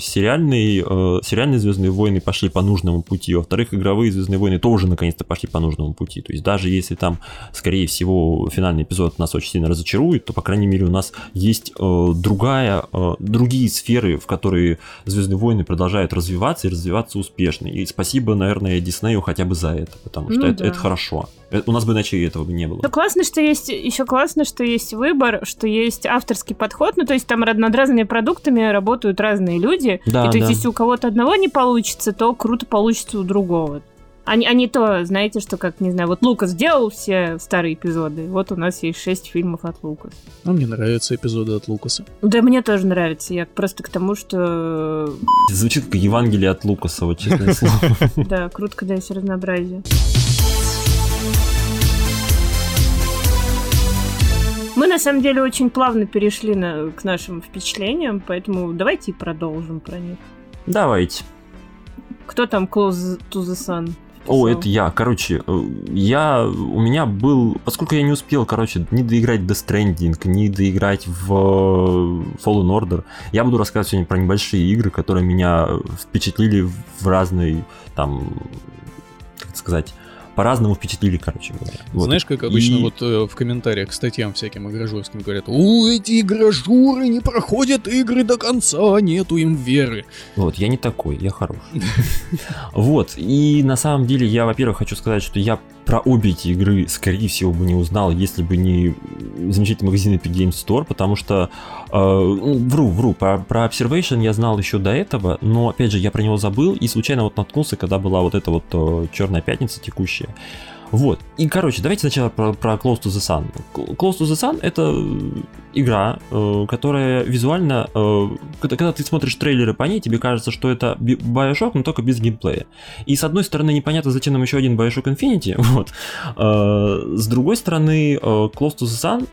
сериальные, э, сериальные Звездные войны пошли по нужному пути, во-вторых, игровые Звездные войны тоже наконец-то пошли по нужному пути. То есть даже если там, скорее всего, финальный эпизод нас очень сильно разочарует, то, по крайней мере, у нас есть э, другая, другие сферы, в которые Звездные войны продолжают развиваться и развиваться успешно. И спасибо, наверное, Диснею хотя бы за это, потому что Ну это, да. это хорошо. У нас бы иначе этого бы не было. Еще классно, что есть, еще классно, что есть выбор, что есть авторский подход. Ну, то есть там над разными продуктами работают разные люди. Да, и то есть, да. если у кого-то одного не получится, то круто получится у другого. А не, а не то, знаете, что как, не знаю, вот Лукас сделал все старые эпизоды, вот у нас есть шесть фильмов от Лукас. Ну, мне нравятся эпизоды от Лукаса. Да мне тоже нравится, я просто к тому, что Звучит как Евангелие от Лукаса, вот честное слово. да, круто, когда есть разнообразие. Мы на самом деле очень плавно перешли на, к нашим впечатлениям, поэтому давайте и продолжим про них. Давайте. Кто там Close to the Sun? О, это я. Короче, э, я, у меня был, поскольку я не успел, короче, не доиграть Death Stranding, не доиграть в э, Fallen Order, я буду рассказывать сегодня про небольшие игры, которые меня впечатлили в разные, там, как сказать, по-разному впечатлили, короче говоря. Вот. Знаешь, как обычно И- вот э, в комментариях к статьям всяким игражурским говорят, у, эти игражуры не проходят игры до конца, нету им веры. Вот, я не такой, я хороший. Вот, и на самом деле я, во-первых, хочу сказать, что я про обе эти игры, скорее всего, бы не узнал, если бы не замечательный магазин Epic Games Store, потому что, э, ну, вру, вру, про, про Observation я знал еще до этого, но, опять же, я про него забыл и случайно вот наткнулся, когда была вот эта вот э, Черная Пятница текущая. Вот. И, короче, давайте сначала про, про Close to the Sun. Close to the Sun это э, игра, э, которая визуально, э, когда, когда ты смотришь трейлеры по ней, тебе кажется, что это Bioshock, но только без геймплея. И с одной стороны, непонятно, зачем нам еще один Bioshock Infinity, вот. С другой стороны, Close to the Sun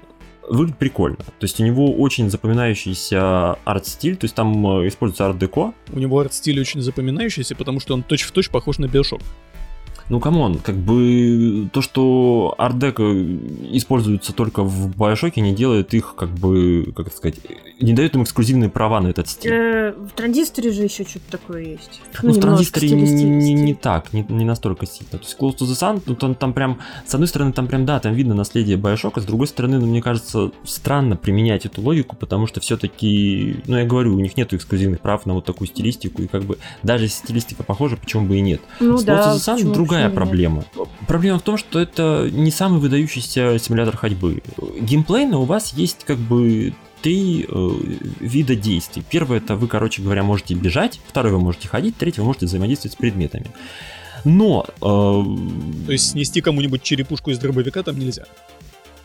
выглядит прикольно. То есть у него очень запоминающийся арт-стиль, то есть там используется арт-деко. У него арт-стиль очень запоминающийся, потому что он точь-в-точь точь похож на Bioshock. Ну, come on, как бы то, что арт-деко используется только в Bioshock, не делает их, как бы, как это сказать, не дает им эксклюзивные права на этот стиль. Э, в транзисторе же еще что-то такое есть. Ну, в транзисторе не, не так, не, не настолько сильно. То есть Close to the Sun, ну, там, там прям, с одной стороны, там прям, да, там видно наследие Bioshock, с другой стороны, ну, мне кажется, странно применять эту логику, потому что все-таки, ну, я говорю, у них нет эксклюзивных прав на вот такую стилистику, и как бы даже если стилистика похожа, почему бы и нет. Ну, с да, Close to the Sun другая нет? проблема. Проблема в том, что это не самый выдающийся симулятор ходьбы. Геймплейно у вас есть как бы три э, вида действий. Первое это вы, короче говоря, можете бежать, второе вы можете ходить, третье вы можете взаимодействовать с предметами. Но... Э, То есть снести кому-нибудь черепушку из дробовика там нельзя?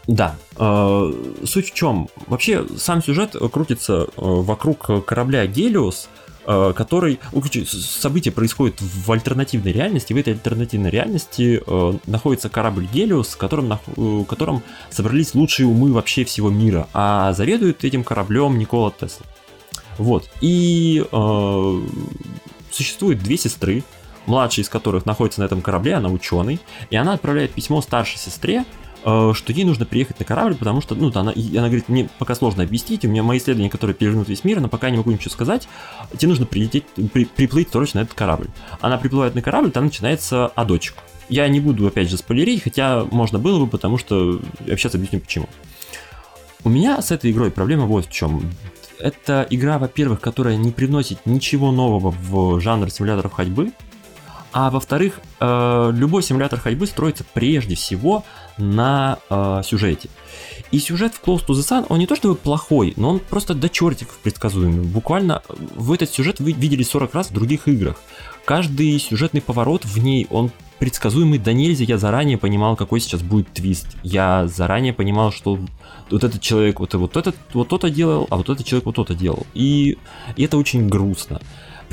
Да. Э, суть в чем? Вообще сам сюжет крутится э, вокруг корабля Гелиос, э, который, события происходят в альтернативной реальности. В этой альтернативной реальности э, находится корабль котором, на, в котором собрались лучшие умы вообще всего мира. А заведует этим кораблем Никола Тесла. Вот. И э, существует две сестры, младшая из которых находится на этом корабле, она ученый, и она отправляет письмо старшей сестре, Э, что ей нужно приехать на корабль, потому что, ну, она, она говорит, мне пока сложно объяснить, у меня мои исследования, которые перевернут весь мир, но пока я не могу ничего сказать, тебе нужно прилететь, при, приплыть срочно на этот корабль. Она приплывает на корабль, там начинается адочек. Я не буду, опять же, спойлерить, хотя можно было бы, потому что я сейчас объясню почему. У меня с этой игрой проблема вот в чем. Это игра, во-первых, которая не приносит ничего нового в жанр симуляторов ходьбы, а во-вторых, э, любой симулятор ходьбы строится прежде всего на э, сюжете. И сюжет в Close to the Sun, он не то чтобы плохой, но он просто до чертиков предсказуемый. Буквально в этот сюжет вы видели 40 раз в других играх. Каждый сюжетный поворот в ней, он предсказуемый до нельзя. Я заранее понимал, какой сейчас будет твист. Я заранее понимал, что вот этот человек вот, вот этот вот то-то делал, а вот этот человек вот то-то делал. И, и это очень грустно.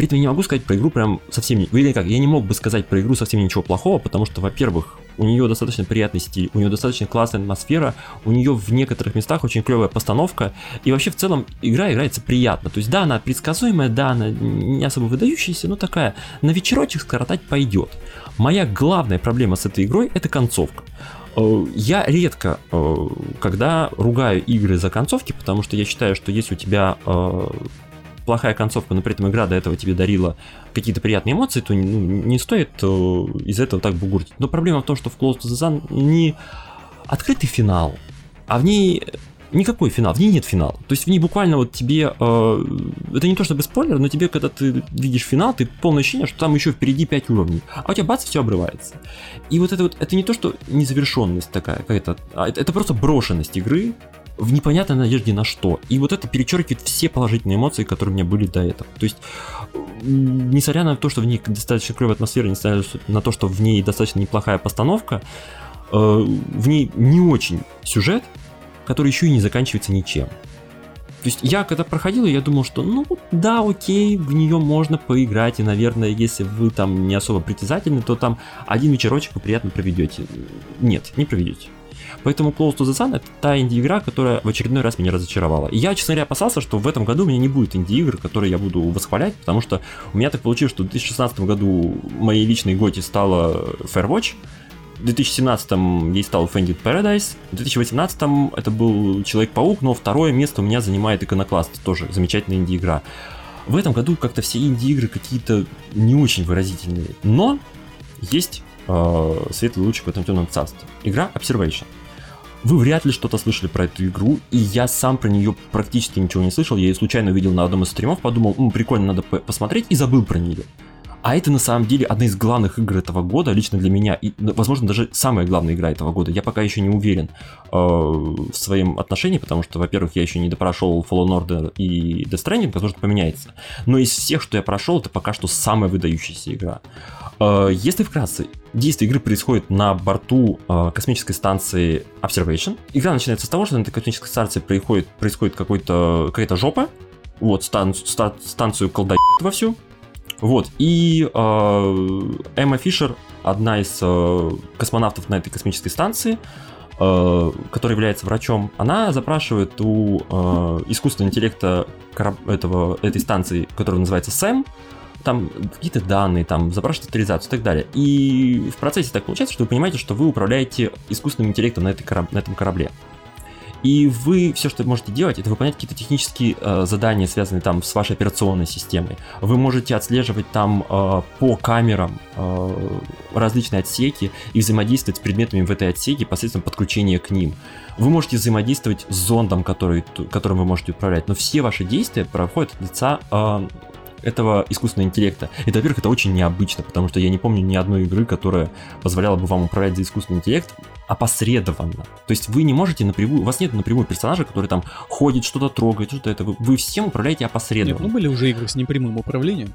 При этом я не могу сказать про игру прям совсем... Или как, я не мог бы сказать про игру совсем ничего плохого, потому что, во-первых, у нее достаточно приятный стиль, у нее достаточно классная атмосфера, у нее в некоторых местах очень клевая постановка, и вообще в целом игра играется приятно. То есть да, она предсказуемая, да, она не особо выдающаяся, но такая, на вечерочек скоротать пойдет. Моя главная проблема с этой игрой это концовка. Э, я редко, э, когда ругаю игры за концовки, потому что я считаю, что если у тебя э, плохая концовка, но при этом игра до этого тебе дарила какие-то приятные эмоции, то ну, не стоит э, из этого так бугуртить. Но проблема в том, что в Close to the Sun не открытый финал, а в ней никакой финал, в ней нет финала. То есть в ней буквально вот тебе, э, это не то чтобы спойлер, но тебе, когда ты видишь финал, ты полное ощущение, что там еще впереди 5 уровней, а у тебя бац, все обрывается. И вот это вот, это не то, что незавершенность такая какая-то, а это, это просто брошенность игры, в непонятной надежде на что. И вот это перечеркивает все положительные эмоции, которые у меня были до этого. То есть, несмотря на то, что в ней достаточно клевая атмосфера, несмотря на то, что в ней достаточно неплохая постановка, э, в ней не очень сюжет, который еще и не заканчивается ничем. То есть я когда проходил, я думал, что ну да, окей, в нее можно поиграть, и, наверное, если вы там не особо притязательны, то там один вечерочек вы приятно проведете. Нет, не проведете. Поэтому Close to the Sun это та инди-игра, которая в очередной раз меня разочаровала. И я, честно говоря, опасался, что в этом году у меня не будет инди-игр, которые я буду восхвалять, потому что у меня так получилось, что в 2016 году моей личной готи стала Firewatch, в 2017 ей стал Fended Paradise, в 2018 это был Человек-паук, но второе место у меня занимает Иконокласт, тоже замечательная инди-игра. В этом году как-то все инди-игры какие-то не очень выразительные, но есть э, светлый лучик в этом темном царстве. Игра Observation. Вы вряд ли что-то слышали про эту игру, и я сам про нее практически ничего не слышал. Я ее случайно увидел на одном из стримов, подумал, М, прикольно, надо посмотреть, и забыл про нее. А это на самом деле одна из главных игр этого года, лично для меня, и, возможно, даже самая главная игра этого года. Я пока еще не уверен э, в своем отношении, потому что, во-первых, я еще не допрошел Fallen Order и Death Stranding, возможно, поменяется. Но из всех, что я прошел, это пока что самая выдающаяся игра. Э, если вкратце, действие игры происходит на борту э, космической станции Observation. Игра начинается с того, что на этой космической станции происходит, происходит какой-то, какая-то жопа. Вот, стан, ста, станцию колдают вовсю. Вот, и э, Эмма Фишер, одна из э, космонавтов на этой космической станции, э, которая является врачом, она запрашивает у э, искусственного интеллекта этого, этой станции, которая называется SAM, там какие-то данные, там запрашивает авторизацию и так далее. И в процессе так получается, что вы понимаете, что вы управляете искусственным интеллектом на, этой кораб- на этом корабле. И вы все, что можете делать, это выполнять какие-то технические э, задания, связанные там с вашей операционной системой. Вы можете отслеживать там э, по камерам э, различные отсеки и взаимодействовать с предметами в этой отсеке посредством подключения к ним. Вы можете взаимодействовать с зондом, который, которым вы можете управлять, но все ваши действия проходят от лица э, этого искусственного интеллекта. И, во-первых, это очень необычно, потому что я не помню ни одной игры, которая позволяла бы вам управлять за искусственный интеллект опосредованно. То есть вы не можете напрямую, у вас нет напрямую персонажа, который там ходит, что-то трогает, что-то это. Вы, вы всем управляете опосредованно. Нет, ну были уже игры с непрямым управлением.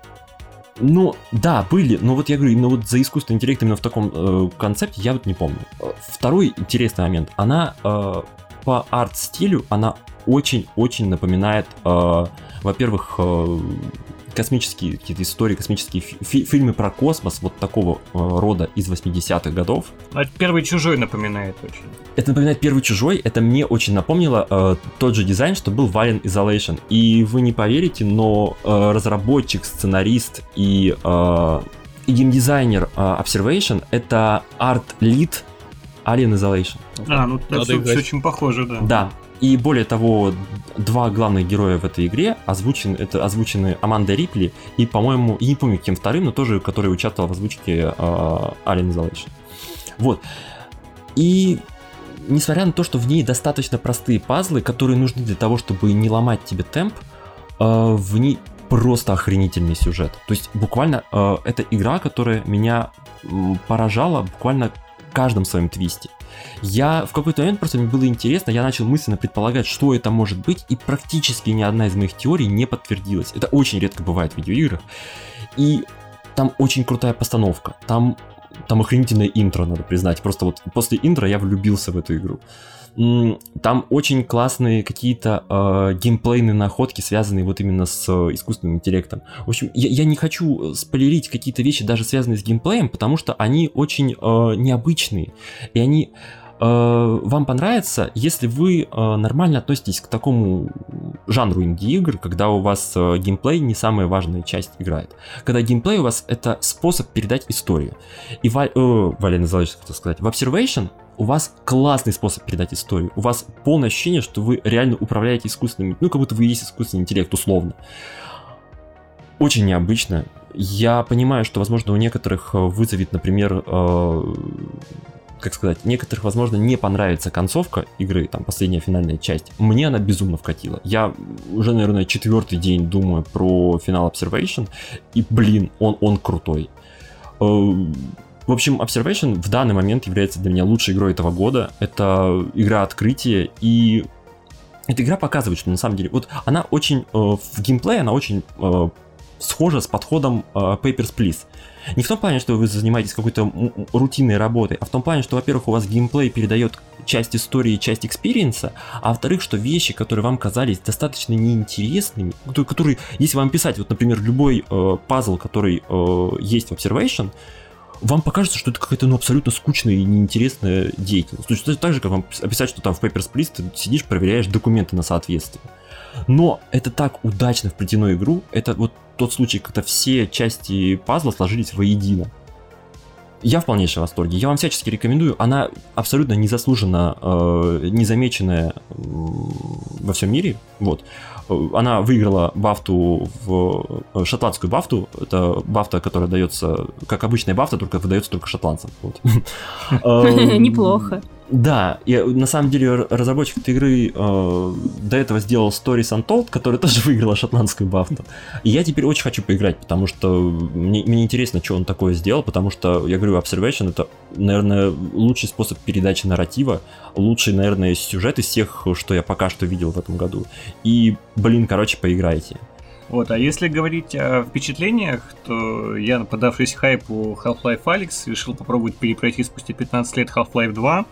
Ну, да, были, но вот я говорю, именно вот за искусственный интеллект именно в таком э, концепте я вот не помню. Второй интересный момент, она э, по арт-стилю, она очень-очень напоминает, э, во-первых, э, космические какие-то истории, космические фи- фильмы про космос вот такого э, рода из 80-х годов. А первый чужой напоминает очень. Это напоминает первый чужой. Это мне очень напомнило э, тот же дизайн, что был в Alien Isolation. И вы не поверите, но э, разработчик, сценарист и, э, и геймдизайнер э, Observation это арт-лид Alien Isolation. А, ну это все, все очень похоже, да. Да, и более того, два главных героя в этой игре озвучены, это озвучены Аманда Рипли и, по-моему, я не помню кем вторым, но тоже, который участвовал в озвучке э, Alien Isolation. Вот. И несмотря на то, что в ней достаточно простые пазлы, которые нужны для того, чтобы не ломать тебе темп, э, в ней просто охренительный сюжет. То есть буквально э, это игра, которая меня поражала буквально каждом своем твисте. Я в какой-то момент просто мне было интересно, я начал мысленно предполагать, что это может быть, и практически ни одна из моих теорий не подтвердилась. Это очень редко бывает в видеоиграх. И там очень крутая постановка, там, там охренительное интро, надо признать. Просто вот после интро я влюбился в эту игру. Там очень классные какие-то э, геймплейные находки, связанные вот именно с э, искусственным интеллектом. В общем, я, я не хочу спойлерить какие-то вещи, даже связанные с геймплеем, потому что они очень э, необычные. И они э, вам понравится, если вы э, нормально относитесь к такому жанру инди-игр, когда у вас э, геймплей не самая важная часть играет. Когда геймплей у вас это способ передать историю. И в, э, Валя называется, хотел сказать, в Observation у вас классный способ передать историю. У вас полное ощущение, что вы реально управляете искусственным, ну, как будто вы есть искусственный интеллект, условно. Очень необычно. Я понимаю, что, возможно, у некоторых э, вызовет, например, э, как сказать, некоторых, возможно, не понравится концовка игры, там, последняя финальная часть. Мне она безумно вкатила. Я уже, наверное, четвертый день думаю про финал Observation, и, блин, он, он крутой. В общем, Observation в данный момент является для меня лучшей игрой этого года. Это игра открытия, и эта игра показывает, что на самом деле, вот она очень, э, в геймплее она очень э, схожа с подходом э, Papers, Please. Не в том плане, что вы занимаетесь какой-то рутинной работой, а в том плане, что, во-первых, у вас геймплей передает часть истории, часть experience а, а во-вторых, что вещи, которые вам казались достаточно неинтересными, которые, если вам писать, вот, например, любой э, пазл, который э, есть в Observation, вам покажется, что это какая-то ну, абсолютно скучная и неинтересная деятельность. То есть так же, как вам описать, что там в Papers, Please ты сидишь, проверяешь документы на соответствие. Но это так удачно вплетено игру, это вот тот случай, когда все части пазла сложились воедино. Я в полнейшем восторге. Я вам всячески рекомендую. Она абсолютно незаслуженно э, незамеченная э, во всем мире. Вот. Она выиграла бафту в э, шотландскую бафту. Это бафта, которая дается, как обычная бафта, только выдается только шотландцам. Эм, Неплохо. Да, и на самом деле разработчик этой игры э, до этого сделал Stories Untold, который тоже выиграла шотландскую бафту. И я теперь очень хочу поиграть, потому что мне, мне интересно, что он такое сделал, потому что, я говорю, Observation это, наверное, лучший способ передачи нарратива, лучший, наверное, сюжет из всех, что я пока что видел в этом году. И, блин, короче, поиграйте. Вот, а если говорить о впечатлениях, то я, подавшись хайпу Half-Life Alyx, решил попробовать перепройти спустя 15 лет Half-Life 2.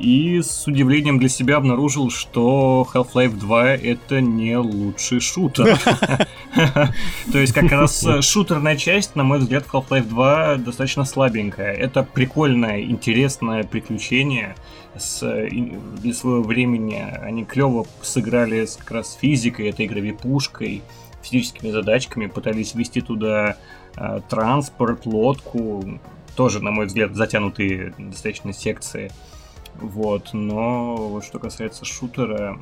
И с удивлением для себя обнаружил, что Half-Life 2 это не лучший шутер. То есть как раз э, шутерная часть, на мой взгляд, в Half-Life 2 достаточно слабенькая. Это прикольное, интересное приключение с, э, для своего времени. Они клево сыграли с, как раз физикой, этой игровой пушкой, физическими задачками, пытались ввести туда э, транспорт, лодку, тоже, на мой взгляд, затянутые достаточно секции. Вот, но вот что касается шутера,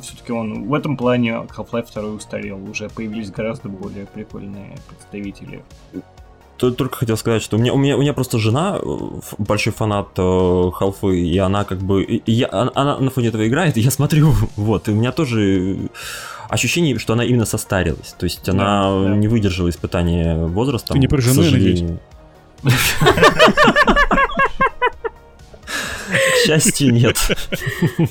все-таки он в этом плане Half-Life 2 устарел. Уже появились гораздо более прикольные представители. Только хотел сказать, что у меня, у меня, у меня просто жена э, большой фанат э, халфы, и она как бы... И я, она на фоне этого играет, и я смотрю, вот, и у меня тоже ощущение, что она именно состарилась. То есть она да, да. не выдержала испытания возрастом. Ты не про жену, надеюсь? К счастью, нет.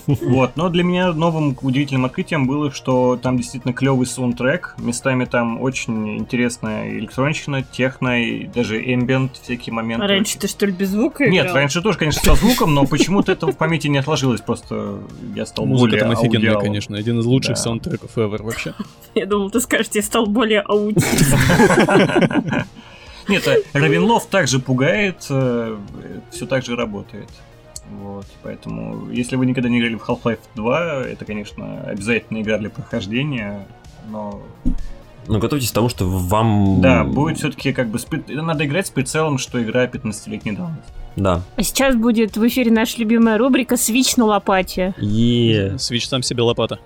Вот, но для меня новым удивительным открытием было, что там действительно клевый саундтрек. Местами там очень интересная электронщина, техно, и даже эмбиент всякие моменты. А раньше ты что ли без звука играл? Нет, раньше тоже, конечно, со звуком, но почему-то это в памяти не отложилось. Просто я стал Музыка более там офигенная, конечно. Один из лучших да. саундтреков ever вообще. Я думал, ты скажешь, я стал более аутист. Нет, Равенлов также пугает, э, все так же работает. Вот, поэтому, если вы никогда не играли в Half-Life 2, это, конечно, обязательная игра для прохождения, но... Но готовьтесь к тому, что вам... Да, будет все-таки как бы... Надо играть с прицелом, что игра 15-летней давности. Да. А сейчас будет в эфире наша любимая рубрика «Свич на лопате». Yeah. Свич сам себе лопата.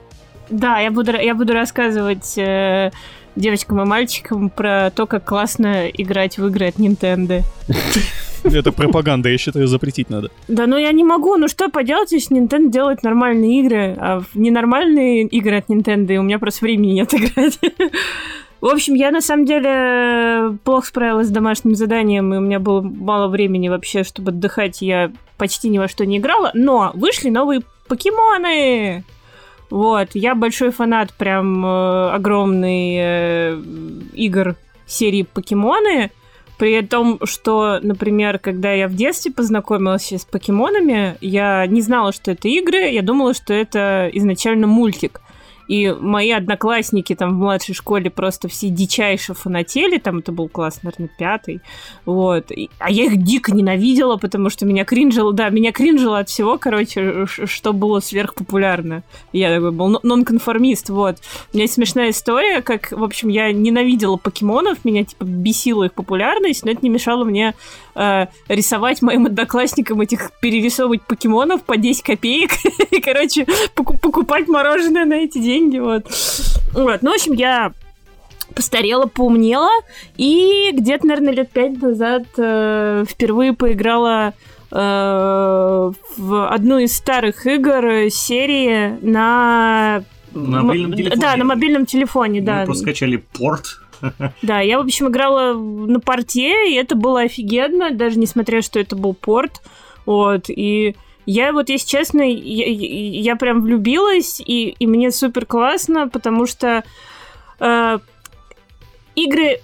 Да, я буду, я буду рассказывать э, девочкам и мальчикам про то, как классно играть в игры от Nintendo. Это пропаганда, я считаю, запретить надо. Да, ну я не могу. Ну что поделать, если Nintendo делает нормальные игры, а ненормальные игры от Nintendo у меня просто времени нет играть. В общем, я на самом деле плохо справилась с домашним заданием, и у меня было мало времени вообще, чтобы отдыхать. Я почти ни во что не играла, но вышли новые покемоны! Вот, я большой фанат прям э, огромный э, игр серии покемоны. При том, что, например, когда я в детстве познакомилась с покемонами, я не знала, что это игры, я думала, что это изначально мультик. И мои одноклассники там в младшей школе просто все дичайше фанатели, там это был класс, наверное, пятый, вот. И, а я их дико ненавидела, потому что меня кринжило, да, меня кринжило от всего, короче, что было сверхпопулярно. Я такой был нонконформист, вот. У меня смешная история, как, в общем, я ненавидела покемонов, меня, типа, бесила их популярность, но это не мешало мне э, рисовать моим одноклассникам этих перерисовывать покемонов по 10 копеек и, короче, покупать мороженое на эти деньги, вот. Вот, ну, в общем, я постарела, поумнела, и где-то, наверное, лет пять назад э, впервые поиграла э, в одну из старых игр серии на на мобильном телефоне. Да, на мобильном телефоне, Мы да. просто скачали порт Да, я, в общем, играла на порте, и это было офигенно, даже несмотря, что это был порт. Вот, и я вот, если честно, я, я прям влюбилась, и, и мне супер классно, потому что э, игры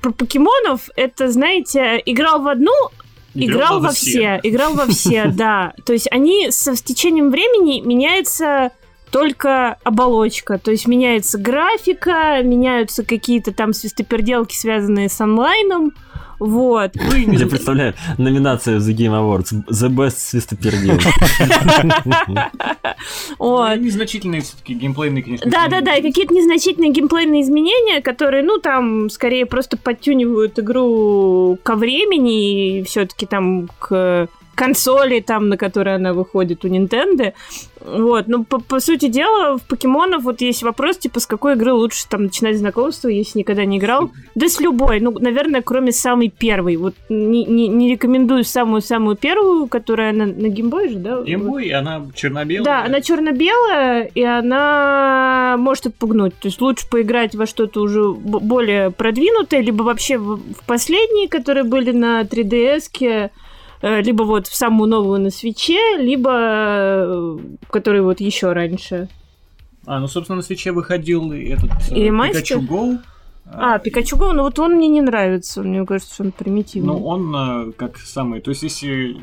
про покемонов, это, знаете, играл в одну, играл, играл во все. все, играл во все, да. То есть они со с течением времени меняются только оболочка. То есть меняется графика, меняются какие-то там свистоперделки, связанные с онлайном. Вот. Я представляю, номинация The Game Awards. The Best свистопердел. Вот. Незначительные все-таки геймплейные, конечно. Да-да-да, какие-то незначительные геймплейные изменения, которые, ну, там, скорее просто подтюнивают игру ко времени и все-таки там к консоли, там, на которой она выходит у Nintendo. Вот, ну, по, по сути дела, в покемонов вот есть вопрос, типа, с какой игры лучше там начинать знакомство, если никогда не играл. Да с любой, ну, наверное, кроме самой первой. Вот не, не, не рекомендую самую-самую первую, которая на, на геймбой же, да? Геймбой, она черно-белая. Да, она черно-белая, и она может отпугнуть. То есть лучше поиграть во что-то уже более продвинутое, либо вообще в, в последние, которые были на 3DS-ке, Э, либо вот в самую новую на свече, либо э, который вот еще раньше. А, ну, собственно, на свече выходил этот э, Пикачу Go. А, Пикачу Го, ну вот он мне не нравится, мне кажется, что он примитивный. Ну, он э, как самый... То есть, если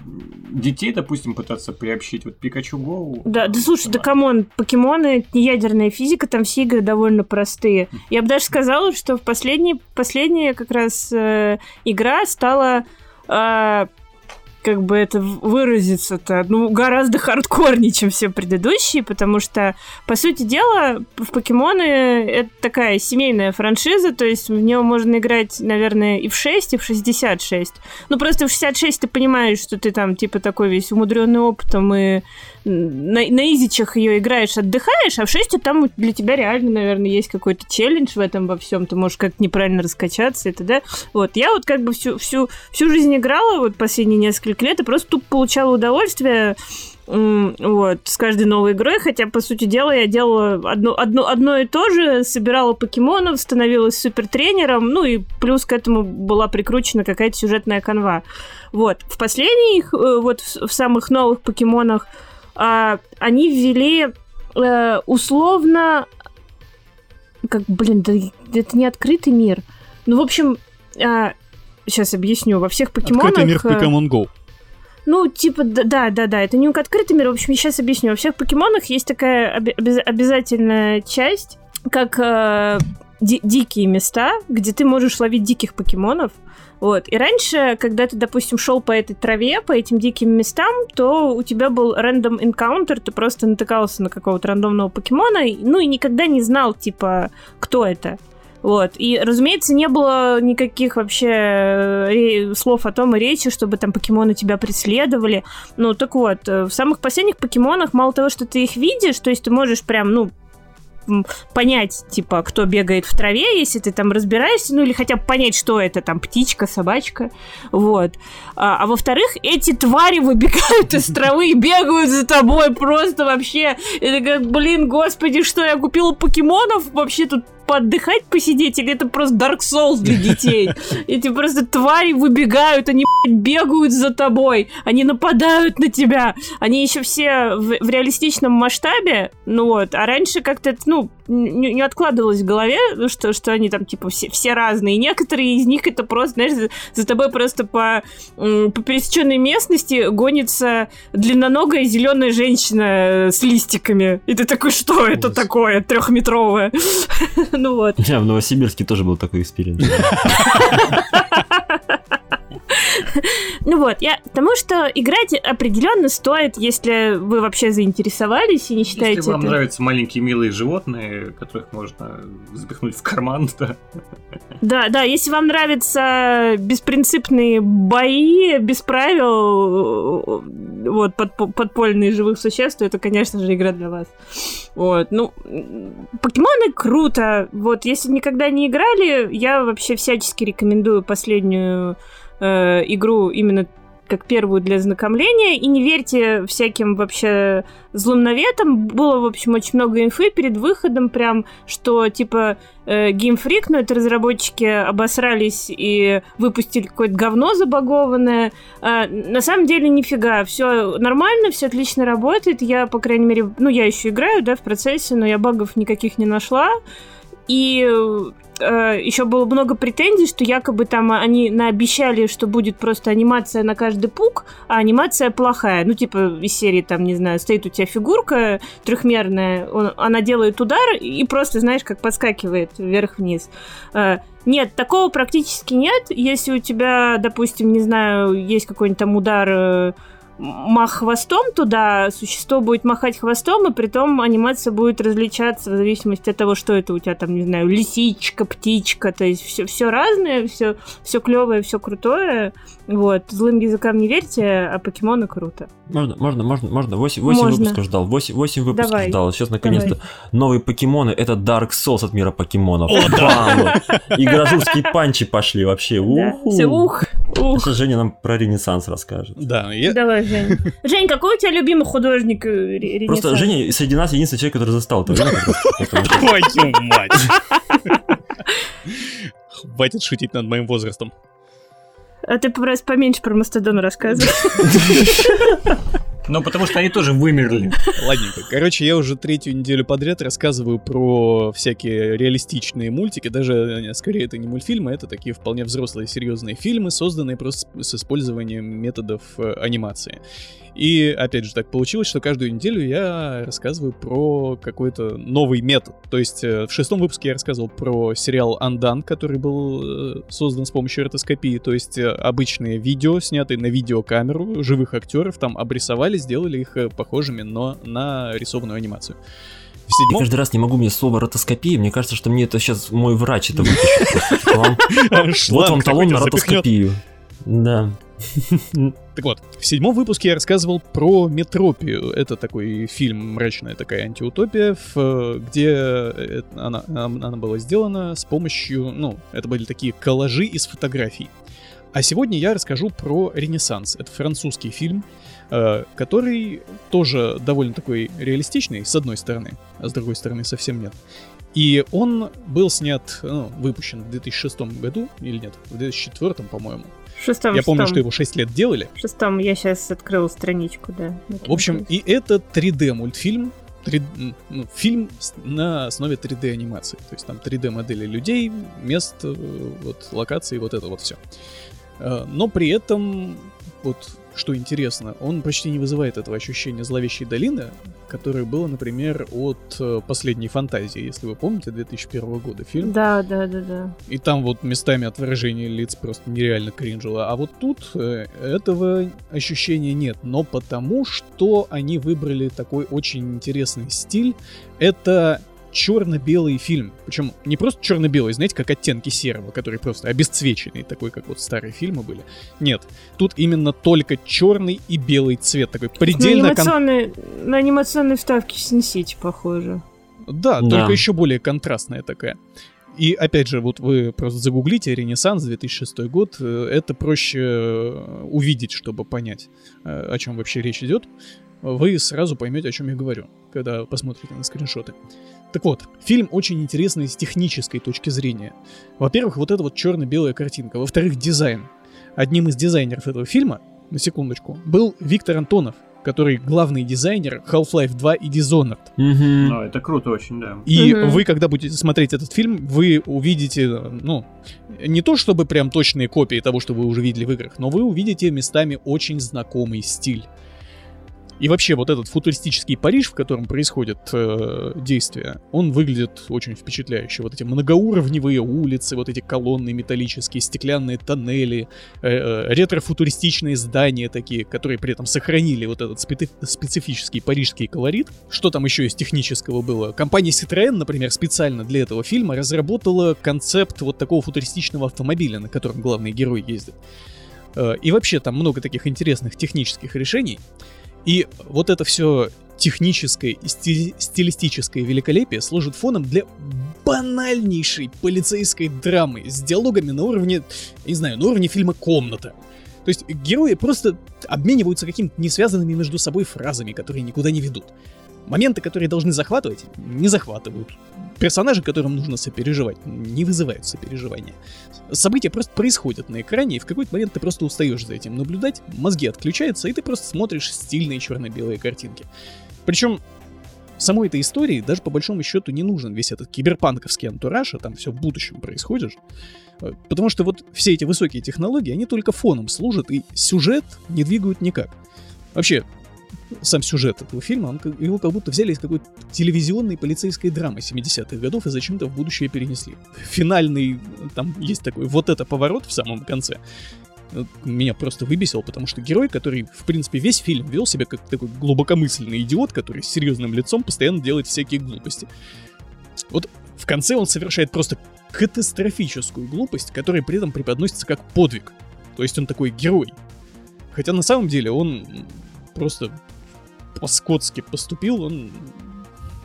детей, допустим, пытаться приобщить, вот Пикачу Go... Да, да слушай, да come on, покемоны, ядерная физика, там все игры довольно простые. Я бы даже сказала, что в последней, последняя как раз э, игра стала... Э, как бы это выразиться-то, ну, гораздо хардкорнее, чем все предыдущие, потому что, по сути дела, в покемоны это такая семейная франшиза, то есть в нее можно играть, наверное, и в 6, и в 66. Ну, просто в 66 ты понимаешь, что ты там, типа, такой весь умудренный опытом и на, на изичах ее играешь, отдыхаешь, а в 6 там для тебя реально, наверное, есть какой-то челлендж в этом во всем. Ты можешь как-то неправильно раскачаться и т.д. Вот, я вот как бы всю, всю, всю жизнь играла, вот последние несколько лет, и просто тупо получала удовольствие вот, с каждой новой игрой, хотя, по сути дела, я делала одно, одно, одно и то же, собирала покемонов, становилась супертренером, ну и плюс к этому была прикручена какая-то сюжетная канва. Вот, в последних, э, вот в самых новых покемонах а, они ввели э, условно... Как, блин, да, это не открытый мир. Ну, в общем, а, сейчас объясню. Во всех покемонах... Открытый мир в Pokemon Go. Ну, типа, да, да, да, это не открытый мир. В общем, сейчас объясню. Во всех покемонах есть такая обяз- обязательная часть, как э, ди- дикие места, где ты можешь ловить диких покемонов. Вот. И раньше, когда ты, допустим, шел по этой траве, по этим диким местам, то у тебя был рандом энкаунтер, ты просто натыкался на какого-то рандомного покемона, ну и никогда не знал, типа, кто это. Вот. И, разумеется, не было никаких вообще э, слов о том и речи, чтобы там покемоны тебя преследовали. Ну, так вот, э, в самых последних покемонах мало того, что ты их видишь, то есть ты можешь прям, ну, понять, типа, кто бегает в траве, если ты там разбираешься, ну или хотя бы понять, что это там птичка, собачка, вот. А, а во-вторых, эти твари выбегают из травы и бегают за тобой просто вообще. Это как, блин, господи, что я купила покемонов вообще тут поотдыхать, посидеть, или это просто Dark Souls для детей? Эти просто твари выбегают, они бегают за тобой, они нападают на тебя. Они еще все в, в реалистичном масштабе, ну вот, а раньше как-то, ну, не, не откладывалось в голове, что, что они там, типа, все, все разные. И некоторые из них это просто, знаешь, за, за тобой просто по, по пересеченной местности гонится длинноногая зеленая женщина с листиками. И ты такой, что это такое трехметровое? Ну вот. Я в Новосибирске тоже был такой эксперимент. Ну вот, я потому что играть определенно стоит, если вы вообще заинтересовались и не считаете Если вам это... нравятся маленькие милые животные, которых можно запихнуть в карман, да. Да, да, если вам нравятся беспринципные бои, без правил, вот, под, подпольные живых существ, то это, конечно же, игра для вас. Вот, ну, покемоны круто. Вот, если никогда не играли, я вообще всячески рекомендую последнюю э, игру именно как первую для знакомления, и не верьте всяким вообще злым наветам. Было, в общем, очень много инфы перед выходом, прям, что, типа, э, Game Freak, ну, это разработчики обосрались и выпустили какое-то говно забагованное. А, на самом деле, нифига, все нормально, все отлично работает. Я, по крайней мере, ну, я еще играю, да, в процессе, но я багов никаких не нашла. И э, еще было много претензий, что якобы там они наобещали, что будет просто анимация на каждый пук, а анимация плохая. Ну, типа из серии, там, не знаю, стоит у тебя фигурка трехмерная, он, она делает удар и просто, знаешь, как подскакивает вверх-вниз. Э, нет, такого практически нет. Если у тебя, допустим, не знаю, есть какой-нибудь там удар... Мах хвостом туда, существо будет махать хвостом, и при том анимация будет различаться в зависимости от того, что это у тебя там, не знаю, лисичка, птичка, то есть все, все разное, все, все клевое, все крутое. Вот, злым языкам не верьте, а покемоны круто. Можно, можно, можно, можно. 8, 8 можно. выпусков ждал. 8, 8 выпусков Давай. ждал. Сейчас наконец-то новые покемоны. Это Dark Souls от мира покемонов. О, да. И гражурские панчи пошли вообще. Да. Все, ух, ух. Сейчас Женя нам про Ренессанс расскажет. Да. Я... Давай, Жень. Жень, какой у тебя любимый художник э, Ренессанс? Просто Женя среди нас единственный человек, который застал. Твою мать. Хватит шутить над моим возрастом. А ты просто поменьше про Мастодон рассказывай. Ну, потому что они тоже вымерли. Ладненько. Короче, я уже третью неделю подряд рассказываю про всякие реалистичные мультики. Даже, э, скорее, это не мультфильмы, это такие вполне взрослые, серьезные фильмы, созданные просто с использованием методов э, анимации. И, опять же, так получилось, что каждую неделю я рассказываю про какой-то новый метод. То есть э, в шестом выпуске я рассказывал про сериал «Андан», который был создан с помощью ротоскопии. То есть обычные видео, снятые на видеокамеру, живых актеров, там обрисовали, сделали их похожими, но на рисованную анимацию. В седьмом... Я каждый раз не могу мне слово ротоскопия. Мне кажется, что мне это сейчас мой врач это выпишет. Вот вам талон на ротоскопию. Да. Так вот, в седьмом выпуске я рассказывал про Метропию. Это такой фильм, мрачная такая антиутопия, где э, она, она была сделана с помощью, ну, это были такие коллажи из фотографий. А сегодня я расскажу про «Ренессанс». Это французский фильм, э, который тоже довольно такой реалистичный, с одной стороны, а с другой стороны совсем нет. И он был снят, ну, выпущен в 2006 году, или нет, в 2004, по-моему. Шестом, я помню, что его 6 лет делали. В шестом я сейчас открыл страничку, да. В общем, и это 3D мультфильм, 3, ну, фильм на основе 3D анимации. То есть там 3D модели людей, мест, э, вот локаций, вот это вот все. Э, но при этом вот что интересно, он почти не вызывает этого ощущения зловещей долины, которое было, например, от э, «Последней фантазии», если вы помните, 2001 года фильм. Да, да, да, да. И там вот местами от выражения лиц просто нереально кринжило. А вот тут э, этого ощущения нет, но потому что они выбрали такой очень интересный стиль. Это черно-белый фильм. Причем не просто черно-белый, знаете, как оттенки серого, который просто обесцвеченный, такой, как вот старые фильмы были. Нет, тут именно только черный и белый цвет, такой предельно... На анимационные, кон... на анимационные вставки Sin похоже. Да, да, только еще более контрастная такая. И опять же, вот вы просто загуглите «Ренессанс», 2006 год, э, это проще э, увидеть, чтобы понять, э, о чем вообще речь идет. Вы сразу поймете, о чем я говорю, когда посмотрите на скриншоты. Так вот, фильм очень интересный с технической точки зрения. Во-первых, вот эта вот черно-белая картинка. Во-вторых, дизайн. Одним из дизайнеров этого фильма, на секундочку, был Виктор Антонов, который главный дизайнер Half-Life 2 и Dishonored. Mm-hmm. А, это круто очень, да. И mm-hmm. вы, когда будете смотреть этот фильм, вы увидите, ну, не то чтобы прям точные копии того, что вы уже видели в играх, но вы увидите местами очень знакомый стиль. И вообще вот этот футуристический Париж, в котором происходит э, действие, он выглядит очень впечатляюще. Вот эти многоуровневые улицы, вот эти колонны металлические, стеклянные тоннели, э, э, ретро-футуристичные здания такие, которые при этом сохранили вот этот специ- специфический парижский колорит. Что там еще из технического было? Компания Citroën, например, специально для этого фильма разработала концепт вот такого футуристичного автомобиля, на котором главный герой ездит. Э, и вообще там много таких интересных технических решений. И вот это все техническое и стили- стилистическое великолепие служит фоном для банальнейшей полицейской драмы с диалогами на уровне, не знаю, на уровне фильма «Комната». То есть герои просто обмениваются какими-то несвязанными между собой фразами, которые никуда не ведут. Моменты, которые должны захватывать, не захватывают. Персонажи, которым нужно сопереживать, не вызывают сопереживания. События просто происходят на экране, и в какой-то момент ты просто устаешь за этим наблюдать, мозги отключаются, и ты просто смотришь стильные черно-белые картинки. Причем самой этой истории даже по большому счету не нужен весь этот киберпанковский антураж, а там все в будущем происходит. Потому что вот все эти высокие технологии, они только фоном служат, и сюжет не двигают никак. Вообще, сам сюжет этого фильма, он, его как будто взяли из какой-то телевизионной полицейской драмы 70-х годов и зачем-то в будущее перенесли. Финальный, там есть такой вот это поворот в самом конце, меня просто выбесил, потому что герой, который, в принципе, весь фильм вел себя как такой глубокомысленный идиот, который с серьезным лицом постоянно делает всякие глупости. Вот в конце он совершает просто катастрофическую глупость, которая при этом преподносится как подвиг. То есть он такой герой. Хотя на самом деле он просто по-скотски поступил, он...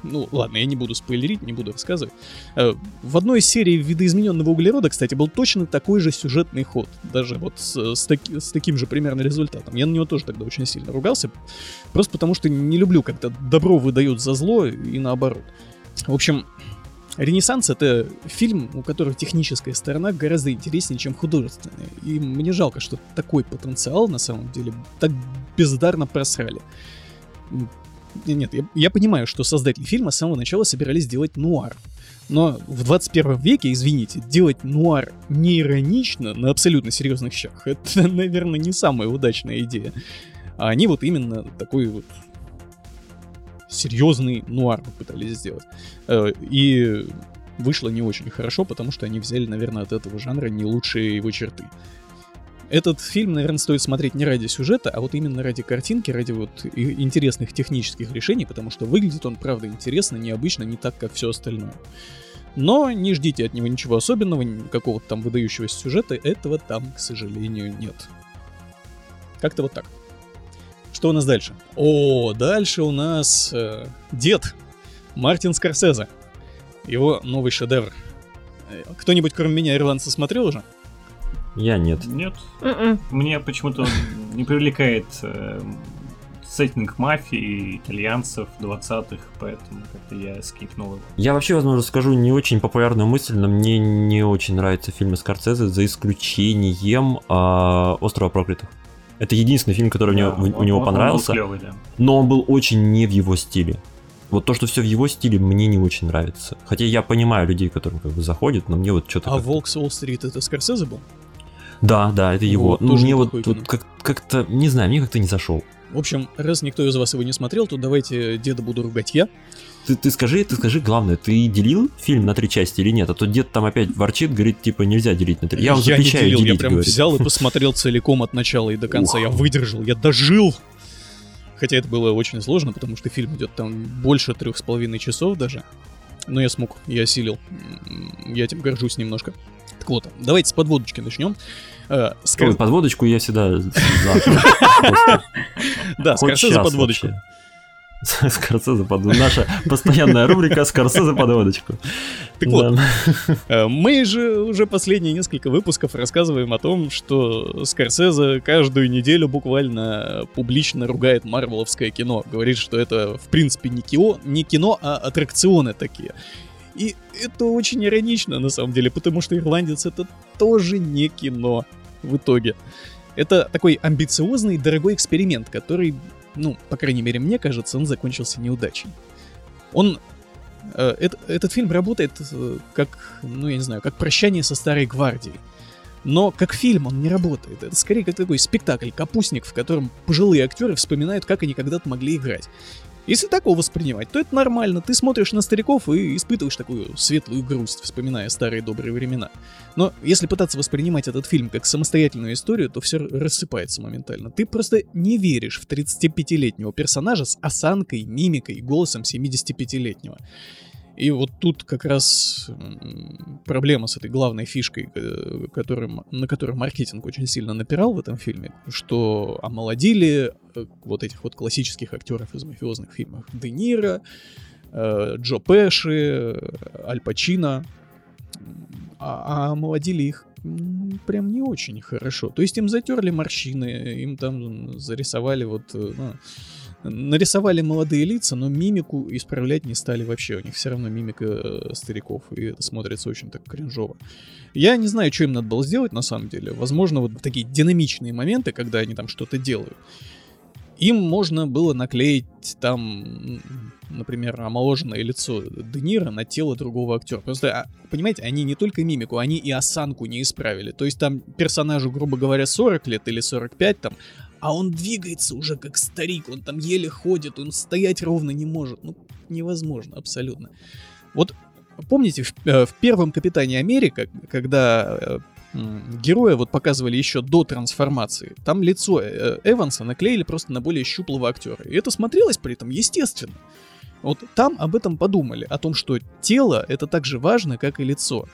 Ну, ладно, я не буду спойлерить, не буду рассказывать. Э, в одной из серий видоизмененного углерода, кстати, был точно такой же сюжетный ход. Даже вот с, с, таки, с таким же примерно результатом. Я на него тоже тогда очень сильно ругался. Просто потому что не люблю, когда добро выдают за зло и наоборот. В общем, Ренессанс — это фильм, у которого техническая сторона гораздо интереснее, чем художественная. И мне жалко, что такой потенциал, на самом деле, так бездарно просрали. Нет, я, я понимаю, что создатели фильма с самого начала собирались сделать нуар. Но в 21 веке, извините, делать нуар не иронично на абсолютно серьезных щах, это, наверное, не самая удачная идея. А они вот именно такой вот серьезный нуар попытались сделать. Э, и вышло не очень хорошо, потому что они взяли, наверное, от этого жанра не лучшие его черты. Этот фильм, наверное, стоит смотреть не ради сюжета, а вот именно ради картинки, ради вот интересных технических решений, потому что выглядит он, правда, интересно, необычно, не так, как все остальное. Но не ждите от него ничего особенного, какого-то там выдающегося сюжета, этого там, к сожалению, нет. Как-то вот так. Что у нас дальше? О, дальше у нас э, дед Мартин Скорсезе. Его новый шедевр. Э, кто-нибудь, кроме меня, ирландца, смотрел уже? Я нет. Нет. Mm-mm. Мне почему-то не привлекает э, сеттинг мафии, итальянцев 20-х, поэтому как-то я скипнул его. Я вообще, возможно, скажу не очень популярную мысль, но мне не очень нравятся фильмы Скорсезе, за исключением э, «Острова проклятых». Это единственный фильм, который да, мне, он, у него он, понравился. Он клевый, да. Но он был очень не в его стиле. Вот то, что все в его стиле, мне не очень нравится. Хотя я понимаю людей, которым как бы заходит, но мне вот что-то. А Волк Уолл-стрит это Скорсезе был? Да, да, это его. Вот, ну, мне вот, вот как- как-то, не знаю, мне как-то не зашел. В общем, раз никто из вас его не смотрел, то давайте деда буду ругать я. Ты, ты скажи, ты скажи, главное, ты делил фильм на три части или нет? А то дед там опять ворчит, говорит, типа, нельзя делить на три. Я, я запрещаю не делил, делить, я прям говорит. взял и посмотрел целиком от начала и до конца. Я выдержал, я дожил. Хотя это было очень сложно, потому что фильм идет там больше трех с половиной часов даже. Но я смог, я осилил. Я этим горжусь немножко. Так вот, давайте с подводочки начнем. Э, Скор... Подводочку я всегда Да, Скорсезе подводочку. Скорсезе под Наша постоянная рубрика Скорсезе подводочку. Так вот, э, мы же уже последние несколько выпусков рассказываем о том, что Скорсезе каждую неделю буквально публично ругает марвеловское кино. Говорит, что это в принципе не кино, не кино, а аттракционы такие. И это очень иронично, на самом деле, потому что «Ирландец» — это тоже не кино в итоге. Это такой амбициозный, дорогой эксперимент, который, ну, по крайней мере, мне кажется, он закончился неудачей. Он... Э, это, этот фильм работает э, как, ну, я не знаю, как прощание со старой гвардией. Но как фильм он не работает. Это скорее как такой спектакль, капустник, в котором пожилые актеры вспоминают, как они когда-то могли играть. Если так его воспринимать, то это нормально. Ты смотришь на стариков и испытываешь такую светлую грусть, вспоминая старые добрые времена. Но если пытаться воспринимать этот фильм как самостоятельную историю, то все рассыпается моментально. Ты просто не веришь в 35-летнего персонажа с осанкой, мимикой и голосом 75-летнего. И вот тут как раз проблема с этой главной фишкой, э, которым, на которую маркетинг очень сильно напирал в этом фильме, что омолодили э, вот этих вот классических актеров из мафиозных фильмов. Де Ниро, э, Джо Пэши, Аль Пачино, а, а омолодили их прям не очень хорошо. То есть им затерли морщины, им там зарисовали вот... Ну, нарисовали молодые лица, но мимику исправлять не стали вообще. У них все равно мимика э, стариков, и это смотрится очень так кринжово. Я не знаю, что им надо было сделать на самом деле. Возможно, вот такие динамичные моменты, когда они там что-то делают. Им можно было наклеить там, например, омоложенное лицо Де на тело другого актера. Просто, а, понимаете, они не только мимику, они и осанку не исправили. То есть там персонажу, грубо говоря, 40 лет или 45 там, а он двигается уже как старик, он там еле ходит, он стоять ровно не может. Ну, невозможно, абсолютно. Вот помните, в, э, в первом Капитане Америка, когда э, героя вот показывали еще до трансформации, там лицо э, Эванса наклеили просто на более щуплого актера. И это смотрелось при этом естественно. Вот там об этом подумали, о том, что тело это так же важно, как и лицо.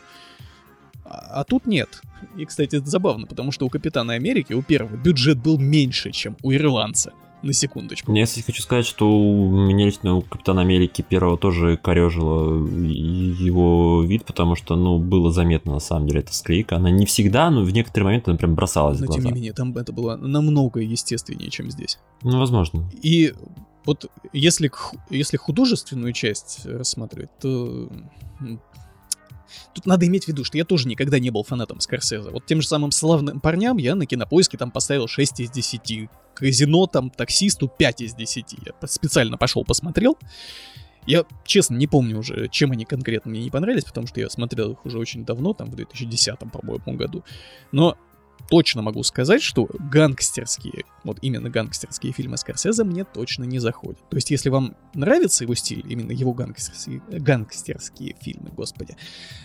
А, а тут нет. И, кстати, это забавно, потому что у Капитана Америки, у первого, бюджет был меньше, чем у ирландца. На секундочку. Я, кстати, хочу сказать, что у меня лично у Капитана Америки первого тоже корежило его вид, потому что, ну, было заметно, на самом деле, эта склейка. Она не всегда, но в некоторые моменты она прям бросалась Но, в глаза. тем не менее, там это было намного естественнее, чем здесь. Ну, возможно. И вот если, если художественную часть рассматривать, то Тут надо иметь в виду, что я тоже никогда не был фанатом Скорсезе. Вот тем же самым славным парням я на кинопоиске там поставил 6 из 10. Казино там таксисту 5 из 10. Я специально пошел посмотрел. Я, честно, не помню уже, чем они конкретно мне не понравились, потому что я смотрел их уже очень давно, там в 2010, по-моему, году. Но точно могу сказать, что гангстерские, вот именно гангстерские фильмы Скорсезе мне точно не заходят. То есть, если вам нравится его стиль, именно его гангстерские, гангстерские фильмы, господи,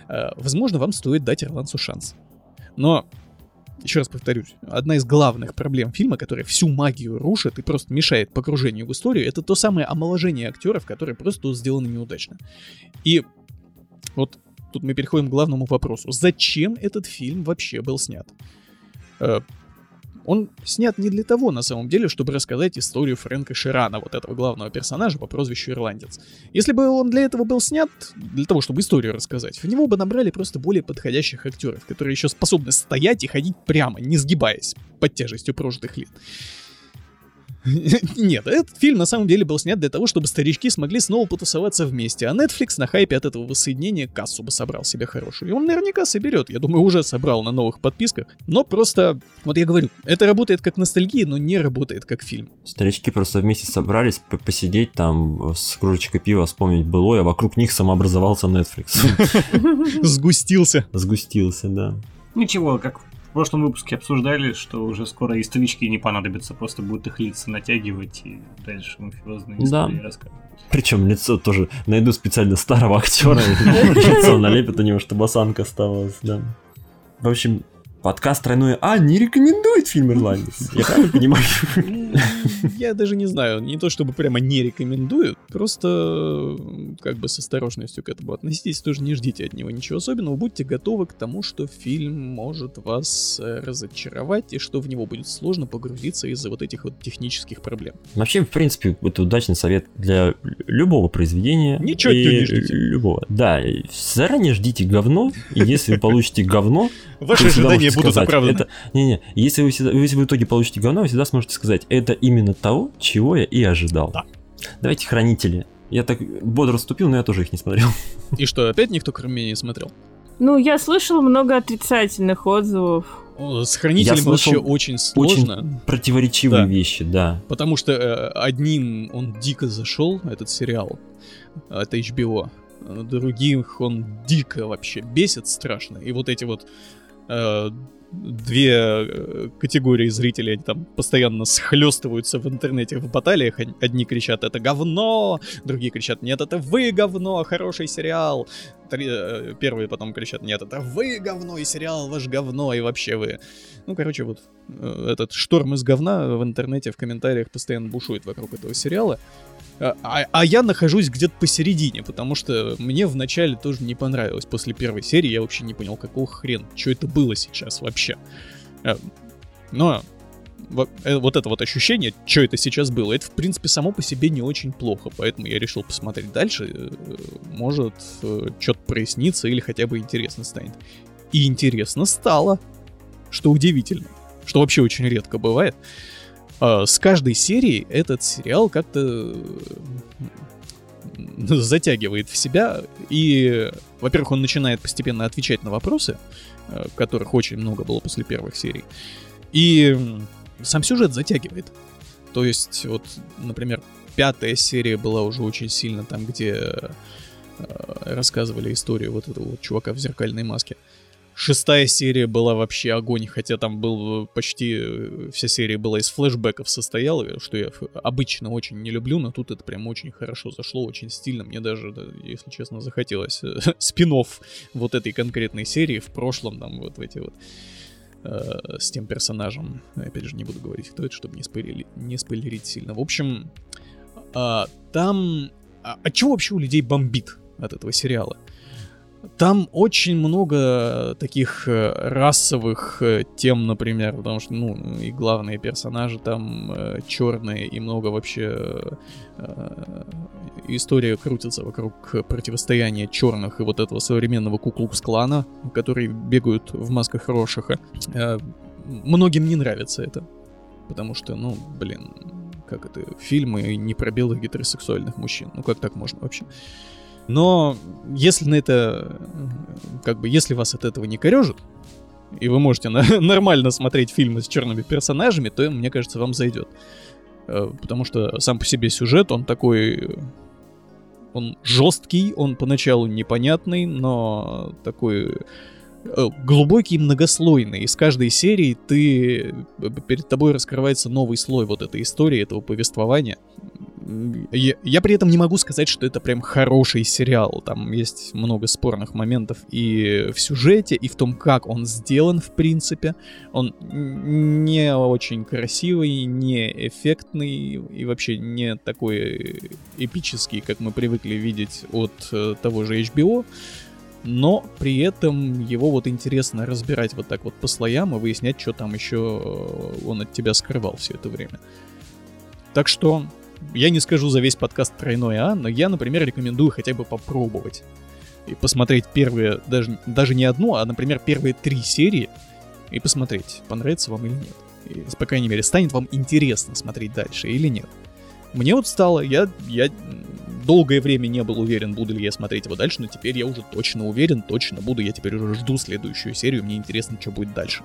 э, возможно, вам стоит дать Ирландцу шанс. Но еще раз повторюсь, одна из главных проблем фильма, которая всю магию рушит и просто мешает погружению в историю, это то самое омоложение актеров, которое просто сделано неудачно. И вот тут мы переходим к главному вопросу. Зачем этот фильм вообще был снят? Э, он снят не для того, на самом деле, чтобы рассказать историю Фрэнка Ширана, вот этого главного персонажа по прозвищу Ирландец. Если бы он для этого был снят, для того, чтобы историю рассказать, в него бы набрали просто более подходящих актеров, которые еще способны стоять и ходить прямо, не сгибаясь под тяжестью прожитых лет. Нет, этот фильм на самом деле был снят для того, чтобы старички смогли снова потусоваться вместе, а Netflix на хайпе от этого воссоединения кассу бы собрал себе хорошую. И он наверняка соберет, я думаю, уже собрал на новых подписках. Но просто, вот я говорю, это работает как ностальгия, но не работает как фильм. Старички просто вместе собрались посидеть там с кружечкой пива, вспомнить былое, а вокруг них самообразовался Netflix. Сгустился. Сгустился, да. Ничего, как в прошлом выпуске обсуждали, что уже скоро и истовички не понадобится, просто будут их лица натягивать и дальше мафиозные истории да. рассказывать. Причем лицо тоже найду специально старого актера, лицо налепят у него, чтобы осанка оставалась, да. В общем, Подкаст «Тройное А» не рекомендует фильм «Ирландец». Я правильно понимаю? Я даже не знаю. Не то чтобы прямо не рекомендую, просто как бы с осторожностью к этому относитесь. Тоже не ждите от него ничего особенного. Будьте готовы к тому, что фильм может вас э, разочаровать и что в него будет сложно погрузиться из-за вот этих вот технических проблем. Вообще, в принципе, это удачный совет для любого произведения. Ничего не ждите. Любого. Да, заранее ждите говно, и если вы получите говно, Ваши ожидания будут оправданы. Это, не, не, если вы, всегда, если вы в итоге получите говно, вы всегда сможете сказать, это именно того, чего я и ожидал. Да. Давайте хранители. Я так бодро вступил, но я тоже их не смотрел. И что, опять никто кроме меня не смотрел? Ну, я слышал много отрицательных отзывов. С хранителем вообще очень сложно. Очень противоречивые да. вещи, да. Потому что э, одним он дико зашел, этот сериал, это HBO. Других он дико вообще бесит страшно. И вот эти вот Э, две э, категории зрителей, они там постоянно схлестываются в интернете в баталиях. Одни кричат «это говно», другие кричат «нет, это вы говно, хороший сериал». Э, первые потом кричат «нет, это вы говно, и сериал ваш говно, и вообще вы». Ну, короче, вот этот шторм из говна в интернете, в комментариях постоянно бушует вокруг этого сериала. А, а, а я нахожусь где-то посередине, потому что мне вначале тоже не понравилось. После первой серии я вообще не понял, какого хрена, что это было сейчас вообще. Э, но э, вот это вот ощущение, что это сейчас было, это в принципе само по себе не очень плохо, поэтому я решил посмотреть дальше, э, может что-то прояснится или хотя бы интересно станет. И интересно стало, что удивительно, что вообще очень редко бывает. С каждой серией этот сериал как-то затягивает в себя, и, во-первых, он начинает постепенно отвечать на вопросы, э, которых очень много было после первых серий, и сам сюжет затягивает. То есть, вот, например, пятая серия была уже очень сильно там, где э, рассказывали историю вот этого вот чувака в зеркальной маске. Шестая серия была вообще огонь, хотя там был э, почти э, вся серия была из флешбеков состояла, что я обычно очень не люблю, но тут это прям очень хорошо зашло, очень стильно. Мне даже, если честно, захотелось э, спин вот этой конкретной серии в прошлом, там вот в эти вот э, с тем персонажем. Опять же, не буду говорить, кто это, чтобы не, спойлерить, не спойлерить сильно. В общем, э, там... А, от чего вообще у людей бомбит от этого сериала? Там очень много таких э, расовых э, тем, например, потому что, ну, и главные персонажи там э, черные, и много вообще э, история крутится вокруг противостояния черных и вот этого современного куклукс-клана, которые бегают в масках Рошиха. Э, многим не нравится это, потому что, ну, блин, как это, фильмы не про белых гетеросексуальных мужчин. Ну как так можно вообще? Но если на это, как бы, если вас от этого не корежит, и вы можете на, нормально смотреть фильмы с черными персонажами, то, мне кажется, вам зайдет. Э, потому что сам по себе сюжет, он такой... Он жесткий, он поначалу непонятный, но такой Э, глубокий и многослойный. Из каждой серии ты э, перед тобой раскрывается новый слой вот этой истории, этого повествования. Я, я при этом не могу сказать, что это прям хороший сериал. Там есть много спорных моментов и в сюжете, и в том, как он сделан, в принципе. Он не очень красивый, не эффектный и вообще не такой эпический, как мы привыкли видеть от э, того же HBO но при этом его вот интересно разбирать вот так вот по слоям и выяснять, что там еще э, он от тебя скрывал все это время. Так что я не скажу за весь подкаст тройной А, но я, например, рекомендую хотя бы попробовать. И посмотреть первые, даже, даже не одну, а, например, первые три серии, и посмотреть, понравится вам или нет. И, по крайней мере, станет вам интересно смотреть дальше или нет. Мне вот стало, я, я долгое время не был уверен, буду ли я смотреть его дальше, но теперь я уже точно уверен, точно буду. Я теперь уже жду следующую серию, мне интересно, что будет дальше.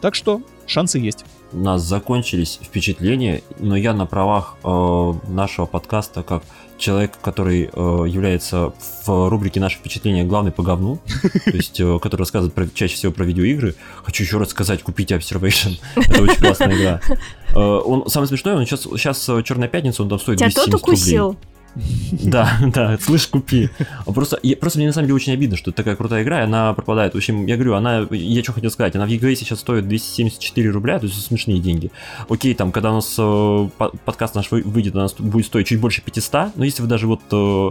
Так что шансы есть. У нас закончились впечатления, но я на правах э, нашего подкаста как человек, который э, является в рубрике «Наши впечатления» главный по говну, то есть, э, который рассказывает про, чаще всего про видеоигры. Хочу еще раз сказать, купите Observation. Это очень классная игра. Э, он самый смешной, он сейчас, сейчас э, Черная пятница, он там стоит Тебя 270 тот укусил? рублей. Да, да, слышь, купи. Просто, я, просто мне на самом деле очень обидно, что такая крутая игра, она пропадает. В общем, я говорю, она, я что хотел сказать, она в EGA сейчас стоит 274 рубля, то есть смешные деньги. Окей, там, когда у нас э, подкаст наш выйдет, у нас будет стоить чуть больше 500, но если вы даже вот э,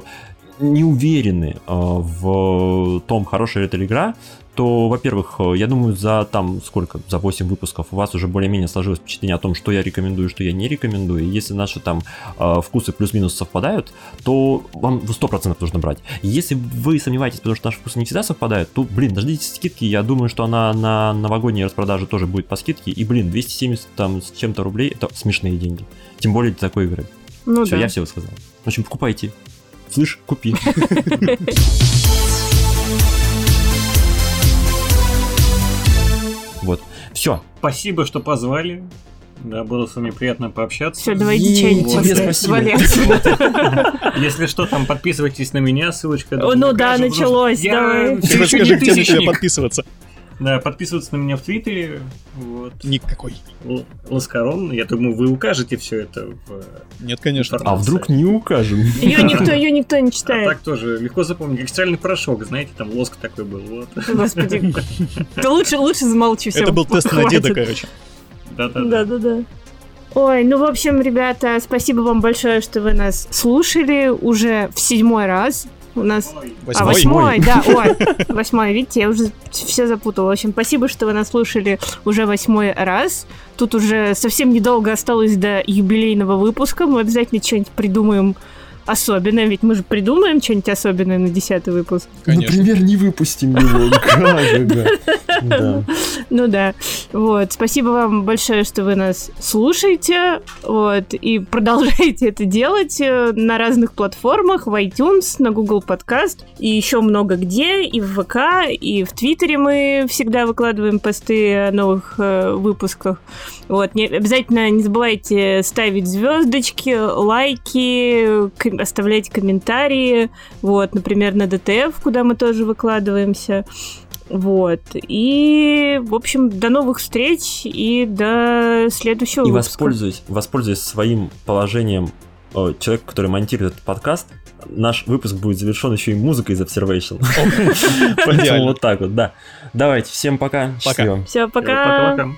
не уверены э, в том, хорошая это игра, то, во-первых, э, я думаю, за там сколько, за 8 выпусков у вас уже более-менее сложилось впечатление о том, что я рекомендую, что я не рекомендую. И если наши там э, вкусы плюс-минус совпадают, то вам в 100% нужно брать. Если вы сомневаетесь, потому что наши вкусы не всегда совпадают, то, блин, дождитесь скидки. Я думаю, что она на новогодней распродаже тоже будет по скидке. И, блин, 270 там с чем-то рублей, это смешные деньги. Тем более для такой игры. Ну, все, да. я все сказал. В общем, покупайте. Слышь, купи. Все. Спасибо, что позвали. Да, было с вами приятно пообщаться. Все, давайте чайник Если что, там подписывайтесь на меня, ссылочка. Ну да, началось, давай. Расскажи, где на тебя подписываться. Да, подписываться на меня в Твиттере. Вот. Никакой. Л- Ласкарон. Я думаю, вы укажете все это в Нет, конечно. Информации. А вдруг не укажем? Ее никто, ее никто не читает. А так тоже легко запомнить. Как стиральный порошок, знаете, там лоск такой был. Вот. Господи. Да лучше, лучше замолчи все. Это был тест на деда, короче. Да-да-да. Да-да-да. Ой, ну, в общем, ребята, спасибо вам большое, что вы нас слушали уже в седьмой раз. У нас... Восьмой? А, восьмой, да, ой, восьмой, видите, я уже все запутала. В общем, спасибо, что вы нас слушали уже восьмой раз. Тут уже совсем недолго осталось до юбилейного выпуска. Мы обязательно что-нибудь придумаем особенное, ведь мы же придумаем что-нибудь особенное на десятый выпуск. Конечно. Например, не выпустим его. Ну да. Вот. Спасибо вам большое, что вы нас слушаете. Вот. И продолжаете это делать э, на разных платформах, в iTunes, на Google Podcast и еще много где, и в ВК, и в Твиттере мы всегда выкладываем посты о новых э, выпусках. Вот. Не, обязательно не забывайте ставить звездочки, лайки, оставлять комментарии, вот, например, на ДТФ, куда мы тоже выкладываемся. Вот. И, в общем, до новых встреч и до следующего и выпуска. воспользуясь, воспользуясь своим положением о, человека, который монтирует этот подкаст, наш выпуск будет завершен еще и музыкой из Observation. Поэтому вот так вот, да. Давайте, всем пока. Пока. Все, пока. Пока-пока.